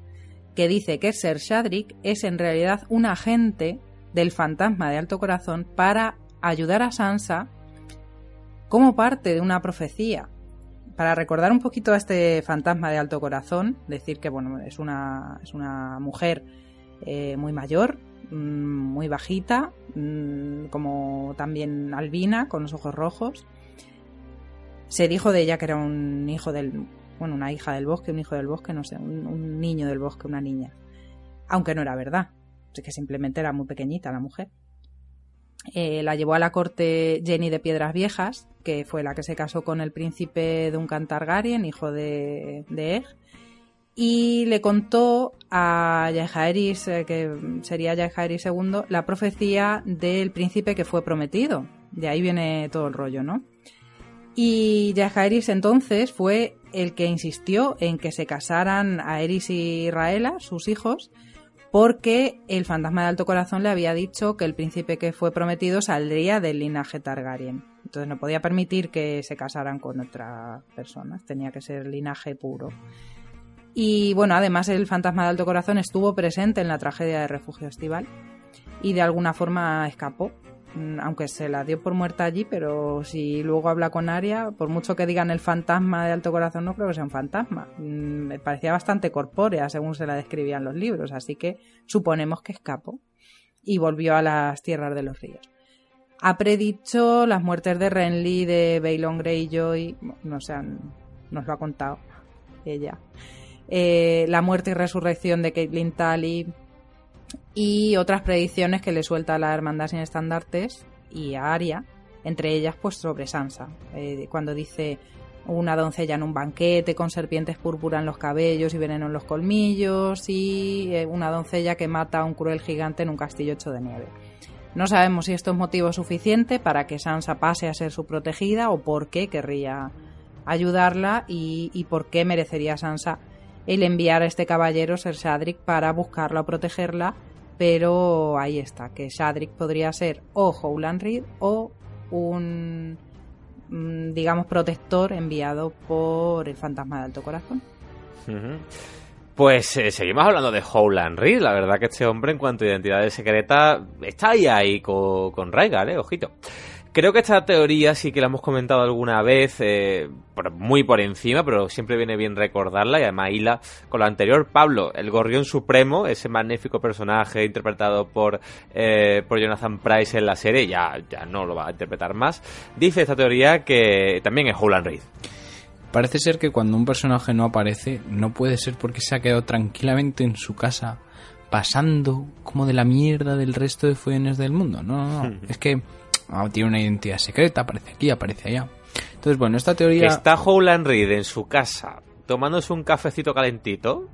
que dice que Ser Shadrick es en realidad un agente del fantasma de alto corazón para ayudar a Sansa como parte de una profecía. Para recordar un poquito a este fantasma de alto corazón, decir que bueno, es una, es una mujer eh, muy mayor, Mm, muy bajita, mm, como también albina, con los ojos rojos. Se dijo de ella que era un hijo del, bueno, una hija del bosque, un hijo del bosque, no sé, un, niño del bosque, una niña. Aunque no era verdad, que simplemente era muy pequeñita la mujer. Eh, la llevó a la corte Jenny de Piedras Viejas, que fue la que se casó con el príncipe Duncan Targaryen, hijo de, de y le contó a Yajaeris, eh, que sería Yajaeris II, la profecía del príncipe que fue prometido. De ahí viene todo el rollo, ¿no? Y Yajaeris entonces fue el que insistió en que se casaran a Eris y Raela, sus hijos, porque el fantasma de Alto Corazón le había dicho que el príncipe que fue prometido saldría del linaje Targaryen. Entonces no podía permitir que se casaran con otra persona, tenía que ser linaje puro. Y bueno, además el fantasma de Alto Corazón estuvo presente en la tragedia de Refugio Estival y de alguna forma escapó, aunque se la dio por muerta allí, pero si luego habla con Aria, por mucho que digan el fantasma de Alto Corazón, no creo que sea un fantasma. Mm, me parecía bastante corpórea según se la describían los libros, así que suponemos que escapó y volvió a las tierras de los ríos. Ha predicho las muertes de Renly, de Baelon Greyjoy, no sé, nos lo ha contado ella. Eh, la muerte y resurrección de Caitlin Tally y otras predicciones que le suelta a la Hermandad sin estandartes y a Aria, entre ellas pues sobre Sansa, eh, cuando dice una doncella en un banquete con serpientes púrpura en los cabellos y veneno en los colmillos y eh, una doncella que mata a un cruel gigante en un castillo hecho de nieve. No sabemos si esto es motivo suficiente para que Sansa pase a ser su protegida o por qué querría ayudarla y, y por qué merecería Sansa el enviar a este caballero, Ser Shadrick, para buscarla o protegerla, pero ahí está, que Shadrick podría ser o Howland Reed o un, mm, digamos, protector enviado por el fantasma de Alto Corazón. Pues eh, seguimos hablando de Howland Reed. La verdad que este hombre, en cuanto a identidad secreta, está ahí, ahí con, con Rhaegar, eh, ojito. Creo que esta teoría sí que la hemos comentado alguna vez, eh, muy por encima, pero siempre viene bien recordarla y además hila con lo anterior. Pablo, el Gorrión Supremo, ese magnífico personaje interpretado por, eh, por Jonathan Price en la serie, ya, ya no lo va a interpretar más, dice esta teoría que también es Howland Reed. Parece ser que cuando un personaje no aparece, no puede ser porque se ha quedado tranquilamente en su casa pasando como de la mierda del resto de follones del mundo. No, no, no. es que tiene una identidad secreta, aparece aquí, aparece allá. Entonces, bueno, esta teoría... está Howland Reed en su casa tomándose un cafecito calentito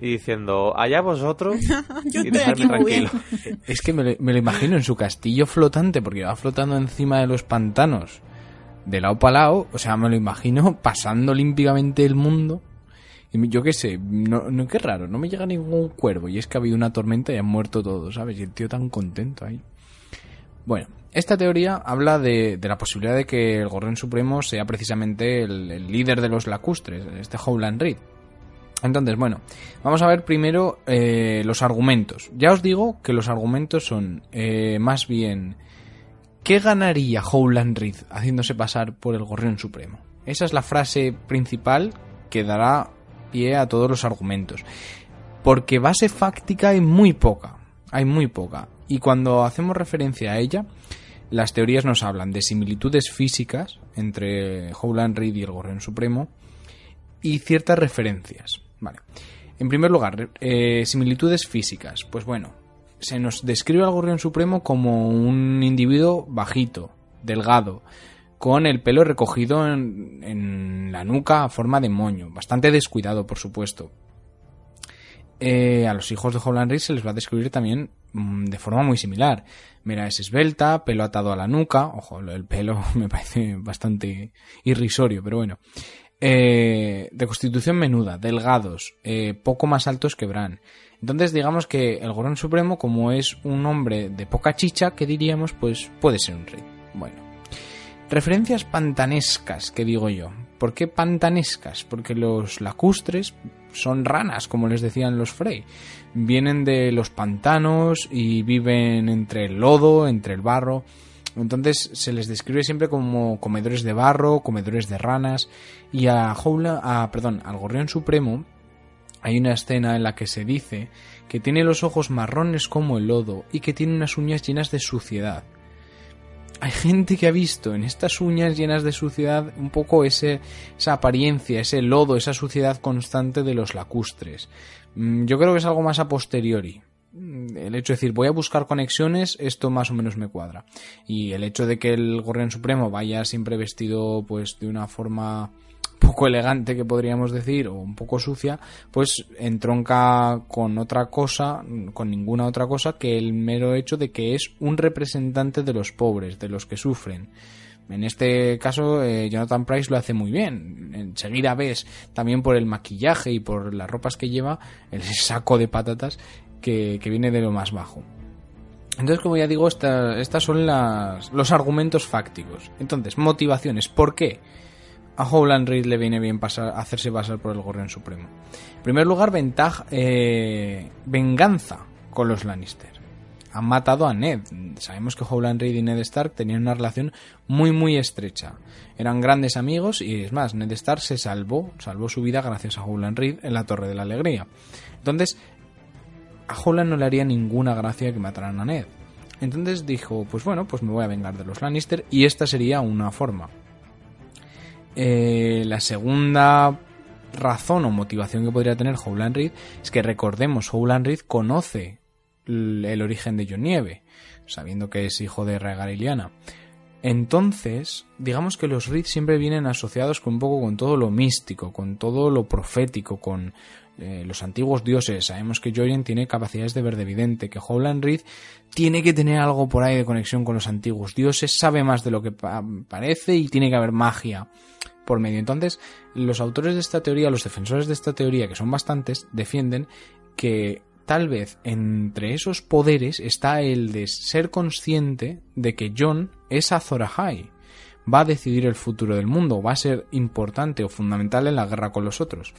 y diciendo, allá vosotros Yo y estoy dejarme aquí muy bien. tranquilo. Es que me lo, me lo imagino en su castillo flotante, porque va flotando encima de los pantanos, de lado para lado. O sea, me lo imagino pasando olímpicamente el mundo. Y yo qué sé, no, no, qué raro, no me llega ningún cuervo. Y es que ha habido una tormenta y han muerto todos, ¿sabes? Y el tío tan contento ahí. Bueno, esta teoría habla de, la posibilidad de que el Gorrión Supremo sea precisamente el, el líder de los lacustres, este Howland Reed. Entonces, bueno, vamos a ver primero eh, los argumentos. Ya os digo que los argumentos son eh, más bien ¿qué ganaría Howland Reed haciéndose pasar por el Gorrión Supremo? Esa es la frase principal que dará pie a todos los argumentos. Porque base fáctica hay muy poca. Hay muy poca. Y cuando hacemos referencia a ella, las teorías nos hablan de similitudes físicas entre Howland Reed y el Gorrión Supremo y ciertas referencias. Vale. En primer lugar, eh, similitudes físicas. Pues bueno, se nos describe al Gorrión Supremo como un individuo bajito, delgado, con el pelo recogido en, en la nuca a forma de moño, bastante descuidado, por supuesto. Eh, a los hijos de Howland Reed se les va a describir también de forma muy similar. Mira, es esbelta, pelo atado a la nuca. Ojo, el pelo me parece bastante irrisorio, pero bueno. Eh, de constitución menuda, delgados, eh, poco más altos que Bran. Entonces, digamos que el Gorón Supremo, como es un hombre de poca chicha, que diríamos, pues puede ser un rey. Bueno. Referencias pantanescas, que digo yo. ¿Por qué pantanescas? Porque los lacustres son ranas, como les decían los Frey. Vienen de los pantanos y viven entre el lodo, entre el barro. Entonces se les describe siempre como comedores de barro, comedores de ranas. Y a Howla, a, perdón, al Gorrión Supremo hay una escena en la que se dice que tiene los ojos marrones como el lodo y que tiene unas uñas llenas de suciedad. Hay gente que ha visto en estas uñas llenas de suciedad un poco esa apariencia, ese lodo, esa suciedad constante de los lacustres. Mm, Yo creo que es algo más a posteriori. Mm, El hecho de decir, voy a buscar conexiones, esto más o menos me cuadra. Y el hecho de que el Gorrión Supremo vaya siempre vestido pues de una forma poco elegante que podríamos decir o un poco sucia pues entronca con otra cosa con ninguna otra cosa que el mero hecho de que es un representante de los pobres de los que sufren en este caso eh, Jonathan Price lo hace muy bien enseguida ves también por el maquillaje y por las ropas que lleva el saco de patatas que, que viene de lo más bajo entonces, como ya digo, esta- estas son las, los argumentos fácticos. Entonces, motivaciones. ¿Por qué a Howland Reed le viene bien pasar, hacerse pasar por el Gorrión Supremo? En primer lugar, eh, venganza con los Lannister. Han matado a Ned. Sabemos que Howland Reed y Ned Stark tenían una relación muy muy estrecha. Eran grandes amigos y es más, Ned Stark se salvó, salvó su vida gracias a Howland Reed en la Torre de la Alegría. Entonces, a Howland no le haría ninguna gracia que mataran a Ned. Entonces dijo, pues bueno, pues me voy a vengar de los Lannister y esta sería una forma. Eh, la segunda razón o motivación que podría tener Howland Reed es que recordemos, Howland Reed conoce el origen de Jon Nieve, sabiendo que es hijo de Rhaegar y Lyanna. Entonces, digamos que los Reed siempre vienen asociados con un poco con todo lo místico, con todo lo profético, con eh, los antiguos dioses. Sabemos que Jojen tiene capacidades de ver de evidente, que Howland Reed tiene que tener algo por ahí de conexión con los antiguos dioses, sabe más de lo que pa- parece y tiene que haber magia por medio. Entonces, los autores de esta teoría, los defensores de esta teoría, que son bastantes, defienden que tal vez entre esos poderes está el de ser consciente de que John es Azor Ahai, va a decidir el futuro del mundo, va a ser importante o fundamental en la guerra con los otros.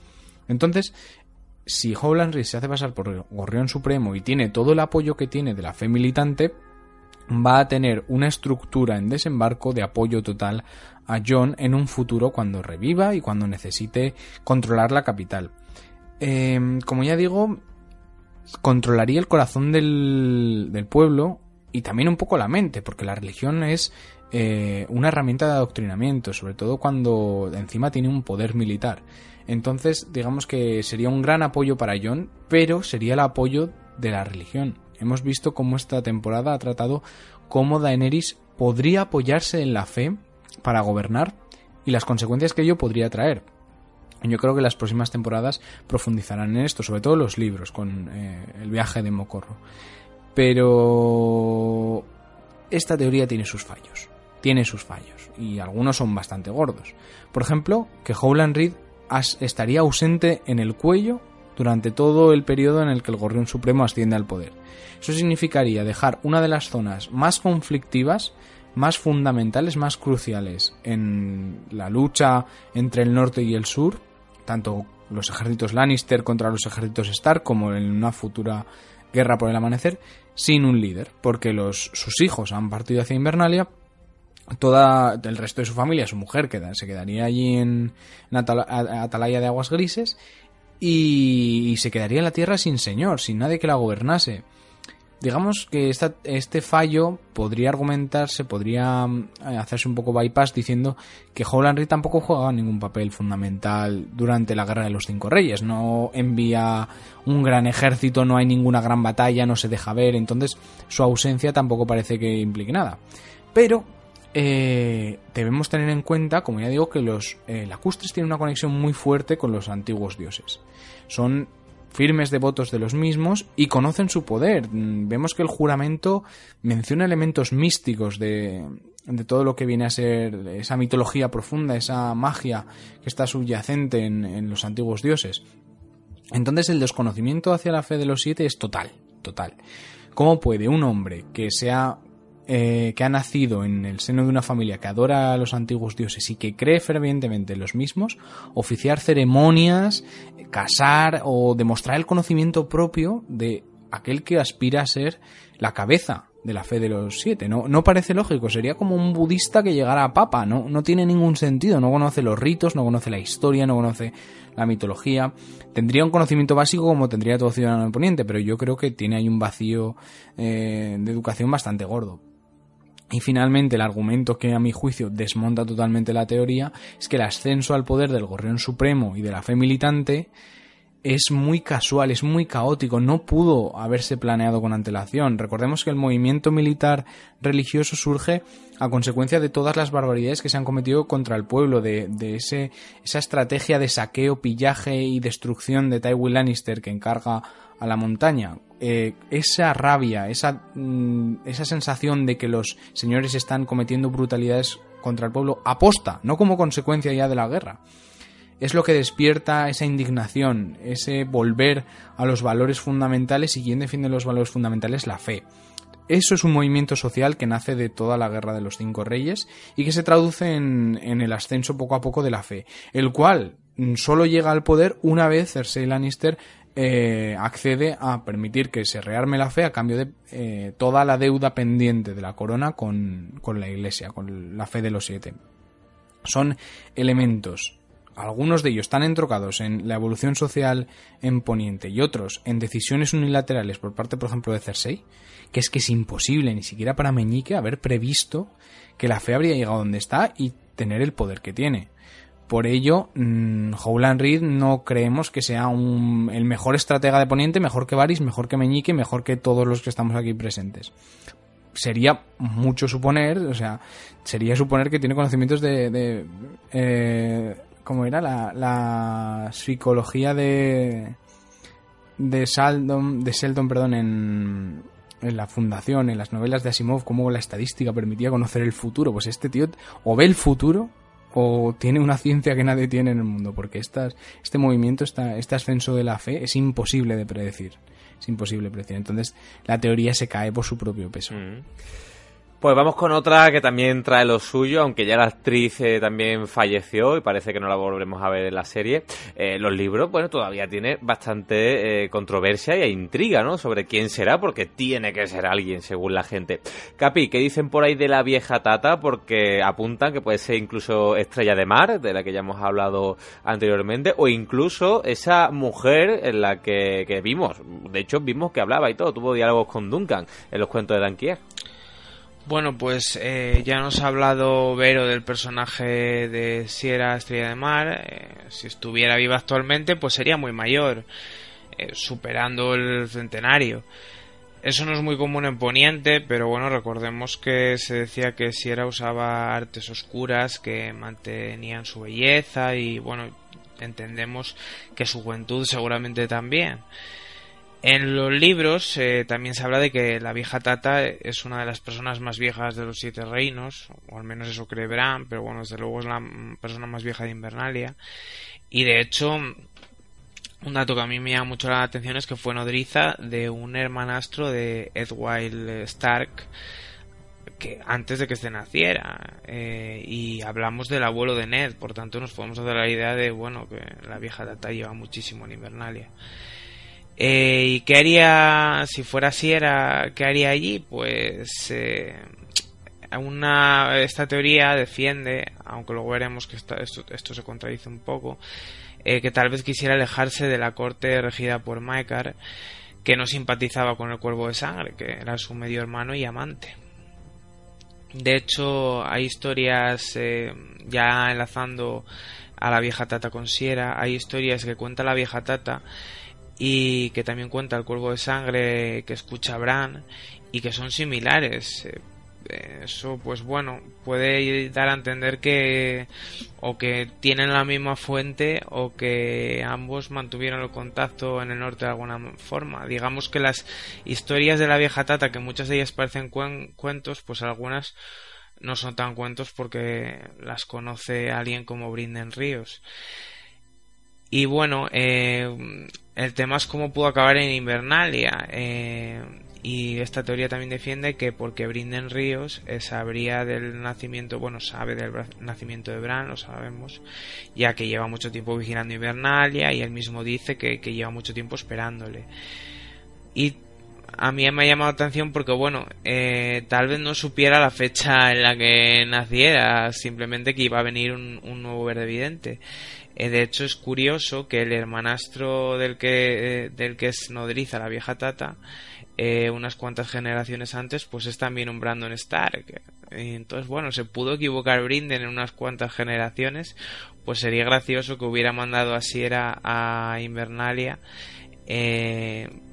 Entonces, si Howland se hace pasar por Gorrión Supremo y tiene todo el apoyo que tiene de la fe militante, va a tener una estructura en desembarco de apoyo total a John en un futuro cuando reviva y cuando necesite controlar la capital. Eh, como ya digo, controlaría el corazón del, del pueblo y también un poco la mente, porque la religión es eh, una herramienta de adoctrinamiento, sobre todo cuando encima tiene un poder militar. Entonces, digamos que sería un gran apoyo para John, pero sería el apoyo de la religión. Hemos visto cómo esta temporada ha tratado cómo Daenerys podría apoyarse en la fe para gobernar y las consecuencias que ello podría traer. Yo creo que las próximas temporadas profundizarán en esto, sobre todo los libros, con eh, el viaje de Mocorro. Pero esta teoría tiene sus fallos. Tiene sus fallos. Y algunos son bastante gordos. Por ejemplo, que Howland Reed estaría ausente en el cuello durante todo el periodo en el que el Gorrión Supremo asciende al poder. Eso significaría dejar una de las zonas más conflictivas, más fundamentales, más cruciales en la lucha entre el norte y el sur, tanto los ejércitos Lannister contra los ejércitos Stark como en una futura guerra por el amanecer, sin un líder, porque sus hijos han partido hacia Invernalia, toda el resto de su familia, su mujer, se quedaría allí en, Atalaya de Aguas Grises y, se quedaría en la tierra sin señor, sin nadie que la gobernase. Digamos que este fallo podría argumentarse, podría eh, hacerse un poco bypass diciendo que Howland tampoco juega ningún papel fundamental durante la Guerra de los Cinco Reyes. No envía un gran ejército, no hay ninguna gran batalla, no se deja ver, entonces su ausencia tampoco parece que implique nada. Pero eh, debemos tener en cuenta, como ya digo, que los eh, lacustres tienen una conexión muy fuerte con los antiguos dioses. Son firmes devotos de los mismos y conocen su poder. Mm, vemos que el juramento menciona elementos místicos de, todo lo que viene a ser esa mitología profunda, esa magia que está subyacente en, en los antiguos dioses. Entonces el desconocimiento hacia la fe de los siete es total, total. ¿Cómo puede un hombre que sea eh, que ha nacido en el seno de una familia que adora a los antiguos dioses y que cree fervientemente en los mismos, oficiar ceremonias, casar o demostrar el conocimiento propio de aquel que aspira a ser la cabeza de la fe de los siete. No, no parece lógico, sería como un budista que llegara a papa, no, no tiene ningún sentido, no conoce los ritos, no conoce la historia, no conoce la mitología. Tendría un conocimiento básico como tendría todo ciudadano de Poniente, pero yo creo que tiene ahí un vacío eh, de educación bastante gordo. Y finalmente el argumento que a mi juicio desmonta totalmente la teoría es que el ascenso al poder del Gorrión Supremo y de la fe militante es muy casual, es muy caótico, no pudo haberse planeado con antelación. Recordemos que el movimiento militar religioso surge a consecuencia de todas las barbaridades que se han cometido contra el pueblo, de, ese, esa estrategia de saqueo, pillaje y destrucción de Tywin Lannister que encarga a la montaña. Eh, esa rabia, esa, mm, esa sensación de que los señores están cometiendo brutalidades contra el pueblo aposta, no como consecuencia ya de la guerra. Es lo que despierta esa indignación, ese volver a los valores fundamentales y quien defiende los valores fundamentales, la fe. Eso es un movimiento social que nace de toda la guerra de los cinco reyes y que se traduce en, en el ascenso poco a poco de la fe, el cual mm, solo llega al poder una vez Cersei Lannister eh, accede a permitir que se rearme la fe a cambio de eh, toda la deuda pendiente de la corona con, con la iglesia, con la fe de los siete. Son elementos algunos de ellos están entrocados en la evolución social en Poniente y otros en decisiones unilaterales por parte, por ejemplo, de Cersei, que es que es imposible ni siquiera para Meñique haber previsto que la fe habría llegado donde está y tener el poder que tiene. Por ello, mmm, Howland Reed no creemos que sea un, el mejor estratega de Poniente, mejor que Varys, mejor que Meñique, mejor que todos los que estamos aquí presentes. Sería mucho suponer, o sea, sería suponer que tiene conocimientos de, de eh, ¿cómo era? La, psicología de de Sheldon, de Sheldon, perdón, en, en la fundación, en las novelas de Asimov, cómo la estadística permitía conocer el futuro. Pues este tío o ve el futuro o tiene una ciencia que nadie tiene en el mundo, porque estas, este movimiento, esta, este ascenso de la fe es imposible de predecir. Es imposible de predecir. Entonces la teoría se cae por su propio peso. Mm. Pues vamos con otra que también trae lo suyo, aunque ya la actriz eh, también falleció y parece que no la volveremos a ver en la serie. Eh, los libros, bueno, todavía tiene bastante eh, controversia e intriga, ¿no? Sobre quién será, porque tiene que ser alguien, según la gente. Capi, ¿qué dicen por ahí de la vieja Tata? Porque apuntan que puede ser incluso Estrella de Mar, de la que ya hemos hablado anteriormente, o incluso esa mujer en la que, que vimos. De hecho, vimos que hablaba y todo, tuvo diálogos con Duncan en los cuentos de Danquier. Bueno, pues eh, ya nos ha hablado Vero del personaje de si era Estrella de Mar. Eh, si estuviera viva actualmente, pues sería muy mayor, eh, superando el centenario. Eso no es muy común en Poniente, pero bueno, recordemos que se decía que Sierra usaba artes oscuras que mantenían su belleza y bueno, entendemos que su juventud seguramente también. En los libros eh, también se habla de que la vieja Tata es una de las personas más viejas de los siete reinos, o al menos eso cree Bran, pero bueno, desde luego es la persona más vieja de Invernalia. Y de hecho, un dato que a mí me llama mucho la atención es que fue nodriza de un hermanastro de Edwild Stark, que antes de que se naciera eh, y hablamos del abuelo de Ned por tanto nos podemos hacer la idea de bueno que la vieja Tata lleva muchísimo en Invernalia eh, ¿Y qué haría, si fuera así, era, qué haría allí? Pues eh, una, esta teoría defiende, aunque luego veremos que esto, esto, se contradice un poco, eh, que tal vez quisiera alejarse de la corte regida por Maekar, que no simpatizaba con el cuervo de sangre, que era su medio hermano y amante. De hecho, hay historias ya enlazando a la vieja Tata con Sierra, hay historias que cuenta la vieja Tata y que también cuenta el cuervo de sangre que escucha Bran y que son similares. Eh, eso, pues bueno, puede dar a entender que o que tienen la misma fuente o que ambos mantuvieron el contacto en el norte de alguna forma. Digamos que las historias de la vieja tata, que muchas de ellas parecen cuentos, pues algunas no son tan cuentos porque las conoce alguien como Brinden Ríos. Y bueno, eh, el tema es cómo pudo acabar en Invernalia. Eh, y esta teoría también defiende que porque Brinden Ríos eh, sabría del nacimiento, bueno, sabe del nacimiento de Bran, lo sabemos, ya que lleva mucho tiempo vigilando Invernalia y él mismo dice que, lleva mucho tiempo esperándole. Y a mí me ha llamado la atención porque, bueno, tal vez no supiera la fecha en la que naciera, simplemente que iba a venir un, un nuevo verde evidente. Eh, de hecho, es curioso que el hermanastro del que, eh, del que es nodriza la vieja Tata, eh, unas cuantas generaciones antes, pues es también un Brandon Stark. Entonces, bueno, se pudo equivocar Brinden en unas cuantas generaciones, pues sería gracioso que hubiera mandado a Sierra a Invernalia.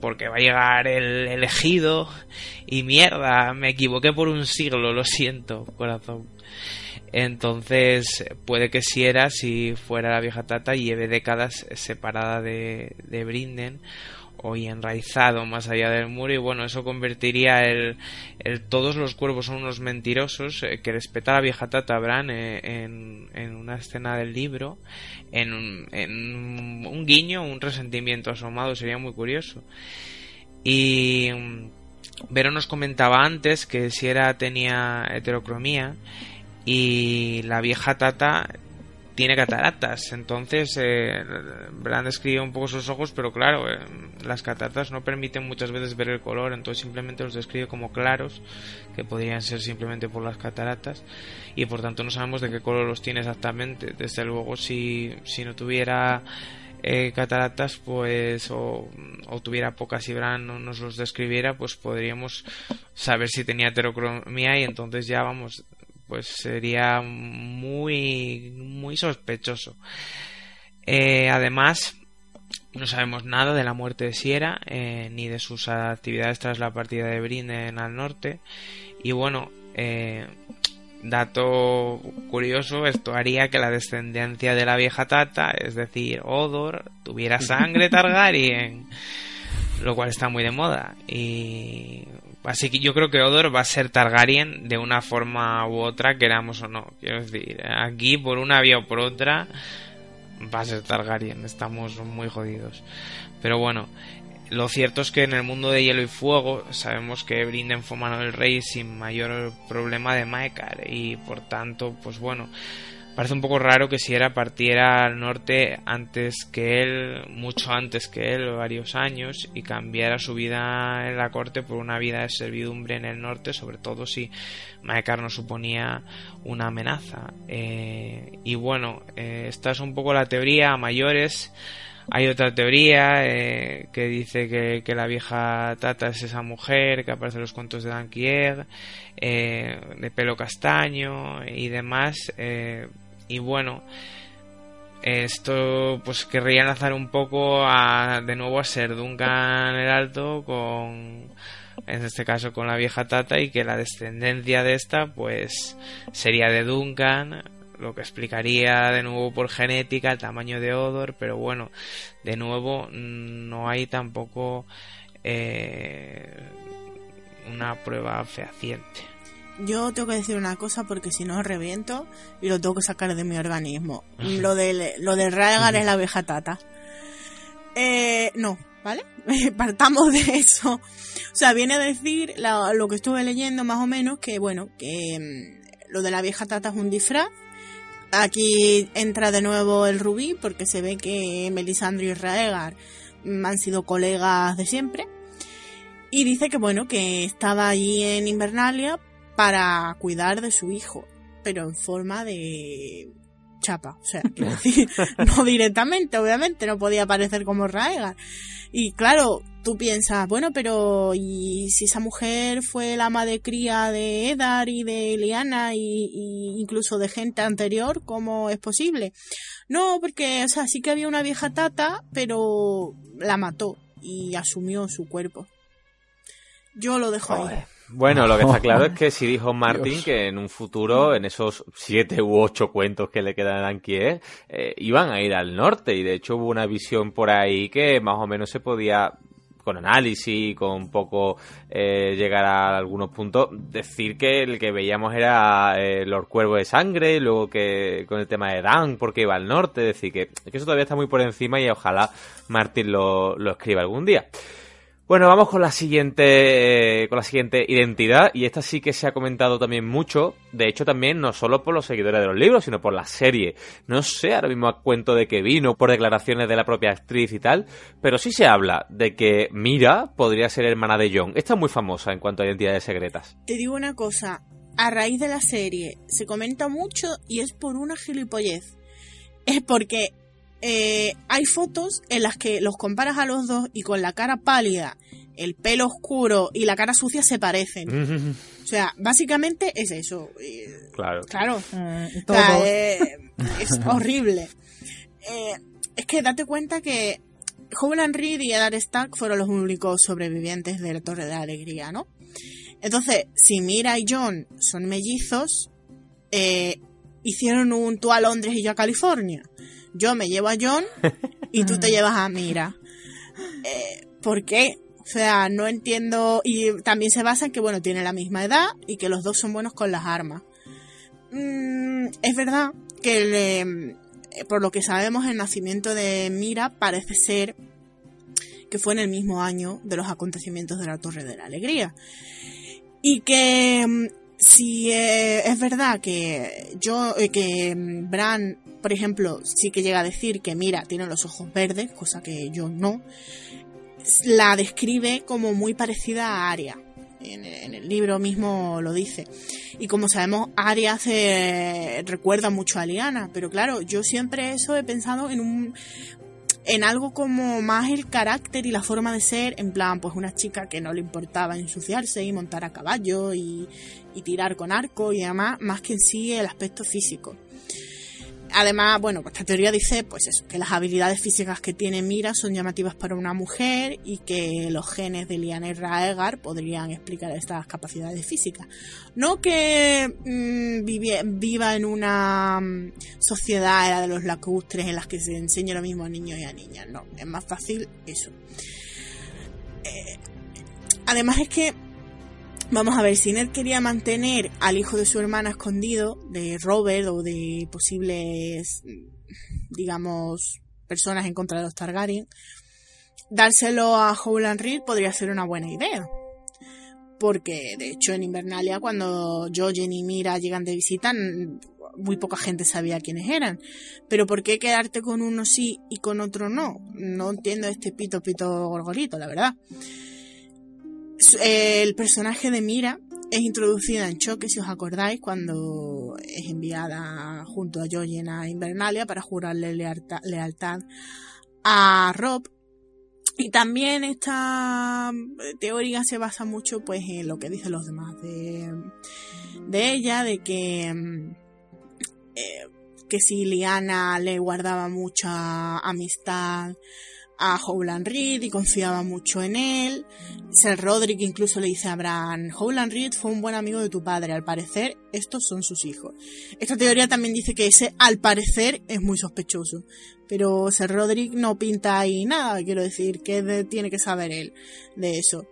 porque va a llegar el elegido y mierda, me equivoqué por un siglo, lo siento, corazón. Entonces, puede que si era, si fuera la vieja Tata, lleve décadas separada de, de Brinden o enraizado más allá del muro. Y bueno eso convertiría el todos los cuervos son unos mentirosos eh, que respeta a la vieja Tata Bran eh, en, en, una escena del libro en un, en un guiño un resentimiento asomado sería muy curioso. Y mm, Vero nos comentaba antes que si era tenía heterocromía y la vieja Tata tiene cataratas. Entonces, eh, Brand describe un poco sus ojos, pero claro, eh, las cataratas no permiten muchas veces ver el color, entonces simplemente los describe como claros, que podrían ser simplemente por las cataratas, y por tanto no sabemos de qué color los tiene exactamente. Desde luego, si, si no tuviera eh, cataratas, pues, o, tuviera pocas y Bran no nos los describiera, pues podríamos saber si tenía heterocromía y entonces ya vamos pues sería muy muy sospechoso. Eh, además no sabemos nada de la muerte de Sierra eh, ni de sus actividades tras la partida de Brinden al norte. Y bueno eh, dato curioso esto haría que la descendencia de la vieja Tata es decir Odor tuviera sangre Targaryen lo cual está muy de moda. Y Así que yo creo que Odor va a ser Targaryen de una forma u otra, queramos o no. Quiero decir, aquí por una vía o por otra va a ser Targaryen. Estamos muy jodidos. Pero bueno, lo cierto es que en el mundo de hielo y fuego sabemos que Brinden fue mano rey sin mayor problema de Maekar y por tanto, pues bueno, Parece un poco raro que si era partiera al norte antes que él, mucho antes que él, varios años, y cambiara su vida en la corte por una vida de servidumbre en el norte, sobre todo si Maekar no suponía una amenaza. Eh, y bueno, eh, esta es un poco la teoría a mayores. Hay otra teoría eh, que dice que, la vieja Tata es esa mujer que aparece en los cuentos de Dankier, de pelo castaño y demás. Y bueno, esto pues querría enlazar un poco a, de nuevo a ser Duncan el Alto con en este caso con la vieja Tata y que la descendencia de esta pues sería de Duncan lo que explicaría de nuevo por genética el tamaño de Odor, pero bueno, de nuevo no hay tampoco eh, una prueba fehaciente. Yo tengo que decir una cosa porque si no reviento y lo tengo que sacar de mi organismo. lo de lo de Raegar es la abeja tata. Eh, no, ¿vale? Partamos de eso. O sea, viene a decir lo que estuve leyendo más o menos que, bueno, que mm, lo de la vieja tata es un disfraz. Aquí entra de nuevo el rubí porque se ve que Melisandre y Raegar mm, han sido colegas de siempre. Y dice que bueno, que estaba allí en Invernalia para cuidar de su hijo, pero en forma de chapa, o sea, no directamente, obviamente, no podía aparecer como Raegar. Y claro, tú piensas, bueno, pero ¿y si esa mujer fue la ama de cría de Eddard y de Liana y, incluso de gente anterior, cómo es posible? No, porque, o sea, sí que había una vieja tata, pero la mató y asumió su cuerpo. Yo lo dejo ahí. Bueno, lo que está claro es que si dijo Martin que en un futuro, en esos siete u ocho cuentos que le quedan a Anquier, eh, iban a ir al norte. Y de hecho hubo una visión por ahí que más o menos se podía con análisis, con poco eh, llegar a algunos puntos, decir que el que veíamos era eh, los cuervos de sangre, luego que con el tema de Dan, porque iba al norte, decir que, que eso todavía está muy por encima y ojalá Martin lo, lo escriba algún día. Bueno, vamos con la siguiente con la siguiente identidad y esta sí que se ha comentado también mucho, de hecho también no solo por los seguidores de los libros, sino por la serie. No sé ahora mismo a cuento de que vino, por declaraciones de la propia actriz y tal, pero sí se habla de que Mira podría ser hermana de John. Esta es muy famosa en cuanto a identidades secretas. Te digo una cosa, a raíz de la serie se comenta mucho y es por una gilipollez. Es porque eh, hay fotos en las que los comparas a los dos y con la cara pálida, el pelo oscuro y la cara sucia se parecen. o sea, básicamente es eso. Claro. Claro. Mm, eh, es horrible. Eh, es que date cuenta que Howland Reed y Eddard Stark fueron los únicos sobrevivientes de la Torre de la Alegría, ¿no? Entonces, si Mira y John son mellizos, hicieron un tú a Londres y yo a California yo me llevo a John y tú te llevas a Mira. Eh, ¿Por qué? O sea, no entiendo. Y también se basa en que, bueno, tiene la misma edad y que los dos son buenos con las armas. Mm, es verdad que, eh, por lo que sabemos, el nacimiento de Mira parece ser que fue en el mismo año de los acontecimientos de la Torre de la Alegría. Y que mm, si eh, es verdad que yo, que mm, Bran por ejemplo, sí que llega a decir que mira, tiene los ojos verdes, cosa que yo no, la describe como muy parecida a Aria. En, el libro mismo lo dice. Y como sabemos, Aria se recuerda mucho a Liana, pero claro, yo siempre eso he pensado en un en algo como más el carácter y la forma de ser, en plan, pues una chica que no le importaba ensuciarse y montar a caballo y, y tirar con arco y demás, más que en sí el aspecto físico. Además, bueno, esta teoría dice, pues eso, que las habilidades físicas que tiene Mira son llamativas para una mujer y que los genes de Liana y Raegar podrían explicar estas capacidades físicas. No que mm, viva en una mm, sociedad era de los lacustres en las que se enseña lo mismo a niños y a niñas, no, es más fácil eso. Eh, además es que Vamos a ver, si Ned quería mantener al hijo de su hermana escondido, de Robert o de posibles, digamos, personas en contra de los Targaryen, dárselo a Howland Reed podría ser una buena idea. Porque, de hecho, en Invernalia, cuando Jojen y Mira llegan de visita, muy poca gente sabía quiénes eran. Pero ¿por qué quedarte con uno sí y con otro no? No entiendo este pito pito gorgolito, la verdad. El personaje de Mira es introducida en Choque, si os acordáis, cuando es enviada junto a Jojen a Invernalia para jurarle lealtad a Rob. Y también esta teoría se basa mucho pues en lo que dicen los demás de, ella, de que, eh, que si Liana le guardaba mucha amistad a Howland Reed y confiaba mucho en él. Sir Roderick incluso le dice a Bran, Howland Reed fue un buen amigo de tu padre, al parecer estos son sus hijos. Esta teoría también dice que ese al parecer es muy sospechoso, pero Sir Roderick no pinta ahí nada, quiero decir, que tiene que saber él de eso.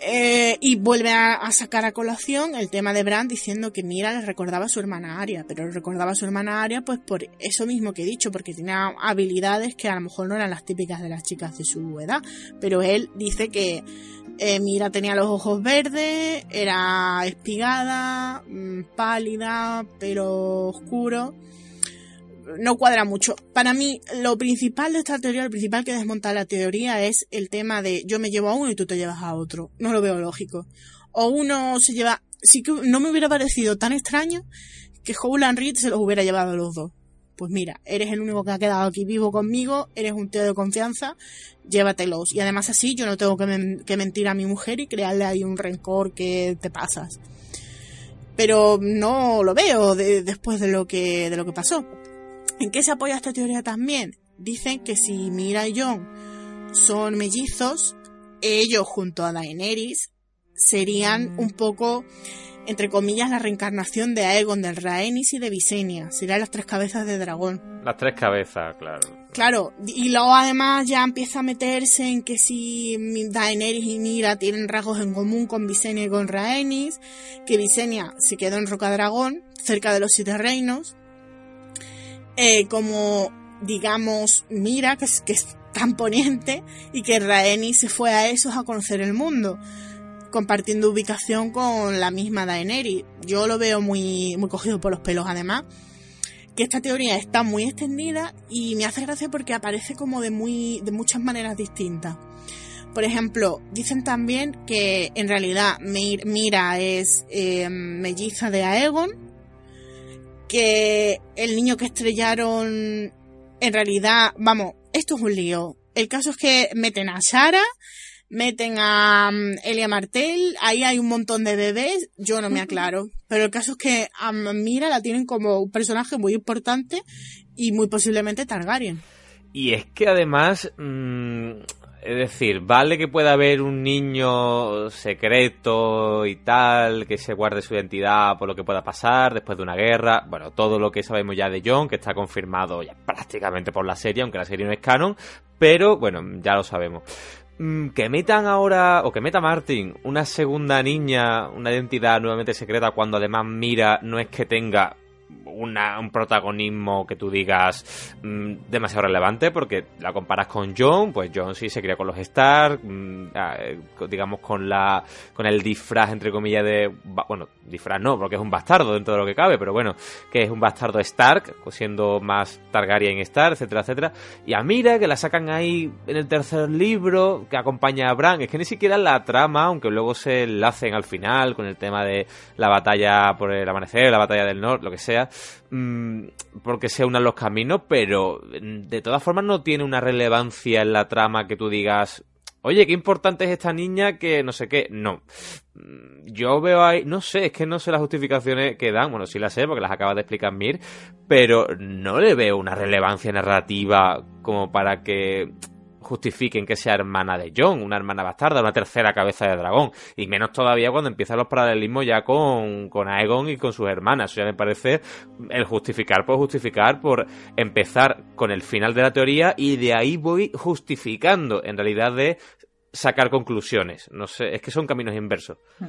Eh, y vuelve a, sacar a colación el tema de Bran diciendo que Mira le recordaba a su hermana Aria, pero recordaba a su hermana Aria pues por eso mismo que he dicho, porque tenía habilidades que a lo mejor no eran las típicas de las chicas de su edad, pero él dice que eh, Mira tenía los ojos verdes, era espigada, mm, pálida, pero oscuro no cuadra mucho. Para mí, lo principal de esta teoría, lo principal que desmonta la teoría es el tema de yo me llevo a uno y tú te llevas a otro. No lo veo lógico. O uno se lleva... Sí que no me hubiera parecido tan extraño que Howland Reed se los hubiera llevado a los dos. Pues mira, eres el único que ha quedado aquí vivo conmigo, eres un tío de confianza, llévatelos. Y además así yo no tengo que, que mentir a mi mujer y crearle ahí un rencor que te pasas. Pero no lo veo después de lo que, de lo que pasó. ¿En qué se apoya esta teoría también? Dicen que si Mira y Jon son mellizos, ellos junto a Daenerys serían un poco, entre comillas, la reencarnación de Aegon, del Rhaenys y de Visenya. Serían las tres cabezas de dragón. Las tres cabezas, claro. Claro, y luego además ya empieza a meterse en que si Daenerys y Mira tienen rasgos en común con Visenya y con Rhaenys, que Visenya se quedó en Rocadragón, cerca de los Siete Reinos, eh, como, digamos, Mira, que es, tan poniente, y que Raeni se fue a esos a conocer el mundo, compartiendo ubicación con la misma Daenerys. Yo lo veo muy, muy cogido por los pelos, además que esta teoría está muy extendida y me hace gracia porque aparece como de muy de muchas maneras distintas. Por ejemplo, dicen también que en realidad Mira es eh, melliza de Aegon que el niño que estrellaron en realidad, vamos, esto es un lío. El caso es que meten a Sara, meten a um, Elia Martel, ahí hay un montón de bebés, yo no me aclaro. Pero el caso es que a Mira la tienen como un personaje muy importante y muy posiblemente Targaryen. Y es que además, mm, es decir, vale que pueda haber un niño secreto y tal, que se guarde su identidad por lo que pueda pasar después de una guerra. Bueno, todo lo que sabemos ya de John, que está confirmado ya prácticamente por la serie, aunque la serie no es canon, pero bueno, ya lo sabemos. Mm, que metan ahora, o que meta Martin, una segunda niña, una identidad nuevamente secreta, cuando además Mira no es que tenga un protagonismo que tú digas mm, demasiado relevante porque la comparas con John, pues John sí se cría con los Stark, mm, ah, eh, digamos con la con el disfraz entre comillas de bueno, disfraz no, porque es un bastardo dentro de lo que cabe, pero bueno, que es un bastardo Stark, siendo más Targaryen Stark, etcétera, etcétera. Y a Mira que la sacan ahí en el tercer libro que acompaña a Bran, es que ni siquiera la trama, aunque luego se enlacen al final con el tema de la batalla por el amanecer, la batalla del norte, lo que sea, Mm, porque se unan los caminos, pero mm, de todas formas no tiene una relevancia en la trama que tú digas, oye, qué importante es esta niña que no sé qué. No. Mm, yo veo ahí, no sé, es que no sé las justificaciones que dan, bueno, sí las sé porque las acaba de explicar Mir, pero no le veo una relevancia narrativa como para que justifiquen que sea hermana de John, una hermana bastarda, una tercera cabeza de dragón. Y menos todavía cuando empiezan los paralelismos ya con, con Aegon y con sus hermanas. Eso ya me parece el justificar por justificar, por empezar con el final de la teoría y de ahí voy justificando, en realidad, de sacar conclusiones. No sé, es que son caminos inversos. Hmm.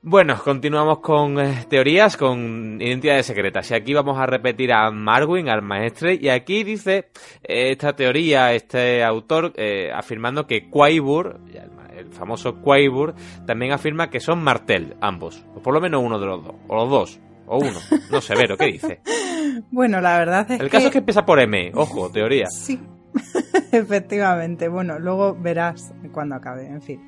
Bueno, continuamos con eh, teorías, con identidades secretas. Y aquí vamos a repetir a Marwin, al maestre, y aquí dice eh, esta teoría, este autor, eh, afirmando que Quaibur, el famoso Quaibur, también afirma que son Martel, ambos, o por lo menos uno de los dos, o los dos, o uno, no sé, Vero, ¿qué dice? Bueno, la verdad es El caso es que empieza por M, ojo, teoría. Sí, efectivamente, bueno, luego verás cuando acabe, en fin.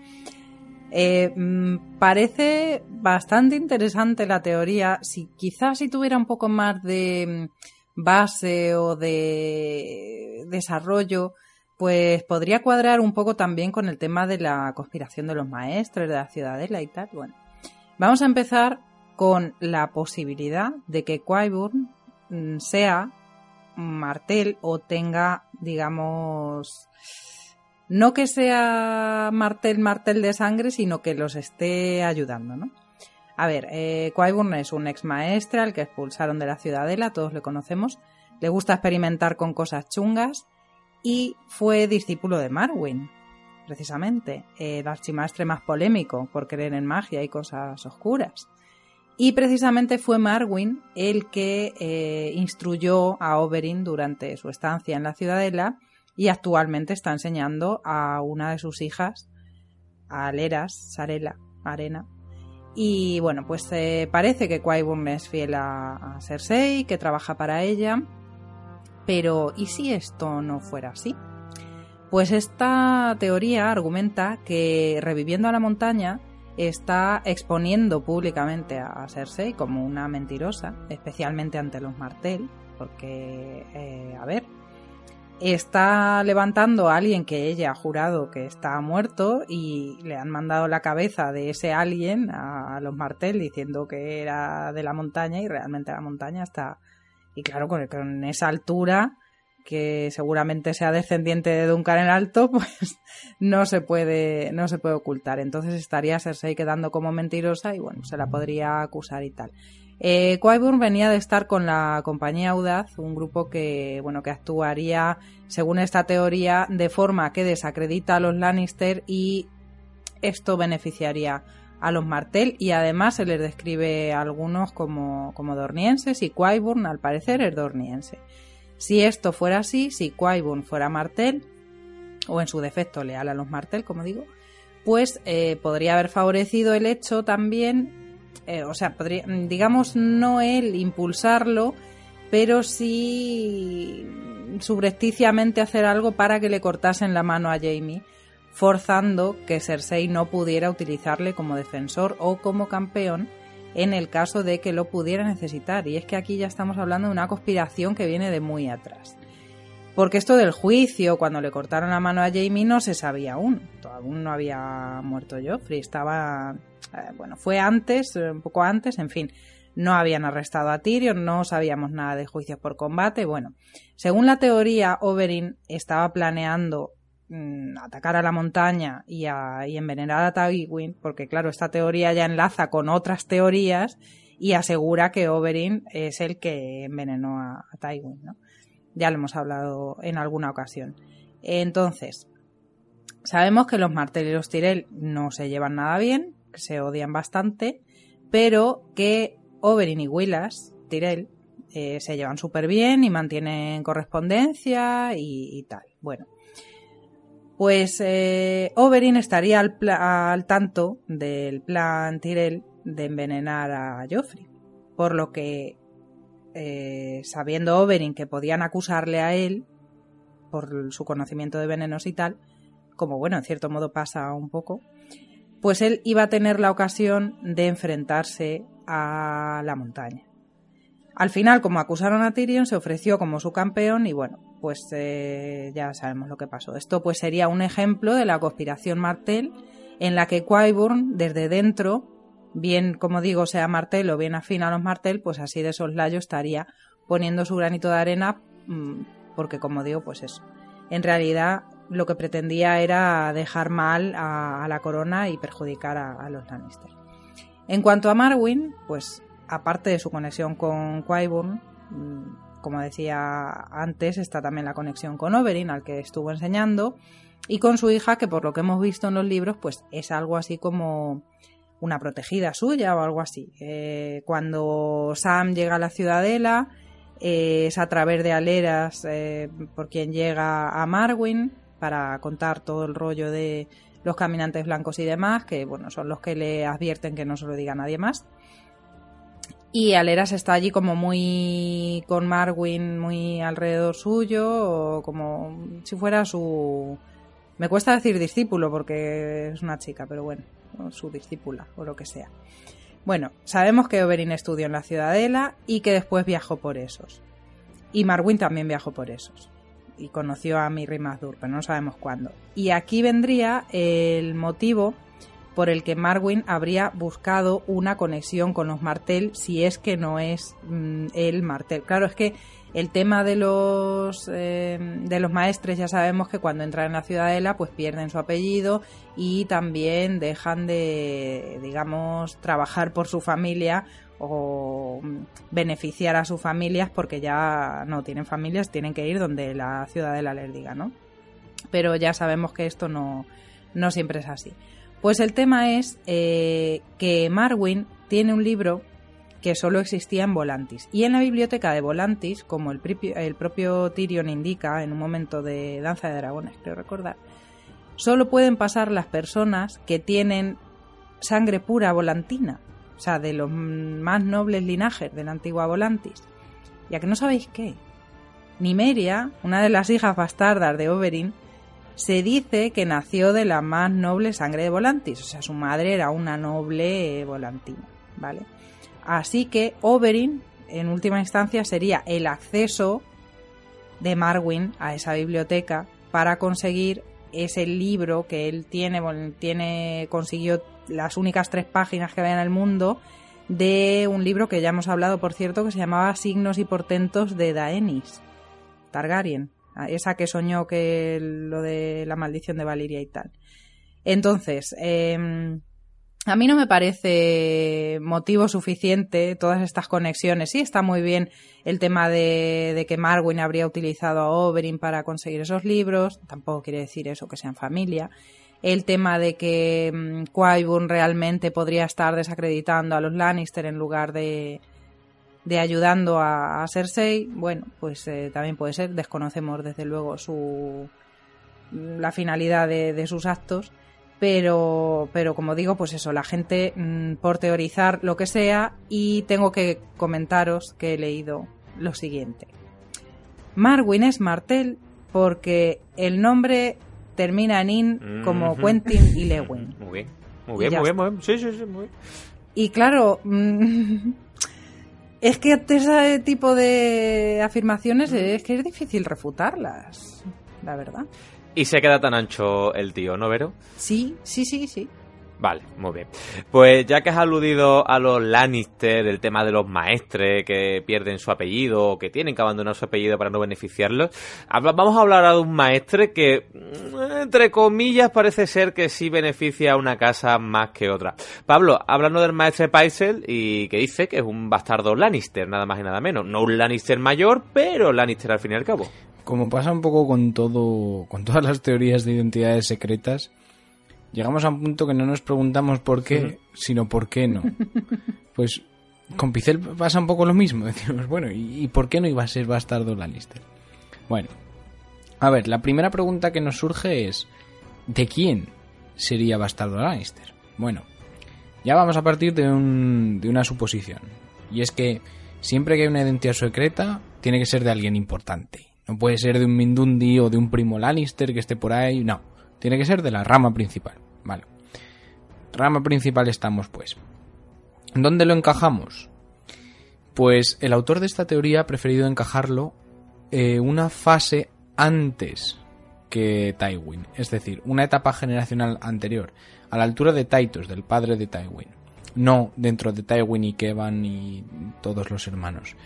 Eh, mm, parece bastante interesante la teoría. Si quizás si tuviera un poco más de mm, base o de desarrollo, pues podría cuadrar un poco también con el tema de la conspiración de los maestros, de la ciudadela y tal. Bueno, vamos a empezar con la posibilidad de que Qyburn mm, sea Martel o tenga digamos, no que sea martel, martel de sangre, sino que los esté ayudando, ¿no? A ver, eh, es un ex maestre al que expulsaron de la ciudadela, todos le conocemos. Le gusta experimentar con cosas chungas y fue discípulo de Marwin, precisamente, el archimaestre más polémico por creer en magia y cosas oscuras. Y precisamente fue Marwin el que eh, instruyó a Oberyn durante su estancia en la ciudadela y actualmente está enseñando a una de sus hijas, a Aleras, Sarela, Arena. Y bueno, pues eh, parece que qui es fiel a, Cersei, que trabaja para ella. Pero, ¿y si esto no fuera así? Pues esta teoría argumenta que reviviendo a la montaña está exponiendo públicamente a Cersei como una mentirosa, especialmente ante los Martel, porque, eh, a ver, está levantando a alguien que ella ha jurado que está muerto y le han mandado la cabeza de ese alguien a, los Martel diciendo que era de la montaña y realmente la montaña está... Y claro, con, con esa altura que seguramente sea descendiente de Duncan el Alto, pues no se puede, no se puede ocultar. Entonces estaría Cersei quedando como mentirosa y bueno, se la podría acusar y tal. Eh, venía de estar con la compañía Audaz, un grupo que, bueno, que actuaría, según esta teoría, de forma que desacredita a los Lannister y esto beneficiaría a los Martel y además se les describe a algunos como, como dornienses y Qyburn al parecer es dorniense. Si esto fuera así, si Qyburn fuera Martel, o en su defecto leal a los Martel, como digo, pues eh, podría haber favorecido el hecho también eh, o sea, podría, digamos, no él impulsarlo, pero sí subrepticiamente hacer algo para que le cortasen la mano a Jamie, forzando que Cersei no pudiera utilizarle como defensor o como campeón en el caso de que lo pudiera necesitar. Y es que aquí ya estamos hablando de una conspiración que viene de muy atrás. Porque esto del juicio, cuando le cortaron la mano a Jamie, no se sabía aún. Aún no había muerto Joffrey. Estaba. Eh, bueno, fue antes, eh, un poco antes, en fin. No habían arrestado a Tyrion, no sabíamos nada de juicios por combate. Bueno, según la teoría, Oberyn estaba planeando mm, atacar a la montaña y, a, y envenenar a Tywin, porque claro, esta teoría ya enlaza con otras teorías y asegura que Oberyn es el que envenenó a, Tywin. Ya lo hemos hablado en alguna ocasión. Entonces, sabemos que los Martel y los Tyrell no se llevan nada bien, se odian bastante, pero que Oberyn y Willas, Tyrell, eh, se llevan súper bien y mantienen correspondencia y, tal. Bueno, pues eh, Oberyn estaría al, tanto del plan Tyrell de envenenar a Joffrey, por lo que eh, sabiendo Oberyn que podían acusarle a él por su conocimiento de venenos y tal, como bueno, en cierto modo pasa un poco, pues él iba a tener la ocasión de enfrentarse a la montaña. Al final, como acusaron a Tyrion, se ofreció como su campeón y bueno, pues eh, ya sabemos lo que pasó. Esto pues sería un ejemplo de la conspiración Martel en la que Qyburn desde dentro bien, como digo, sea martel o bien afín a los martel, pues así de soslayo estaría poniendo su granito de arena, mm, porque como digo, pues eso. En realidad lo que pretendía era dejar mal a, la corona y perjudicar a, los Lannister. En cuanto a Marwyn, pues aparte de su conexión con Qyburn, mm, como decía antes, está también la conexión con Oberyn, al que estuvo enseñando, y con su hija, que por lo que hemos visto en los libros, pues es algo así como una protegida suya o algo así. Eh, cuando Sam llega a la ciudadela, eh, es a través de Aleras eh, por quien llega a Marwyn para contar todo el rollo de los caminantes blancos y demás, que bueno, son los que le advierten que no se lo diga a nadie más. Y Aleras está allí como muy con Marwyn muy alrededor suyo, o como si fuera su... Me cuesta decir discípulo porque es una chica, pero bueno, su discípula o lo que sea. Bueno, sabemos que Oberyn estudió en la Ciudadela y que después viajó por esos. Y Marwyn también viajó por esos. Y conoció a Mirri Mazdur, pero no sabemos cuándo. Y aquí vendría el motivo por el que Marwyn habría buscado una conexión con los Martel si es que no es mm, el Martel. Claro, es que el tema de los eh, de los maestres ya sabemos que cuando entran en la ciudadela pues pierden su apellido y también dejan de digamos trabajar por su familia o mm, beneficiar a sus familias porque ya no tienen familias, tienen que ir donde la ciudadela les diga, ¿no? Pero ya sabemos que esto no, no siempre es así. Pues el tema es eh, que Marwin tiene un libro que solo existía en Volantis. Y en la biblioteca de Volantis, como el, el propio Tyrion indica en un momento de Danza de Dragones, creo recordar, solo pueden pasar las personas que tienen sangre pura volantina, o sea, de los más nobles linajes de la antigua Volantis. Ya que no sabéis qué. Nimeria, una de las hijas bastardas de Oberyn, se dice que nació de la más noble sangre de Volantis, o sea, su madre era una noble volantina, ¿vale? Así que Oberyn, en última instancia, sería el acceso de Marwyn a esa biblioteca para conseguir ese libro que él tiene, tiene consiguió las únicas tres páginas que había en el mundo de un libro que ya hemos hablado, por cierto, que se llamaba Signos y Portentos de Daenis Targaryen, esa que soñó que lo de la maldición de Valiria y tal. Entonces, eh, a mí no me parece motivo suficiente todas estas conexiones. Sí, está muy bien el tema de, que Marwin habría utilizado a Oberyn para conseguir esos libros. Tampoco quiere decir eso que sean familia. El tema de que um, realmente podría estar desacreditando a los Lannister en lugar de, de ayudando a, Cersei. Bueno, pues eh, también puede ser. Desconocemos desde luego su la finalidad de sus actos pero, pero como digo, pues eso, la gente mm, por teorizar lo que sea y tengo que comentaros que he leído lo siguiente. Marwin es Martel porque el nombre termina en in como Quentin y Lewin. Muy bien, muy bien, muy bien, muy bien, Sí, sí, sí, muy bien. Y claro, mm, es que ese tipo de afirmaciones es que es difícil refutarlas, la verdad. Y se queda tan ancho el tío, ¿no, Vero? Sí, sí, sí, sí. Vale, muy bien. Pues ya que has aludido a los Lannister, el tema de los maestres que pierden su apellido o que tienen que abandonar su apellido para no beneficiarlos, vamos a hablar de un maestre que, mm, entre comillas, parece ser que sí beneficia a una casa más que otra. Pablo, hablando del maestre Paisel y que dice que es un bastardo Lannister, nada más y nada menos. No un Lannister mayor, pero Lannister al fin y al cabo como pasa un poco con todo, con todas las teorías de identidades secretas, llegamos a un punto que no nos preguntamos por qué, sino por qué no. Pues con Picel pasa un poco lo mismo. Decimos, bueno, ¿y, por qué no iba a ser bastardo Lannister? Bueno, a ver, la primera pregunta que nos surge es, ¿de quién sería bastardo Lannister? Bueno, ya vamos a partir de, un, de una suposición. Y es que siempre que hay una identidad secreta, tiene que ser de alguien importante. No puede ser de un Mindundi o de un primo Lannister que esté por ahí, no. Tiene que ser de la rama principal. Vale. Rama principal estamos, pues. ¿Dónde lo encajamos? Pues el autor de esta teoría ha preferido encajarlo eh, una fase antes que Tywin, es decir, una etapa generacional anterior, a la altura de Taitos, del padre de Tywin, no dentro de Tywin y Kevan y todos los hermanos.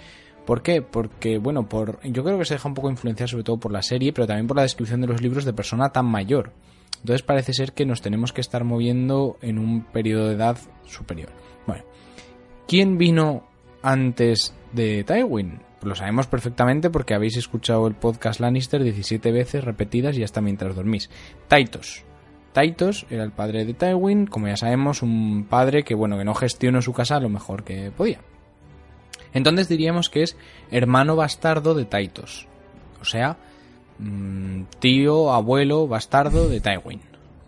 ¿Por qué? Porque, bueno, por, yo creo que se deja un poco influenciar sobre todo por la serie, pero también por la descripción de los libros de persona tan mayor. Entonces parece ser que nos tenemos que estar moviendo en un periodo de edad superior. Bueno, ¿quién vino antes de Tywin? Pues lo sabemos perfectamente porque habéis escuchado el podcast Lannister 17 veces repetidas y hasta mientras dormís. Taitos. Taitos era el padre de Tywin, como ya sabemos, un padre que bueno, que no gestionó su casa lo mejor que podía. Entonces diríamos que es hermano bastardo de Taitos. O sea, mm, tío, abuelo, bastardo de Tywin.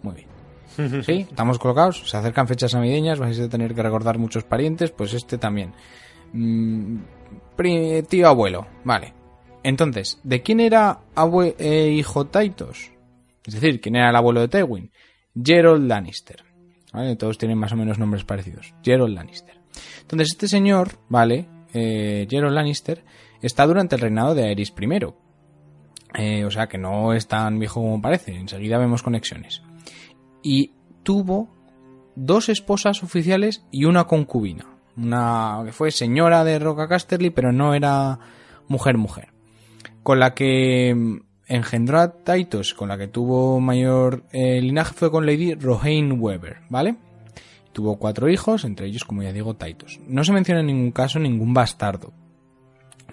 Muy bien. ¿Sí? ¿Estamos colocados? Se acercan fechas navideñas, vais a tener que recordar muchos parientes, pues este también. Mm, tío, abuelo. Vale. Entonces, ¿de quién era eh, hijo Taitos? Es decir, ¿quién era el abuelo de Tywin? Gerald Lannister. ¿Vale? Todos tienen más o menos nombres parecidos. Gerald Lannister. Entonces, este señor, ¿vale? Eh, Lannister está durante el reinado de Aerys I. Eh, o sea que no es tan viejo como parece, enseguida vemos conexiones. Y tuvo dos esposas oficiales y una concubina. Una que fue señora de Roca Casterly, pero no era mujer mujer. Con la que engendró a Taitos, con la que tuvo mayor eh, linaje fue con Lady Rohain Weber, ¿vale? Tuvo cuatro hijos, entre ellos, como ya digo, Taitos. No se menciona en ningún caso ningún bastardo.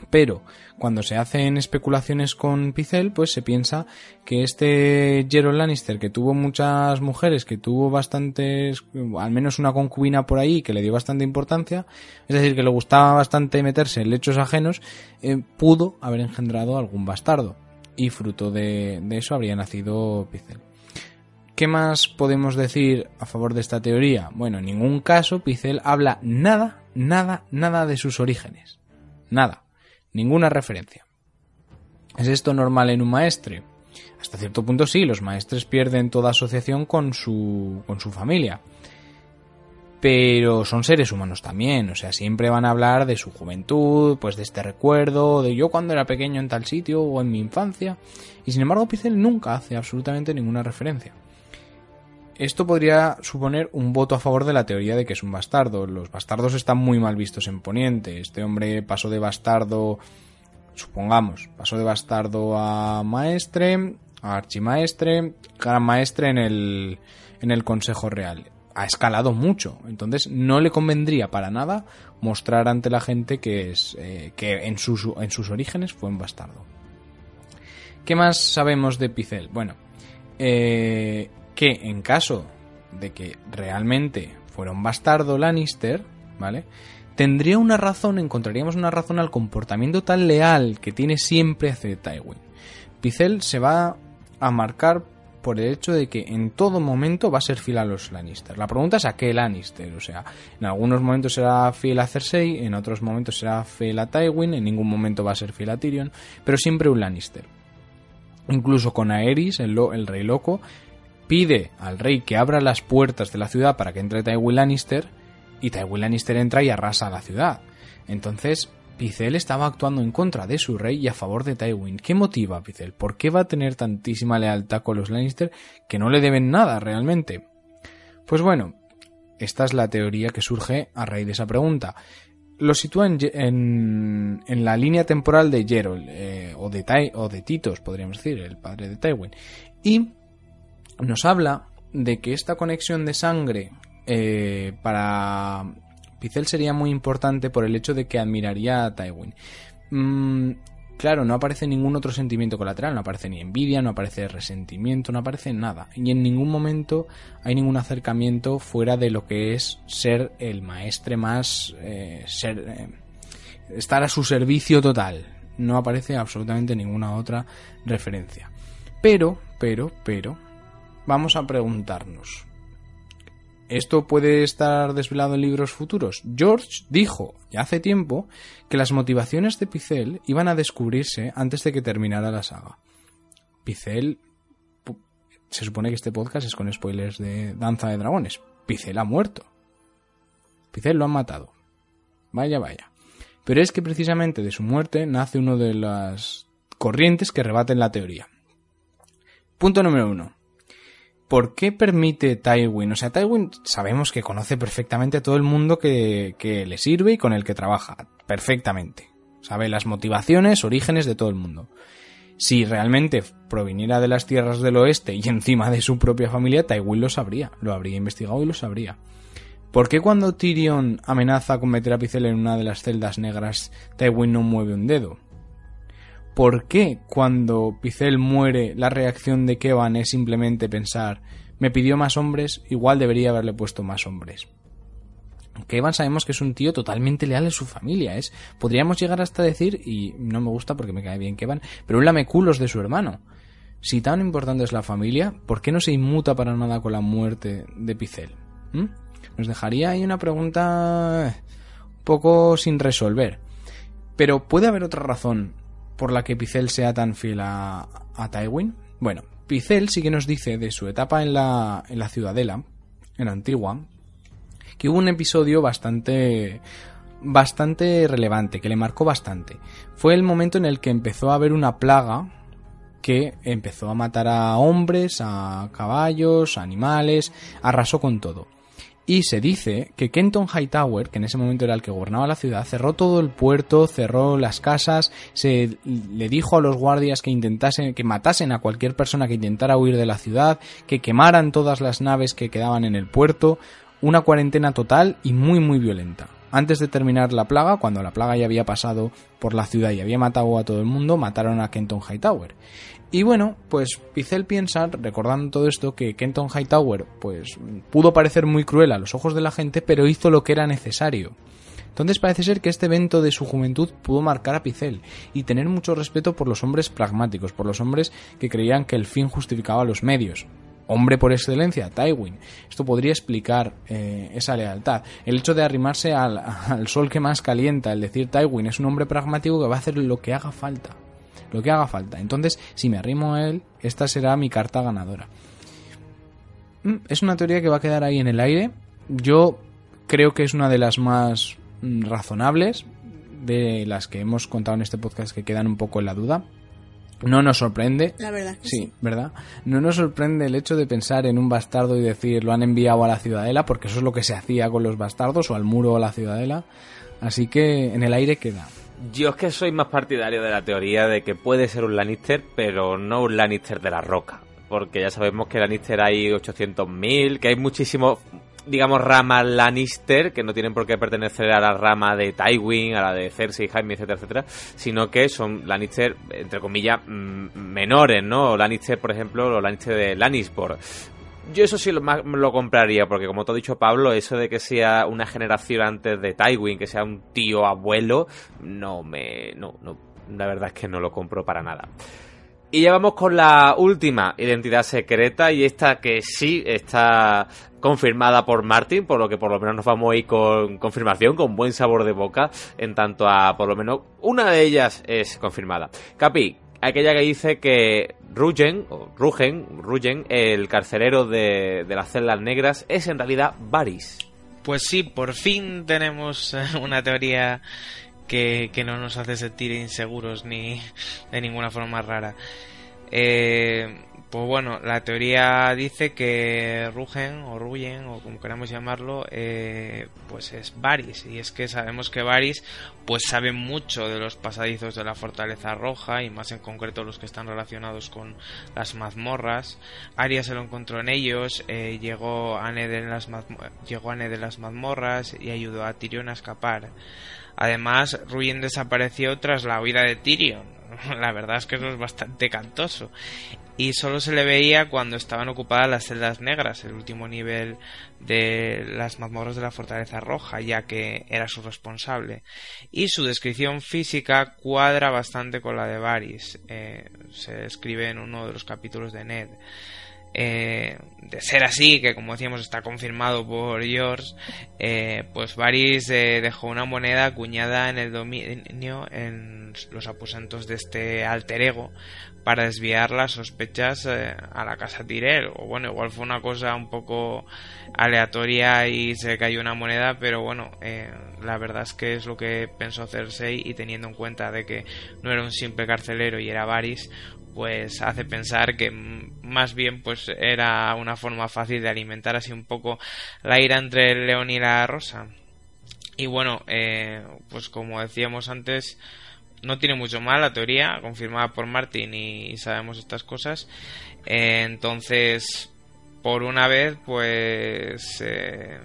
Pero cuando se hacen especulaciones con Picel, pues se piensa que este Gerald Lannister, que tuvo muchas mujeres, que tuvo bastantes, al menos una concubina por ahí, que le dio bastante importancia, es decir, que le gustaba bastante meterse en lechos ajenos, eh, pudo haber engendrado algún bastardo. Y fruto de, de eso habría nacido Picel. ¿Qué más podemos decir a favor de esta teoría? Bueno, en ningún caso Picel habla nada, nada, nada de sus orígenes. Nada. Ninguna referencia. ¿Es esto normal en un maestre? Hasta cierto punto sí, los maestres pierden toda asociación con su, con su familia. Pero son seres humanos también, o sea, siempre van a hablar de su juventud, pues de este recuerdo, de yo cuando era pequeño en tal sitio o en mi infancia. Y sin embargo, Picel nunca hace absolutamente ninguna referencia. Esto podría suponer un voto a favor de la teoría de que es un bastardo. Los bastardos están muy mal vistos en Poniente. Este hombre pasó de bastardo, supongamos, pasó de bastardo a maestre, a archimaestre, gran maestre en el, en el Consejo Real. Ha escalado mucho, entonces no le convendría para nada mostrar ante la gente que es eh, que en sus, en sus orígenes fue un bastardo. ¿Qué más sabemos de Picel? Bueno, eh, que en caso de que realmente fuera un bastardo Lannister, ¿vale? Tendría una razón, encontraríamos una razón al comportamiento tan leal que tiene siempre hacia Tywin. Picel se va a marcar por el hecho de que en todo momento va a ser fiel a los Lannister. La pregunta es a qué Lannister, o sea, en algunos momentos será fiel a Cersei, en otros momentos será fiel a Tywin, en ningún momento va a ser fiel a Tyrion, pero siempre un Lannister. Incluso con Aerys, el, el rey loco, pide al rey que abra las puertas de la ciudad para que entre Tywin Lannister y Tywin Lannister entra y arrasa la ciudad. Entonces, Picel estaba actuando en contra de su rey y a favor de Tywin. ¿Qué motiva a? ¿Por qué va a tener tantísima lealtad con los Lannister que no le deben nada realmente? Pues bueno, esta es la teoría que surge a raíz de esa pregunta. Lo sitúa en, en, la línea temporal de Geralt, eh, o, de Tai, o de Titos, podríamos decir, el padre de Tywin. Y nos habla de que esta conexión de sangre eh, para Picel sería muy importante por el hecho de que admiraría a Tywin. Mm, claro, no aparece ningún otro sentimiento colateral, no aparece ni envidia, no aparece resentimiento, no aparece nada. Y en ningún momento hay ningún acercamiento fuera de lo que es ser el maestre más... Eh, ser, eh, estar a su servicio total. No aparece absolutamente ninguna otra referencia. Pero, pero, pero, vamos a preguntarnos. ¿Esto puede estar desvelado en libros futuros? George dijo, ya hace tiempo, que las motivaciones de Picel iban a descubrirse antes de que terminara la saga. Picel... Se supone que este podcast es con spoilers de Danza de Dragones. Picel ha muerto. Picel lo han matado. Vaya, vaya. Pero es que precisamente de su muerte nace uno de las corrientes que rebaten la teoría. Punto número uno. ¿Por qué permite Tywin? O sea, Tywin sabemos que conoce perfectamente a todo el mundo que, le sirve y con el que trabaja. Perfectamente. Sabe las motivaciones, orígenes de todo el mundo. Si realmente proviniera de las tierras del oeste y encima de su propia familia, Tywin lo sabría. Lo habría investigado y lo sabría. ¿Por qué cuando Tyrion amenaza con meter a Picel en una de las celdas negras, Tywin no mueve un dedo? ¿Por qué cuando Picel muere la reacción de Kevan es simplemente pensar me pidió más hombres, igual debería haberle puesto más hombres? Kevan sabemos que es un tío totalmente leal a su familia, es podríamos llegar hasta decir y no me gusta porque me cae bien Kevan, pero un lameculos de su hermano. Si tan importante es la familia, ¿por qué no se inmuta para nada con la muerte de Picel? ¿Mm? Nos dejaría ahí una pregunta un poco sin resolver. Pero puede haber otra razón por la que Picel sea tan fiel a, a Tywin? Bueno, Picel sí que nos dice de su etapa en la, en la Ciudadela, en Antigua, que hubo un episodio bastante bastante relevante, que le marcó bastante. Fue el momento en el que empezó a haber una plaga que empezó a matar a hombres, a caballos, a animales, arrasó con todo. Y se dice que Kenton Hightower, que en ese momento era el que gobernaba la ciudad, cerró todo el puerto, cerró las casas, se le dijo a los guardias que intentasen, que matasen a cualquier persona que intentara huir de la ciudad, que quemaran todas las naves que quedaban en el puerto, una cuarentena total y muy muy violenta. Antes de terminar la plaga, cuando la plaga ya había pasado por la ciudad y había matado a todo el mundo, mataron a Kenton Hightower. Y bueno, pues Pizel piensa, recordando todo esto, que Kenton Hightower pues pudo parecer muy cruel a los ojos de la gente, pero hizo lo que era necesario. Entonces parece ser que este evento de su juventud pudo marcar a Pizel y tener mucho respeto por los hombres pragmáticos, por los hombres que creían que el fin justificaba los medios. Hombre por excelencia, Tywin. Esto podría explicar eh, esa lealtad. El hecho de arrimarse al, al sol que más calienta, el decir Tywin es un hombre pragmático que va a hacer lo que haga falta lo que haga falta. Entonces, si me arrimo a él, esta será mi carta ganadora. Mm, es una teoría que va a quedar ahí en el aire. Yo creo que es una de las más mm, razonables de las que hemos contado en este podcast que quedan un poco en la duda. No nos sorprende. La verdad que sí, sí. ¿verdad? No nos sorprende el hecho de pensar en un bastardo y decir lo han enviado a la ciudadela, porque eso es lo que se hacía con los bastardos, o al muro o a la ciudadela. Así que en el aire queda. Yo es que soy más partidario de la teoría de que puede ser un Lannister, pero no un Lannister de la roca. Porque ya sabemos que Lannister hay 800.000, que hay muchísimos, digamos, ramas Lannister que no tienen por qué pertenecer a la rama de Tywin, a la de Cersei, Jaime, etcétera, etcétera, sino que son Lannister, entre comillas, mm, menores, ¿no? Lannister, por ejemplo, los Lannister de Lannisport. Yo eso sí lo, lo compraría, porque como te ha dicho Pablo, eso de que sea una generación antes de Tywin, que sea un tío abuelo, no me... no, no, la verdad es que no lo compro para nada. Y ya vamos con la última identidad secreta y esta que sí está confirmada por Martin, por lo que por lo menos nos vamos a ir con confirmación, con buen sabor de boca, en tanto a por lo menos una de ellas es confirmada. Capi, aquella que dice que Rugen, o Rugen, Rugen, el carcelero de, de las celdas negras, es en realidad Varys. Pues sí, por fin tenemos eh, una teoría que, que, no nos hace sentir inseguros ni de ninguna forma rara. Eh, pues bueno, la teoría dice que Rugen o Rugen o como queramos llamarlo, eh, pues es Varys y es que sabemos que Varys pues sabe mucho de los pasadizos de la Fortaleza Roja y más en concreto los que están relacionados con las mazmorras. Arya se lo encontró en ellos, eh, llegó a Ned en las llegó a Ned de las mazmorras y ayudó a Tyrion a escapar. Además, Ruyen desapareció tras la huida de Tyrion. La verdad es que eso es bastante cantoso. Y solo se le veía cuando estaban ocupadas las celdas negras, el último nivel de las mazmorras de la Fortaleza Roja, ya que era su responsable. Y su descripción física cuadra bastante con la de Varys. Eh, se escribe en uno de los capítulos de Ned. Eh, de ser así, que como decíamos está confirmado por George, eh, pues Varys eh, dejó una moneda acuñada en el dominio en los aposentos de este alter ego para desviar las sospechas eh, a la casa Tyrell. O bueno, igual fue una cosa un poco aleatoria y se cayó una moneda, pero bueno, eh, la verdad es que es lo que pensó Cersei y teniendo en cuenta de que no era un simple carcelero y era Varys, pues hace pensar que más bien pues era una forma fácil de alimentar así un poco la ira entre el león y la rosa. Y bueno, eh, pues como decíamos antes, no tiene mucho mal la teoría, confirmada por Martin y sabemos estas cosas. Eh, entonces, por una vez, pues eh,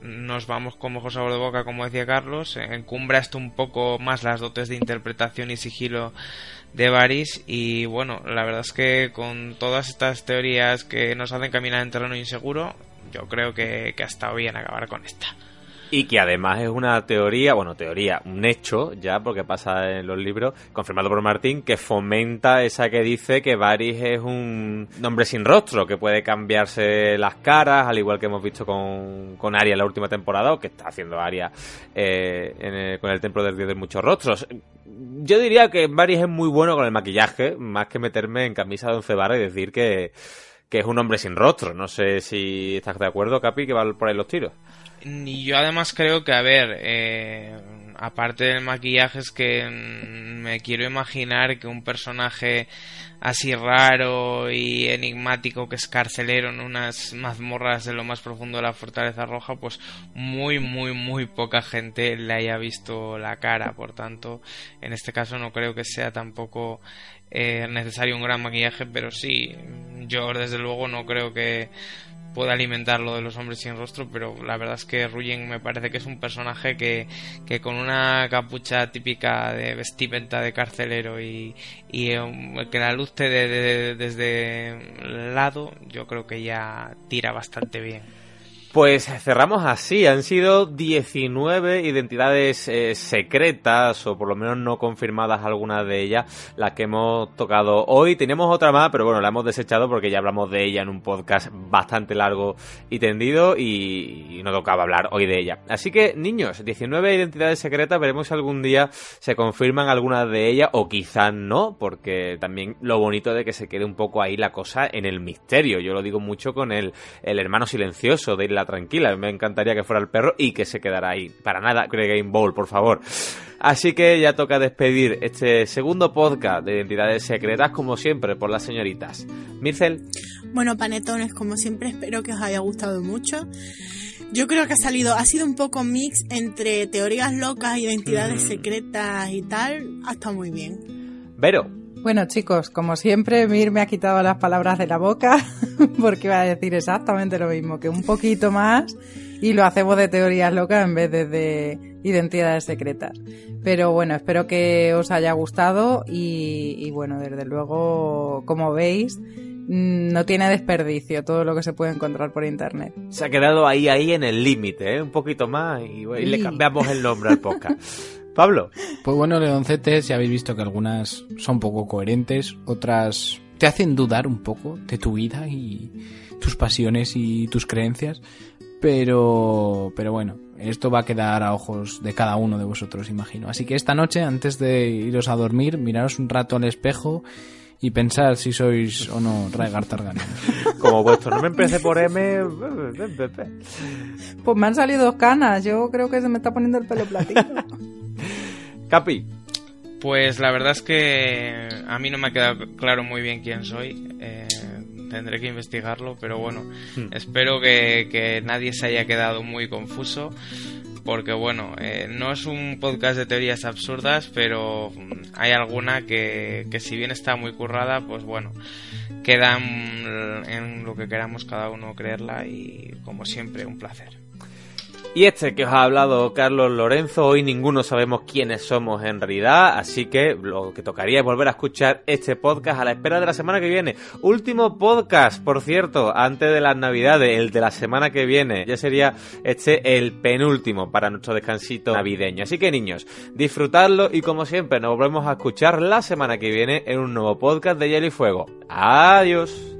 nos vamos con mejor sabor de boca, como decía Carlos. Encumbra esto un poco más las dotes de interpretación y sigilo de Varys. Y bueno, la verdad es que con todas estas teorías que nos hacen caminar en terreno inseguro, yo creo que, que ha estado bien acabar con esta. Y que además es una teoría, bueno, teoría, un hecho ya, porque pasa en los libros, confirmado por Martín, que fomenta esa que dice que Varys es un hombre sin rostro, que puede cambiarse las caras, al igual que hemos visto con, con Arya en la última temporada, o que está haciendo Arya eh, en el, con el Templo del Dios de Muchos Rostros. Yo diría que Varys es muy bueno con el maquillaje, más que meterme en camisa de once barras y decir que, que es un hombre sin rostro. No sé si estás de acuerdo, Capi, que va por ahí los tiros. Y yo además creo que, a ver, eh, aparte del maquillaje es que me quiero imaginar que un personaje así raro y enigmático que es carcelero en unas mazmorras de lo más profundo de la fortaleza roja pues muy muy muy poca gente le haya visto la cara. Por tanto en este caso no creo que sea tampoco eh, necesario un gran maquillaje pero sí yo desde luego no creo que puede alimentar lo de los hombres sin rostro, pero la verdad es que Ruyen me parece que es un personaje que, que con una capucha típica de vestimenta de carcelero y, y um, que la luz te de, desde el lado, yo creo que ya tira bastante bien. Pues cerramos así. Han sido 19 identidades eh, secretas, o por lo menos no confirmadas algunas de ellas, las que hemos tocado hoy. Teníamos otra más, pero bueno, la hemos desechado porque ya hablamos de ella en un podcast bastante largo y tendido y, no tocaba hablar hoy de ella. Así que, niños, 19 identidades secretas, veremos si algún día se confirman algunas de ellas o quizás no, porque también lo bonito de que se quede un poco ahí la cosa en el misterio. Yo lo digo mucho con el, el hermano silencioso de la tranquila. Me encantaría que fuera el perro y que se quedara ahí. Para nada, Game Bowl, por favor. Así que ya toca despedir este segundo podcast de identidades secretas, como siempre, por las señoritas. Mircel. Bueno, panetones, como siempre, espero que os haya gustado mucho. Yo creo que ha salido, ha sido un poco mix entre teorías locas, identidades secretas y tal. Ha estado muy bien. Vero. Bueno, chicos, como siempre, Mir me ha quitado las palabras de la boca porque iba a decir exactamente lo mismo, que un poquito más y lo hacemos de teorías locas en vez de, de identidades secretas. Pero bueno, espero que os haya gustado y, y bueno, desde luego, como veis, mm, no tiene desperdicio todo lo que se puede encontrar por internet. Se ha quedado ahí, ahí en el límite, ¿eh? un poquito más y, y le cambiamos el nombre al podcast. Pablo. Pues bueno, Leoncetes, ya habéis visto que algunas son poco coherentes, otras te hacen dudar un poco de tu vida y tus pasiones y tus creencias, pero, pero bueno, esto va a quedar a ojos de cada uno de vosotros, imagino. Así que esta noche, antes de iros a dormir, miraros un rato al espejo y pensar si sois o no Rhaegar Targaryen. Como vuestro no me empecé por M... Pues me han salido dos canas, yo creo que se me está poniendo el pelo platino. Capi. Pues la verdad es que a mí no me ha quedado claro muy bien quién soy. Eh, tendré que investigarlo, pero bueno, hmm. espero que, nadie se haya quedado muy confuso. Porque bueno, eh, no es un podcast de teorías absurdas, pero hay alguna que, que si bien está muy currada, pues bueno, queda en lo que queramos cada uno creerla y como siempre un placer. Y este que os ha hablado Carlos Lorenzo, hoy ninguno sabemos quiénes somos en realidad, así que lo que tocaría es volver a escuchar este podcast a la espera de la semana que viene. Último podcast, por cierto, antes de las navidades, el de la semana que viene. Ya sería este el penúltimo para nuestro descansito navideño. Así que niños, disfrutadlo y como siempre nos volvemos a escuchar la semana que viene en un nuevo podcast de Hielo y Fuego. Adiós.